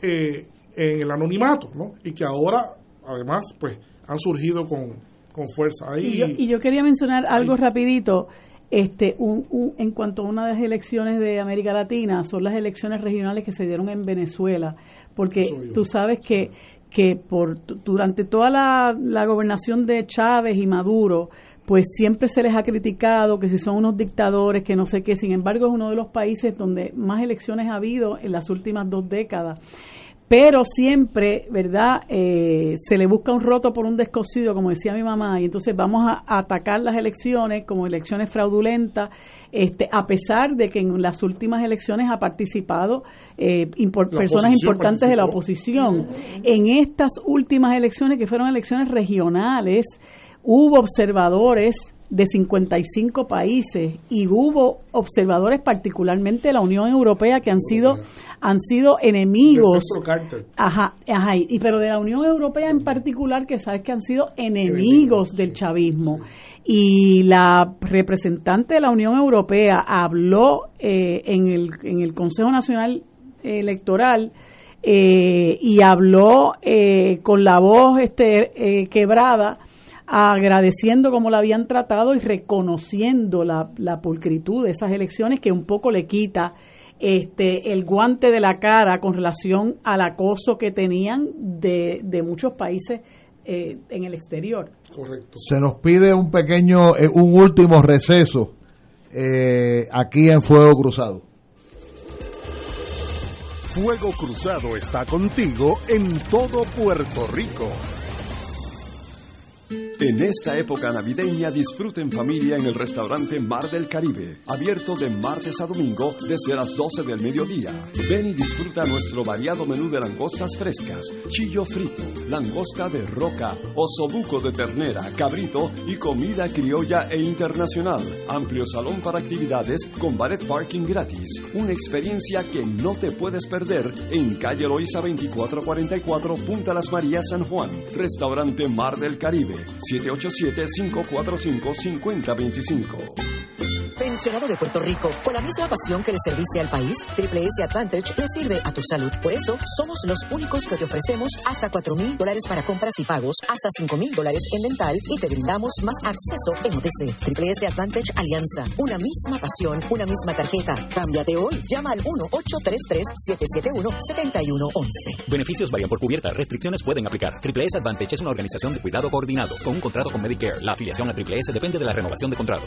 Speaker 3: eh, en el anonimato, ¿no? Y que ahora, además, pues han surgido con, fuerza. Ahí,
Speaker 12: y, yo, quería mencionar algo rapidito. Este, un, en cuanto a una de las elecciones de América Latina, son las elecciones regionales que se dieron en Venezuela, porque tú sabes que, que por, durante toda la, la gobernación de Chávez y Maduro, pues siempre se les ha criticado que si son unos dictadores, que no sé qué, sin embargo es uno de los países donde más elecciones ha habido en las últimas dos décadas pero siempre, ¿verdad? Eh, se le busca un roto por un descosido, como decía mi mamá, y entonces vamos a, atacar las elecciones como elecciones fraudulentas, este, a pesar de que en las últimas elecciones ha participado eh, personas importantes de la oposición. En estas últimas elecciones, que fueron elecciones regionales, hubo observadores de 55 países y hubo observadores particularmente de la Unión Europea que han sido han sido enemigos. Ajá, ajá y pero de la Unión Europea en particular que sabes que han sido enemigos del chavismo. Y la representante de la Unión Europea habló eh, en el en el Consejo Nacional Electoral eh, y habló eh, con la voz este quebrada agradeciendo cómo la habían tratado y reconociendo la, pulcritud de esas elecciones que un poco le quita este el guante de la cara con relación al acoso que tenían de, de muchos países eh, en el exterior.
Speaker 1: Correcto. Se nos pide un pequeño, eh, un último receso eh, aquí en Fuego Cruzado.
Speaker 4: Fuego Cruzado está contigo en todo Puerto Rico.
Speaker 5: En esta época navideña disfruten familia en el restaurante Mar del Caribe, abierto de martes a domingo desde las 12 del mediodía. Ven y disfruta nuestro variado menú de langostas frescas, chillo frito, langosta de roca, osobuco de ternera, cabrito y comida criolla e internacional. Amplio salón para actividades con ballet parking gratis. Una experiencia que no te puedes perder en calle Loiza 2444 Punta Las Marías San Juan. Restaurante Mar del Caribe 787-545-5025.
Speaker 9: De Puerto Rico, con la misma pasión que le serviste al país, Triple S Advantage le sirve a tu salud. Por eso, somos los únicos que te ofrecemos hasta 4 mil dólares para compras y pagos, hasta 5 mil dólares en dental y te brindamos más acceso en OTC. Triple S Advantage Alianza, una misma pasión, una misma tarjeta. Cámbiate hoy. Llama al 1-833-771-7111.
Speaker 10: Beneficios varían por cubierta. Restricciones pueden aplicar. Triple S Advantage es una organización de cuidado coordinado con un contrato con Medicare. La afiliación a Triple S depende de la renovación de contrato.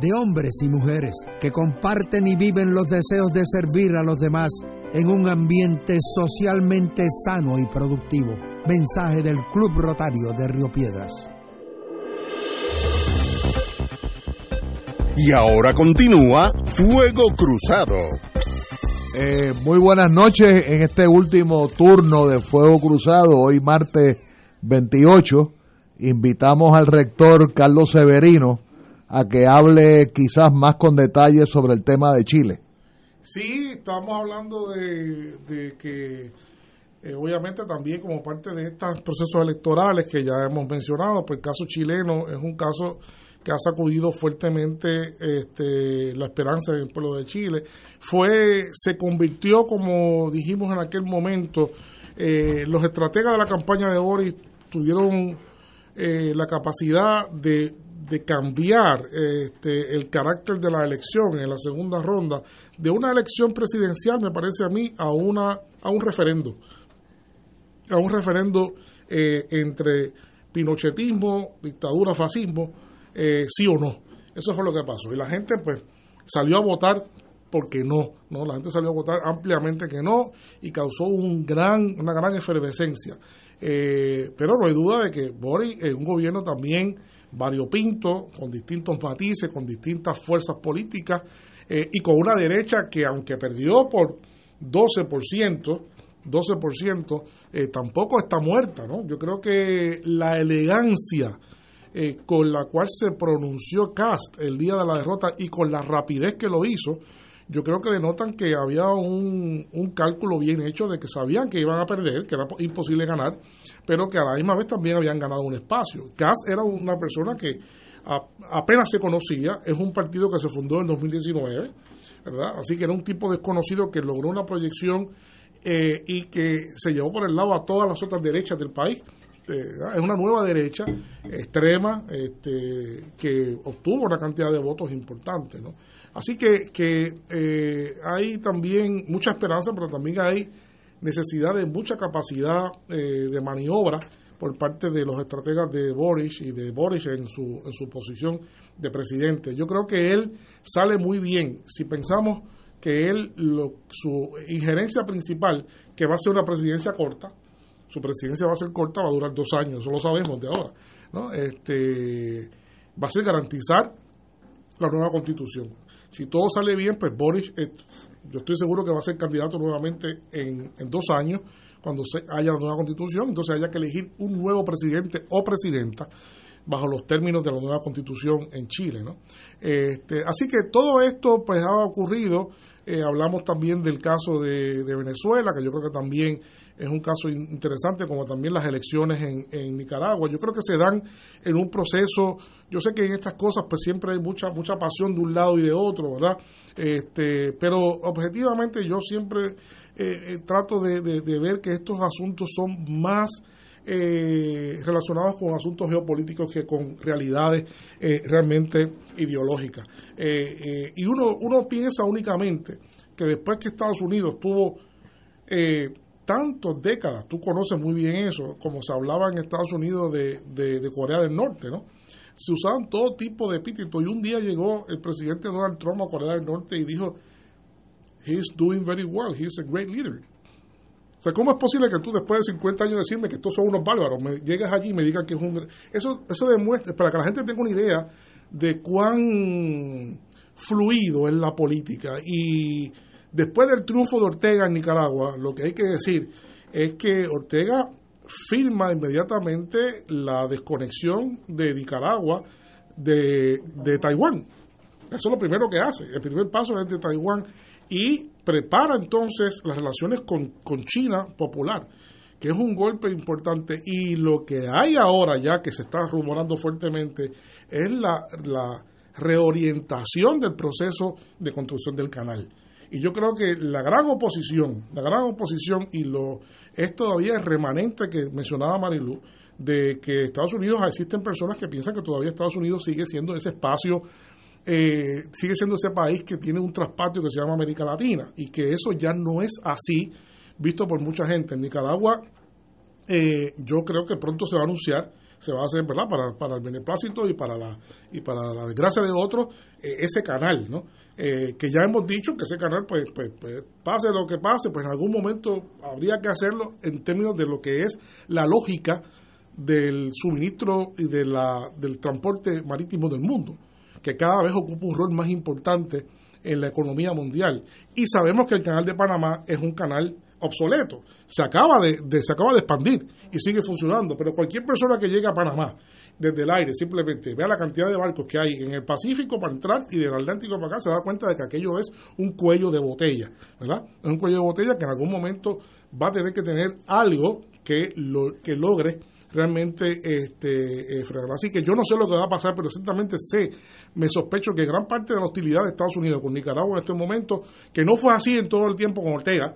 Speaker 14: de hombres y mujeres que comparten y viven los deseos de servir a los demás en un ambiente socialmente sano y productivo. Mensaje del Club Rotario de Río Piedras.
Speaker 4: Y ahora continúa Fuego Cruzado.
Speaker 1: Eh, muy buenas noches en este último turno de Fuego Cruzado, hoy martes 28. Invitamos al rector Carlos Severino a que hable quizás más con detalle sobre el tema de Chile.
Speaker 3: Sí, estamos hablando de, que eh, obviamente también como parte de estos procesos electorales que ya hemos mencionado, pues el caso chileno es un caso que ha sacudido fuertemente este, la esperanza del pueblo de Chile. Fue, se convirtió, como dijimos en aquel momento, eh, los estrategas de la campaña de Boris tuvieron eh, la capacidad de, de cambiar este, el carácter de la elección en la segunda ronda de una elección presidencial, me parece a mí, a, una, a un referendo. A un referendo eh, entre pinochetismo, dictadura, fascismo, eh, sí o no. Eso fue lo que pasó. Y la gente, pues, salió a votar porque no, no, la gente salió a votar ampliamente que no y causó un gran, una gran efervescencia. Eh, pero no hay duda de que Boris es un gobierno también variopinto, con distintos matices, con distintas fuerzas políticas eh, y con una derecha que aunque perdió por 12%, 12%, eh, tampoco está muerta, ¿no? Yo creo que la elegancia eh, con la cual se pronunció Cast el día de la derrota y con la rapidez que lo hizo, yo creo que denotan que había un, un cálculo bien hecho de que sabían que iban a perder, que era imposible ganar, pero que a la misma vez también habían ganado un espacio. Cast era una persona que apenas se conocía, es un partido que se fundó en 2019, ¿verdad? Así que era un tipo desconocido que logró una proyección eh, y que se llevó por el lado a todas las otras derechas del país es una nueva derecha extrema este, que obtuvo una cantidad de votos importante. ¿no? Así que, que eh, hay también mucha esperanza, pero también hay necesidad de mucha capacidad eh, de maniobra por parte de los estrategas de Boris y de Boris en su, en su posición de presidente. Yo creo que él sale muy bien si pensamos que él, su injerencia principal, que va a ser una presidencia corta, su presidencia va a ser corta, va a durar dos años, eso lo sabemos de ahora. ¿no? Este, va a ser garantizar la nueva constitución. Si todo sale bien, pues Boris, eh, yo estoy seguro que va a ser candidato nuevamente en, en dos años, cuando se haya la nueva constitución, entonces haya que elegir un nuevo presidente o presidenta bajo los términos de la nueva constitución en Chile. ¿no? Este, así que todo esto pues ha ocurrido, eh, hablamos también del caso de, de Venezuela, que yo creo que también es un caso interesante, como también las elecciones en, en, Nicaragua. Yo creo que se dan en un proceso, yo sé que en estas cosas pues siempre hay mucha mucha pasión de un lado y de otro, ¿verdad? Este, pero objetivamente yo siempre eh, eh, trato de, ver que estos asuntos son más eh, relacionados con asuntos geopolíticos que con realidades realmente ideológicas. y uno, uno piensa únicamente que después que Estados Unidos tuvo tantas décadas, tú conoces muy bien eso, como se hablaba en Estados Unidos de, de, Corea del Norte, ¿no? Se usaban todo tipo de epítetos y un día llegó el presidente Donald Trump a Corea del Norte y dijo, he's doing very well, he's a great leader. O sea, ¿cómo es posible que tú después de 50 años decirme que estos son unos bárbaros, me llegas allí y me digan que es un... Eso, eso demuestra, para que la gente tenga una idea de cuán fluido es la política y Después del triunfo de Ortega en Nicaragua, lo que hay que decir es que Ortega firma inmediatamente la desconexión de Nicaragua de, Taiwán. Eso es lo primero que hace. El primer paso es de Taiwán y prepara entonces las relaciones con, con China popular, que es un golpe importante. Y lo que hay ahora ya que se está rumorando fuertemente es la, la reorientación del proceso de construcción del canal. Y yo creo que la gran oposición, la gran oposición, y lo es todavía el remanente que mencionaba Marilu, de que Estados Unidos existen personas que piensan que todavía Estados Unidos sigue siendo ese espacio, eh, sigue siendo ese país que tiene un traspatio que se llama América Latina, y que eso ya no es así, visto por mucha gente. En Nicaragua, eh, yo creo que pronto se va a anunciar se va a hacer verdad para, para el beneplácito y para la y para la desgracia de otros eh, ese canal no eh, que ya hemos dicho que ese canal, pues, pues, pues, pase lo que pase, pues en algún momento habría que hacerlo en términos de lo que es la lógica del suministro y de la, del transporte marítimo del mundo, que cada vez ocupa un rol más importante en la economía mundial. Y sabemos que el canal de Panamá es un canal obsoleto. Se acaba de, se acaba de expandir y sigue funcionando. Pero cualquier persona que llegue a Panamá desde el aire, simplemente vea la cantidad de barcos que hay en el Pacífico para entrar y del Atlántico para acá, se da cuenta de que aquello es un cuello de botella, ¿verdad? Es un cuello de botella que en algún momento va a tener que tener algo que, lo, que logre realmente este, eh. Así que yo no sé lo que va a pasar, pero ciertamente sé, me sospecho que gran parte de la hostilidad de Estados Unidos con Nicaragua en este momento, que no fue así en todo el tiempo con Ortega,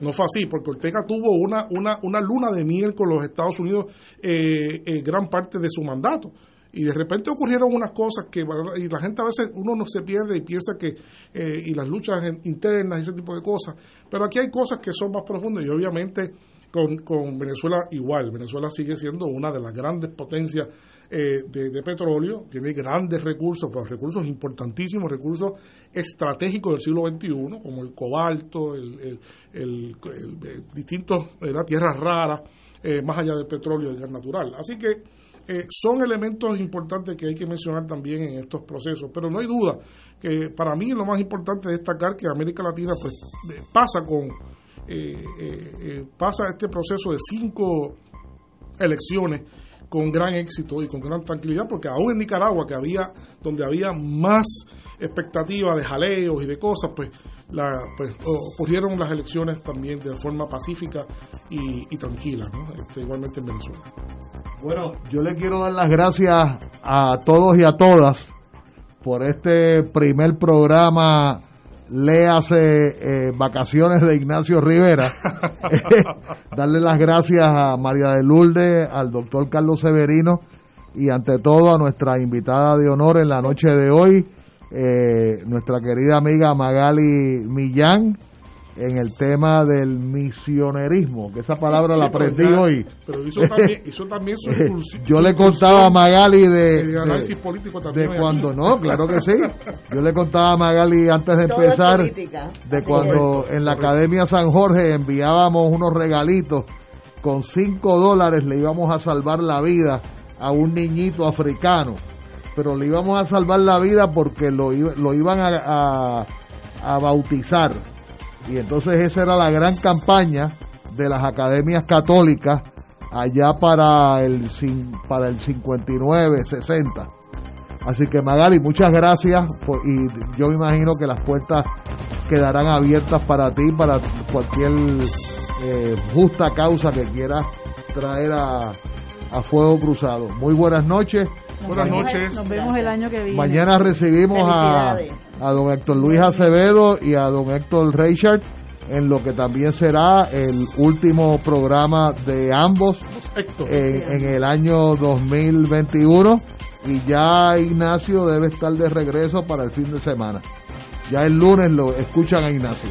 Speaker 3: no fue así, porque Ortega tuvo una, una, una luna de miel con los Estados Unidos eh, eh, gran parte de su mandato. Y de repente ocurrieron unas cosas que y la gente a veces uno no se pierde y piensa que eh, y las luchas internas y ese tipo de cosas. Pero aquí hay cosas que son más profundas y obviamente con, con Venezuela igual. Venezuela sigue siendo una de las grandes potencias eh, de, petróleo, tiene grandes recursos, pero recursos importantísimos, recursos estratégicos del siglo XXI, como el cobalto, el, el, distintos tierras raras, eh, más allá del petróleo y del gas natural. Así que eh, son elementos importantes que hay que mencionar también en estos procesos, pero no hay duda que para mí lo más importante es destacar que América Latina pues, pasa con pasa este proceso de cinco elecciones con gran éxito y con gran tranquilidad, porque aún en Nicaragua, que había, donde había más expectativa de jaleos y de cosas, pues, la, pues ocurrieron las elecciones también de forma pacífica y, tranquila, este, igualmente en Venezuela.
Speaker 1: Bueno, yo le quiero dar las gracias a todos y a todas por este primer programa léase eh, Vacaciones de Ignacio Rivera. Darle las gracias a María de Lourdes, al doctor Carlos Severino y ante todo a nuestra invitada de honor en la noche de hoy, eh, nuestra querida amiga Magali Millán en el tema del misionerismo, que esa palabra la aprendí hoy.
Speaker 3: Pero hizo también, hizo también su,
Speaker 1: Yo le contaba a Magali de, de, cuando no, claro que sí. Yo le contaba a Magali antes de empezar de cuando en la Academia San Jorge enviábamos unos regalitos. Con cinco dólares le íbamos a salvar la vida a un niñito africano, pero le íbamos a salvar la vida porque lo, lo iban a, a bautizar y entonces esa era la gran campaña de las academias católicas allá para el, para el 59, 60. Así que Magali, muchas gracias y yo me imagino que las puertas quedarán abiertas para ti, para cualquier eh, justa causa que quieras traer a, a Fuego Cruzado. Muy buenas noches.
Speaker 3: Buenas noches.
Speaker 12: Nos vemos el año que viene.
Speaker 1: Mañana recibimos a, a don Héctor Luis Acevedo y a don Héctor Reichard en lo que también será el último programa de ambos en, en, el año 2021 y ya Ignacio debe estar de regreso para el fin de semana. Ya el lunes lo escuchan a Ignacio.